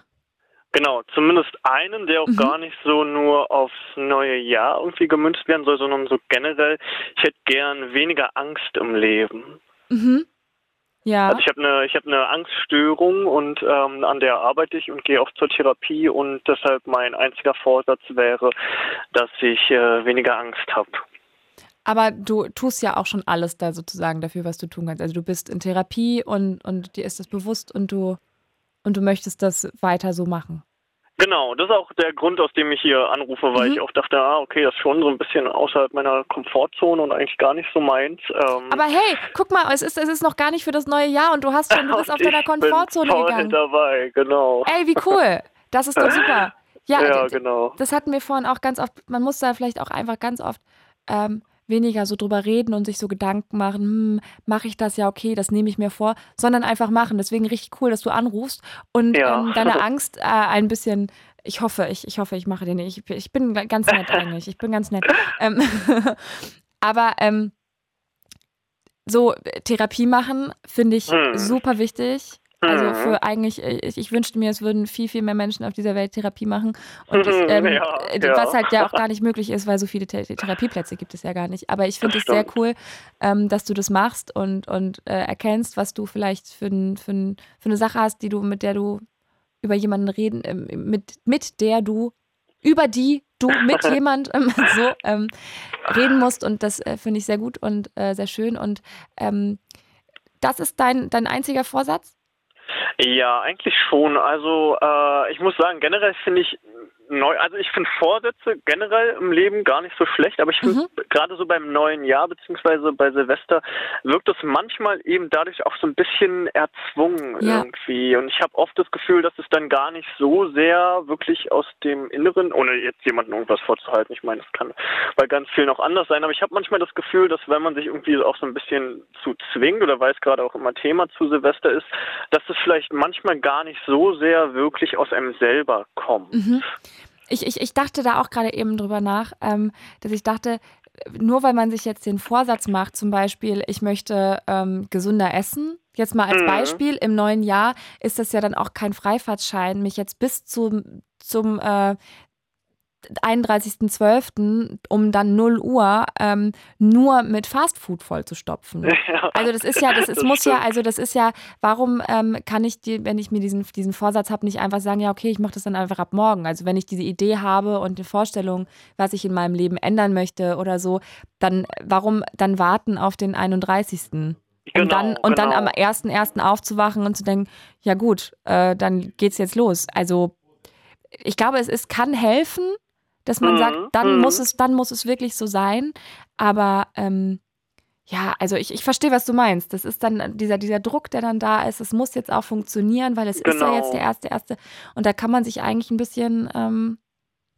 Genau, zumindest einen, der auch mhm. gar nicht so nur aufs neue Jahr irgendwie gemünzt werden soll, sondern so generell, ich hätte gern weniger Angst im Leben. Mhm. Ja. Also ich habe eine ich habe eine Angststörung und ähm, an der arbeite ich und gehe auch zur Therapie und deshalb mein einziger Vorsatz wäre, dass ich äh, weniger Angst habe. Aber du tust ja auch schon alles da sozusagen dafür, was du tun kannst. Also du bist in Therapie und, und dir ist das bewusst und du und du möchtest das weiter so machen. Genau, das ist auch der Grund, aus dem ich hier anrufe, weil mhm. ich auch dachte, ah, okay, das ist schon so ein bisschen außerhalb meiner Komfortzone und eigentlich gar nicht so meins. Ähm Aber hey, guck mal, es ist, es ist noch gar nicht für das neue Jahr und du hast schon, du [laughs] bist auf deiner Komfortzone bin voll gegangen. dabei, genau. Ey, wie cool. Das ist doch [laughs] super. Ja, ja genau. Das hatten wir vorhin auch ganz oft, man muss da vielleicht auch einfach ganz oft ähm, weniger so drüber reden und sich so Gedanken machen, hm, mache ich das ja okay, das nehme ich mir vor, sondern einfach machen. Deswegen richtig cool, dass du anrufst und ja. ähm, deine [laughs] Angst äh, ein bisschen ich hoffe, ich, ich hoffe, ich mache den nicht. Ich, ich bin ganz nett eigentlich. Ich bin ganz nett. Ähm, [laughs] aber ähm, so Therapie machen finde ich hm. super wichtig. Also mhm. für eigentlich, äh, ich, ich, wünschte mir, es würden viel, viel mehr Menschen auf dieser Welt Therapie machen. Und ich, [laughs] ähm, ja, äh, was halt ja auch gar nicht möglich ist, weil so viele Th Therapieplätze gibt es ja gar nicht. Aber ich finde es sehr cool, ähm, dass du das machst und, und äh, erkennst, was du vielleicht für, für, für eine Sache hast, die du, mit der du über jemanden reden, äh, mit, mit der du, über die du mit [laughs] jemandem [laughs] so ähm, reden musst. Und das äh, finde ich sehr gut und äh, sehr schön. Und ähm, das ist dein, dein einziger Vorsatz? Ja, eigentlich schon. Also äh, ich muss sagen, generell finde ich neu, also ich finde Vorsätze generell im Leben gar nicht so schlecht, aber ich finde mhm. gerade so beim neuen Jahr beziehungsweise bei Silvester wirkt es manchmal eben dadurch auch so ein bisschen erzwungen ja. irgendwie. Und ich habe oft das Gefühl, dass es dann gar nicht so sehr wirklich aus dem Inneren, ohne jetzt jemandem irgendwas vorzuhalten, ich meine, das kann bei ganz vielen auch anders sein, aber ich habe manchmal das Gefühl, dass wenn man sich irgendwie auch so ein bisschen zu zwingt oder weil es gerade auch immer Thema zu Silvester ist, dass es vielleicht manchmal gar nicht so sehr wirklich aus einem selber kommt. Mhm ich, ich, ich dachte da auch gerade eben drüber nach, ähm, dass ich dachte, nur weil man sich jetzt den Vorsatz macht, zum Beispiel, ich möchte ähm, gesünder essen Jetzt mal als Mhm. Beispiel, im neuen Jahr ist das ja dann auch kein Freifahrtschein, mich jetzt bis zum, zum äh, 31.12. um dann 0 Uhr ähm, nur mit Fastfood vollzustopfen. [laughs] Ja, Also das ist ja, das, ist, das muss ja, stimmt. also das ist ja, warum ähm, kann ich die, wenn ich mir diesen, diesen Vorsatz habe, nicht einfach sagen, ja, okay, ich mache das dann einfach ab morgen. Also wenn ich diese Idee habe und eine Vorstellung, was ich in meinem Leben ändern möchte oder so, dann warum dann warten auf den 31. Um Genau, dann, und dann genau. am 1.1. aufzuwachen und zu denken, ja gut, äh, dann geht's jetzt los. Also ich glaube, es, es kann helfen, dass man Mhm, sagt, dann mhm. muss es, dann muss es wirklich so sein. Aber ähm, ja, also ich, ich verstehe, was du meinst. Das ist dann dieser, dieser Druck, der dann da ist. Es muss jetzt auch funktionieren, weil es ist ja Genau. jetzt der erste, erste. Und da kann man sich eigentlich ein bisschen, ähm,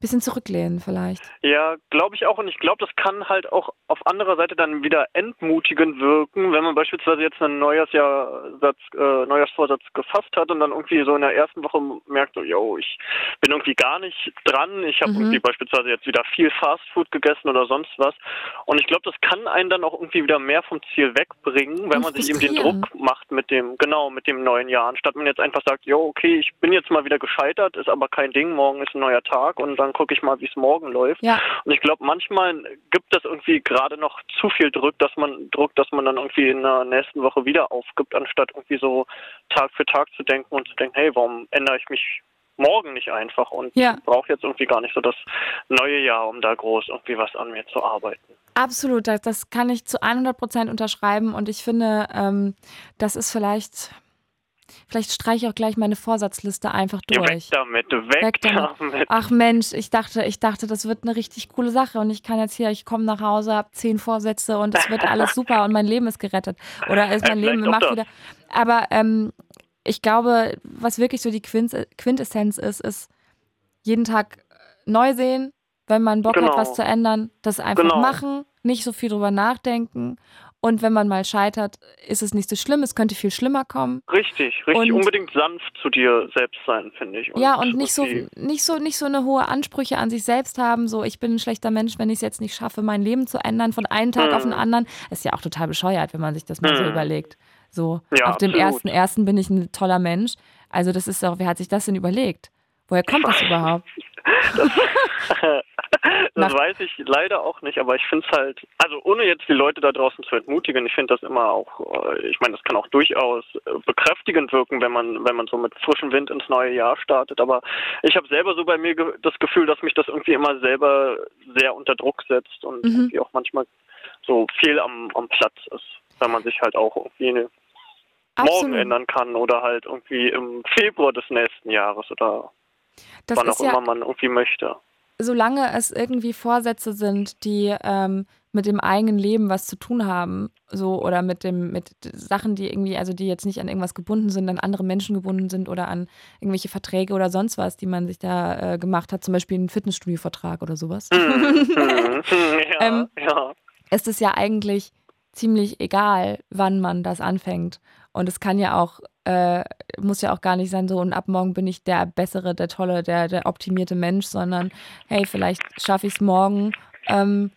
bisschen zurücklehnen vielleicht. Ja, glaube ich auch. Und ich glaube, das kann halt auch auf anderer Seite dann wieder entmutigend wirken, wenn man beispielsweise jetzt einen Neujahrsjahrsatz, äh, Neujahrsvorsatz gefasst hat und dann irgendwie so in der ersten Woche merkt, so, yo, ich bin irgendwie gar nicht dran. Ich habe Mhm. irgendwie beispielsweise jetzt wieder viel Fastfood gegessen oder sonst was. Und ich glaube, das kann einen dann auch irgendwie wieder mehr vom Ziel wegbringen, wenn Und man sich eben den. Druck macht mit dem, genau, mit dem neuen Jahr. Anstatt man jetzt einfach sagt, yo, okay, ich bin jetzt mal wieder gescheitert, ist aber kein Ding, morgen ist ein neuer Tag und dann gucke ich mal, wie es morgen läuft. Ja. Und ich glaube, manchmal gibt es irgendwie gerade noch zu viel Druck, dass man Druck, dass man dann irgendwie in der nächsten Woche wieder aufgibt, anstatt irgendwie so Tag für Tag zu denken und zu denken, hey, warum ändere ich mich morgen nicht einfach und Ja. brauche jetzt irgendwie gar nicht so das neue Jahr, um da groß irgendwie was an mir zu arbeiten. Absolut, das, das kann ich zu 100 Prozent unterschreiben und ich finde, ähm, das ist vielleicht, vielleicht streiche ich auch gleich meine Vorsatzliste einfach Ja, weg durch. damit, weg, Weg damit. damit. Ach Mensch, ich dachte, ich dachte, das wird eine richtig coole Sache und ich kann jetzt hier, ich komme nach Hause, habe zehn Vorsätze und es wird alles [laughs] super und mein Leben ist gerettet oder ist mein Äh, Leben macht wieder. Aber ähm, ich glaube, was wirklich so die Quintessenz ist, ist jeden Tag neu sehen, wenn man Bock hat, Genau. was zu ändern, das einfach Genau. machen, nicht so viel drüber nachdenken. Und wenn man mal scheitert, ist es nicht so schlimm. Es könnte viel schlimmer kommen. Richtig, richtig. Und- Unbedingt sanft zu dir selbst sein, finde ich. ja, und nicht so, nicht so, nicht so eine hohe Ansprüche an sich selbst haben. So, ich bin ein schlechter Mensch, wenn ich es jetzt nicht schaffe, mein Leben zu ändern von einem Tag auf den Mhm. anderen. Ist ja auch total bescheuert, wenn man sich das mal so Mhm. überlegt. So, Ja, auf dem ersten ersten bin ich ein toller Mensch. Also das ist doch, wer hat sich das denn überlegt? Woher kommt das überhaupt? [laughs] das Nach- weiß ich leider auch nicht, aber ich finde es halt, also ohne jetzt die Leute da draußen zu entmutigen, ich finde das immer auch, äh, ich meine, das kann auch durchaus äh, bekräftigend wirken, wenn man, wenn man so mit frischem Wind ins neue Jahr startet. Aber ich habe selber so bei mir ge das Gefühl, dass mich das irgendwie immer selber sehr unter Druck setzt und Mhm. irgendwie auch manchmal so viel am, am Platz ist, weil man sich halt auch irgendwie eine morgen Absolut. ändern kann oder halt irgendwie im Februar des nächsten Jahres oder Das wann auch ja, immer man irgendwie möchte. solange es irgendwie Vorsätze sind, die ähm, mit dem eigenen Leben was zu tun haben, so oder mit dem mit Sachen, die irgendwie, also die jetzt nicht an irgendwas gebunden sind, an andere Menschen gebunden sind oder an irgendwelche Verträge oder sonst was, die man sich da äh, gemacht hat, zum Beispiel einen Fitnessstudio-Vertrag oder sowas, Mhm. [laughs] Mhm. [laughs] ja, Ähm, ja. ist es ja eigentlich ziemlich egal, wann man das anfängt. Und es kann ja auch, äh, muss ja auch gar nicht sein, so und ab morgen bin ich der bessere, der tolle, der, der optimierte Mensch, sondern hey, vielleicht schaffe ich es morgen ähm,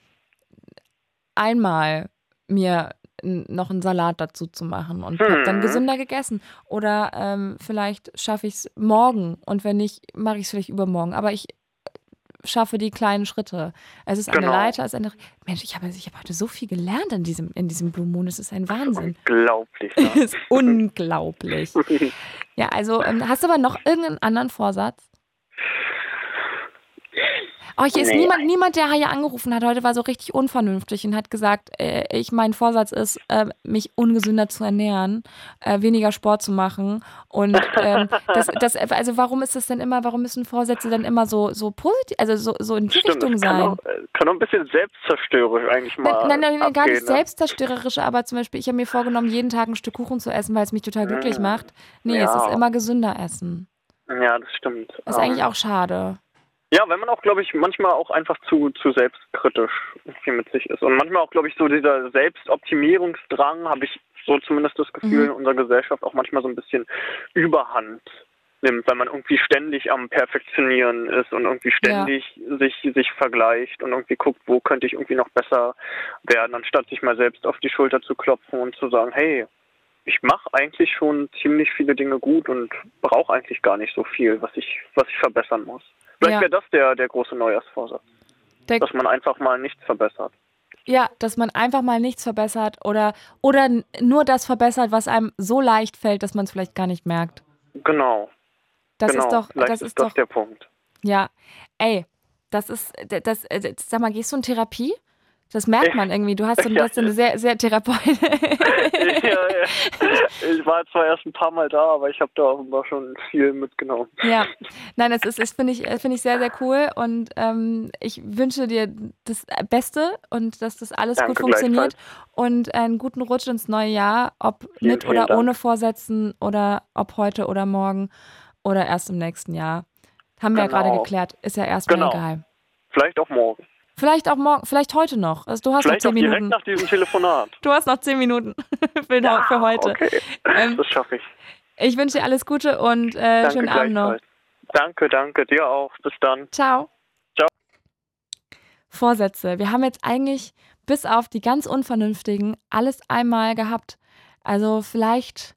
einmal mir noch einen Salat dazu zu machen und habe dann Mhm. gesünder gegessen. Oder ähm, vielleicht schaffe ich es morgen und wenn nicht, mache ich es vielleicht übermorgen. Aber ich schaffe die kleinen Schritte. Es ist eine Genau. Leiter, es ist eine. Mensch, ich habe, ich habe heute so viel gelernt in diesem, in diesem Blue Moon. Es ist ein Wahnsinn. Unglaublich. [laughs] Es Ja. ist unglaublich. [laughs] Ja, also ähm, hast du aber noch irgendeinen anderen Vorsatz? Oh, hier ist Nee. niemand, niemand, der hier angerufen hat. Heute war so richtig unvernünftig und hat gesagt, äh, ich mein Vorsatz ist, äh, mich ungesünder zu ernähren, äh, weniger Sport zu machen. Und ähm, [laughs] das, das, also warum ist das denn immer, warum müssen Vorsätze dann immer so, so positiv, also so, so in die Stimmt, Richtung das kann sein? auch, äh, kann auch ein bisschen selbstzerstörerisch eigentlich mal Nein, nein, nein, gar abgehen, nicht ne? selbstzerstörerisch, aber zum Beispiel, ich habe mir vorgenommen, jeden Tag ein Stück Kuchen zu essen, weil es mich total glücklich Mm. macht. Nee, Ja. es ist immer gesünder essen. Ja, das stimmt. Das ist eigentlich auch schade. Ja, wenn man auch, glaube ich, manchmal auch einfach zu, zu selbstkritisch irgendwie mit sich ist. Und manchmal auch, glaube ich, so dieser Selbstoptimierungsdrang, habe ich so zumindest das Gefühl, Mhm. in unserer Gesellschaft auch manchmal so ein bisschen Überhand nimmt, weil man irgendwie ständig am Perfektionieren ist und irgendwie ständig sich, sich vergleicht und irgendwie guckt, wo könnte ich irgendwie noch besser werden, anstatt sich mal selbst auf die Schulter zu klopfen und zu sagen, hey, ich mache eigentlich schon ziemlich viele Dinge gut und brauche eigentlich gar nicht so viel, was ich, was ich verbessern muss. Vielleicht Ja. wäre das der, der große Neujahrsvorsatz. Der- dass man einfach mal nichts verbessert. Ja, dass man einfach mal nichts verbessert oder, oder nur das verbessert, was einem so leicht fällt, dass man es vielleicht gar nicht merkt. Genau. Das genau. ist doch, Vielleicht das ist, ist das doch, der Punkt. ja, ey, das ist, das, das, äh, sag mal, gehst du in Therapie? Das merkt man irgendwie. Du hast, so, [laughs] Ja. hast eine sehr, sehr Therapeut. [laughs] ja, ja. Ich war zwar erst ein paar Mal da, aber ich habe da offenbar schon viel mitgenommen. Ja, nein, das ist, das finde ich, finde ich sehr, sehr cool und ähm, ich wünsche dir das Beste und dass das alles Danke, gut funktioniert und einen guten Rutsch ins neue Jahr, ob Vielen, mit oder Dank. ohne Vorsätzen oder ob heute oder morgen oder erst im nächsten Jahr. Haben wir ja gerade Genau. geklärt, ist ja erstmal Genau. geheim. Vielleicht auch morgen. Vielleicht auch morgen, vielleicht heute noch. Also du hast Vielleicht noch zehn direkt Minuten. nach diesem Telefonat. Du hast noch zehn Minuten [laughs] für, für heute. Okay, Ähm, das schaffe ich. Ich wünsche dir alles Gute und äh, Danke schönen Abend noch. Danke, danke. Dir auch. Bis dann. Ciao. Ciao. Vorsätze. Wir haben jetzt eigentlich bis auf die ganz unvernünftigen alles einmal gehabt. Also vielleicht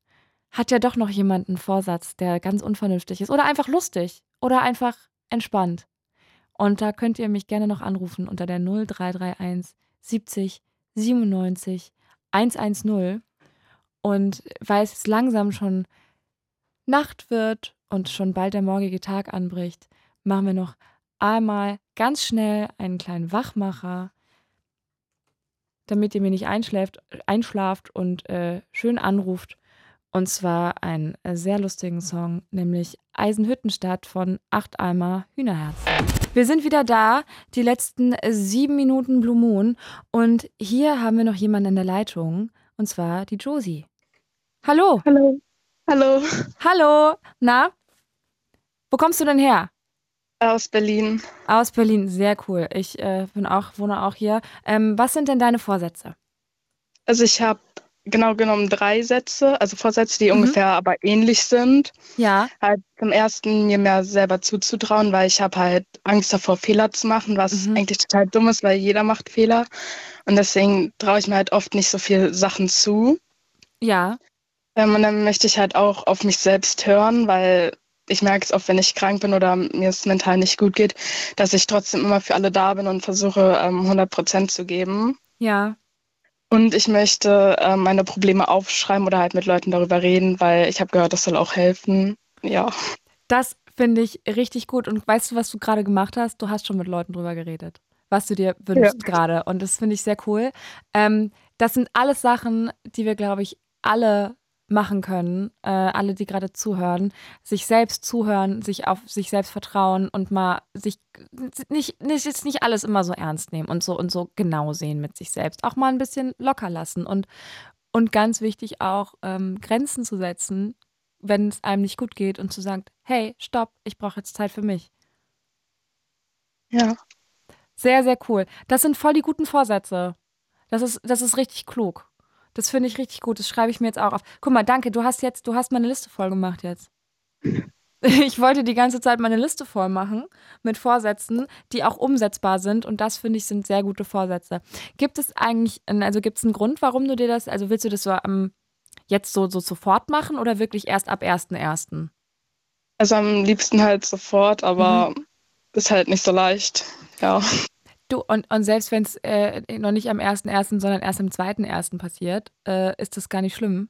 hat ja doch noch jemand einen Vorsatz, der ganz unvernünftig ist oder einfach lustig oder einfach entspannt. Und da könnt ihr mich gerne noch anrufen unter der 0331 70 97 110. Und weil es langsam schon Nacht wird und schon bald der morgige Tag anbricht, machen wir noch einmal ganz schnell einen kleinen Wachmacher, damit ihr mir nicht einschläft, einschlaft und äh, schön anruft. Und zwar einen sehr lustigen Song, nämlich Eisenhüttenstadt von Acht Eimer Hühnerherz. Wir sind wieder da, die letzten äh, sieben Minuten Blue Moon. Und hier haben wir noch jemanden in der Leitung, und zwar die Josie. Hallo. Hallo. Hallo. Hallo. Na? Wo kommst du denn her? Aus Berlin. Aus Berlin, sehr cool. Ich äh, bin auch, wohne auch hier. Ähm, was sind denn deine Vorsätze? Also ich habe genau genommen drei Sätze, also Vorsätze, die ungefähr aber ähnlich sind. Ja. Halt zum ersten mir mehr selber zuzutrauen, weil ich habe halt Angst davor, Fehler zu machen, was eigentlich total dumm ist, weil jeder macht Fehler. Und deswegen traue ich mir halt oft nicht so viel Sachen zu. Ja. Ähm, und dann möchte ich halt auch auf mich selbst hören, weil ich merke es oft, wenn ich krank bin oder mir es mental nicht gut geht, dass ich trotzdem immer für alle da bin und versuche, ähm, 100 Prozent zu geben. Ja. Und ich möchte äh, meine Probleme aufschreiben oder halt mit Leuten darüber reden, weil ich habe gehört, das soll auch helfen. Ja. Das finde ich richtig gut. Und weißt du, was du gerade gemacht hast? Du hast schon mit Leuten drüber geredet, was du dir wünschst Ja. gerade. Und das finde ich sehr cool. Ähm, das sind alles Sachen, die wir, glaube ich, alle machen können, äh, alle, die gerade zuhören, sich selbst zuhören, sich auf sich selbst vertrauen und mal sich nicht, nicht, jetzt nicht alles immer so ernst nehmen und so und so genau sehen mit sich selbst. Auch mal ein bisschen locker lassen und, und ganz wichtig auch ähm, Grenzen zu setzen, wenn es einem nicht gut geht und zu sagen, hey, stopp, ich brauche jetzt Zeit für mich. Ja. Sehr, sehr cool. Das sind voll die guten Vorsätze. Das ist, das ist richtig klug. Das finde ich richtig gut. Das schreibe ich mir jetzt auch auf. Guck mal, danke, du hast jetzt, du hast meine Liste voll gemacht jetzt. [laughs] Ich wollte die ganze Zeit meine Liste voll machen mit Vorsätzen, die auch umsetzbar sind. Und das finde ich sind sehr gute Vorsätze. Gibt es eigentlich, also gibt es einen Grund, warum du dir das, also willst du das so am, jetzt so, so sofort machen oder wirklich erst ab 1.1.? Also am liebsten halt sofort, aber ist halt nicht so leicht. Ja. Du, und, und selbst wenn es äh, noch nicht am 1.1., sondern erst am 2.1. passiert, äh, ist das gar nicht schlimm.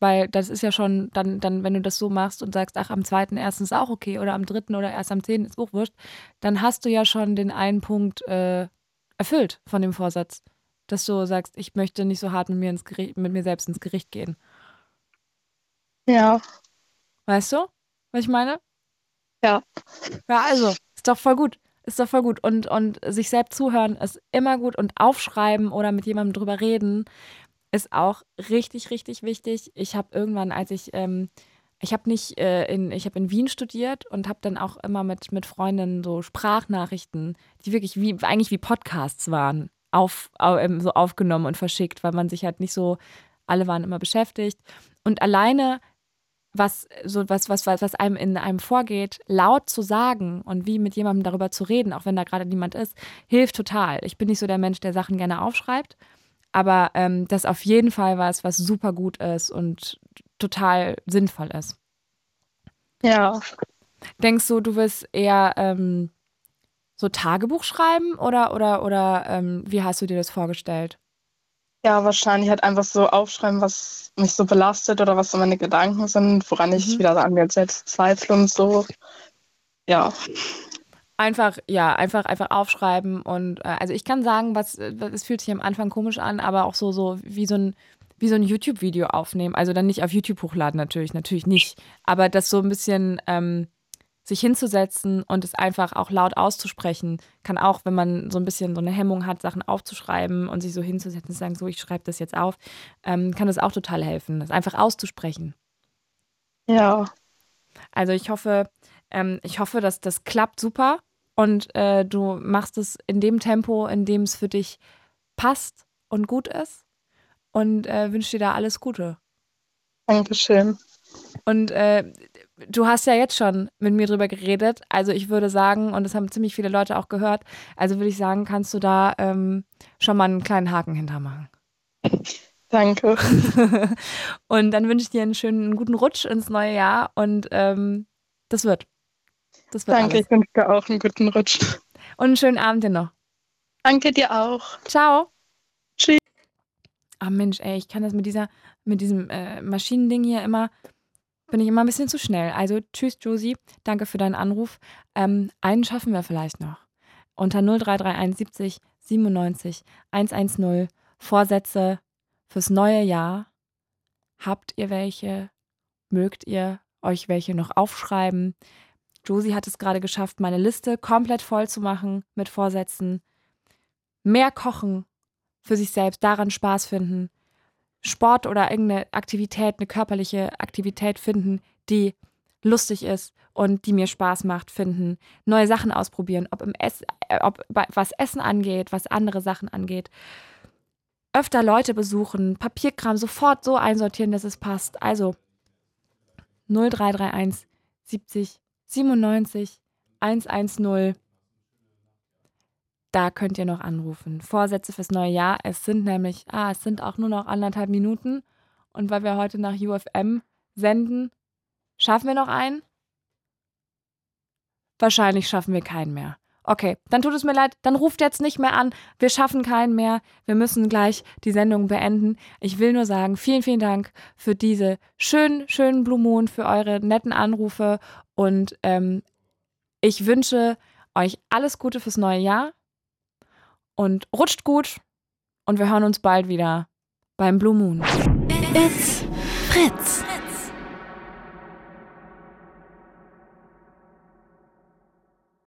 Weil das ist ja schon, dann, dann, wenn du das so machst und sagst, ach, am 2.1. ist auch okay oder am 3. oder erst am 10. ist auch wurscht, dann hast du ja schon den einen Punkt äh, erfüllt von dem Vorsatz. Dass du sagst, ich möchte nicht so hart mit mir, ins Gericht, mit mir selbst ins Gericht gehen. Ja. Weißt du, was ich meine? Ja. Ja, also, ist doch voll gut. Ist doch voll gut. Und, und sich selbst zuhören ist immer gut. Und aufschreiben oder mit jemandem drüber reden ist auch richtig, richtig wichtig. Ich habe irgendwann, als ich, ähm, ich habe nicht äh, in, ich habe in Wien studiert und habe dann auch immer mit, mit Freundinnen so Sprachnachrichten, die wirklich wie, eigentlich wie Podcasts waren, auf, au- ähm, so aufgenommen und verschickt, weil man sich halt nicht so, alle waren immer beschäftigt. Und alleine was so was, was, was, was einem in einem vorgeht, laut zu sagen und wie mit jemandem darüber zu reden, auch wenn da gerade niemand ist, hilft total. Ich bin nicht so der Mensch, der Sachen gerne aufschreibt, aber ähm, das auf jeden Fall was, was super gut ist und total sinnvoll ist. Ja. Denkst du, du wirst eher ähm, so Tagebuch schreiben oder oder oder ähm, wie hast du dir das vorgestellt? Ja, wahrscheinlich halt einfach so aufschreiben, was mich so belastet oder was so meine Gedanken sind, woran ich Mhm. wieder an mir selbst zweifle und so. Ja. Einfach, ja, einfach, einfach aufschreiben und äh, also ich kann sagen, was, äh, es fühlt sich am Anfang komisch an, aber auch so, so wie so ein, wie so ein YouTube-Video aufnehmen. Also dann nicht auf YouTube hochladen, natürlich, natürlich nicht. Aber das so ein bisschen ähm, sich hinzusetzen und es einfach auch laut auszusprechen, kann auch, wenn man so ein bisschen so eine Hemmung hat, Sachen aufzuschreiben und sich so hinzusetzen und sagen, so, ich schreibe das jetzt auf, ähm, kann das auch total helfen, das einfach auszusprechen. Ja. Also ich hoffe, ähm, ich hoffe, dass das klappt super und äh, du machst es in dem Tempo, in dem es für dich passt und gut ist und äh, wünsche dir da alles Gute. Dankeschön. Und äh, du hast ja jetzt schon mit mir drüber geredet. Also ich würde sagen, und das haben ziemlich viele Leute auch gehört, also würde ich sagen, kannst du da ähm, schon mal einen kleinen Haken hintermachen. Danke. [laughs] und dann wünsche ich dir einen schönen, einen guten Rutsch ins neue Jahr und ähm, das wird. Das wird Danke, alles. ich wünsche dir auch einen guten Rutsch. Und einen schönen Abend dir noch. Danke dir auch. Ciao. Tschüss. Ah Mensch, ey, ich kann das mit dieser, mit diesem äh, Maschinending hier immer, bin ich immer ein bisschen zu schnell. Also tschüss, Josie, danke für deinen Anruf. Ähm, einen schaffen wir vielleicht noch. Unter 0331 70 97 110 Vorsätze fürs neue Jahr. Habt ihr welche? Mögt ihr euch welche noch aufschreiben? Josie hat es gerade geschafft, meine Liste komplett voll zu machen mit Vorsätzen. Mehr kochen für sich selbst, daran Spaß finden. Sport oder irgendeine Aktivität, eine körperliche Aktivität finden, die lustig ist und die mir Spaß macht, finden. Neue Sachen ausprobieren, ob, im Ess, äh, ob was Essen angeht, was andere Sachen angeht. Öfter Leute besuchen, Papierkram sofort so einsortieren, dass es passt. Also 0331 70 97 110. Da könnt ihr noch anrufen. Vorsätze fürs neue Jahr. Es sind nämlich, ah, es sind auch nur noch anderthalb Minuten. Und weil wir heute nach UFM senden, schaffen wir noch einen? Wahrscheinlich schaffen wir keinen mehr. Okay, dann tut es mir leid, dann ruft jetzt nicht mehr an. Wir schaffen keinen mehr. Wir müssen gleich die Sendung beenden. Ich will nur sagen, vielen, vielen Dank für diese schönen, schönen Blue Moon, für eure netten Anrufe. Und ähm, ich wünsche euch alles Gute fürs neue Jahr und rutscht gut. Und wir hören uns bald wieder beim Blue Moon. It's Fritz.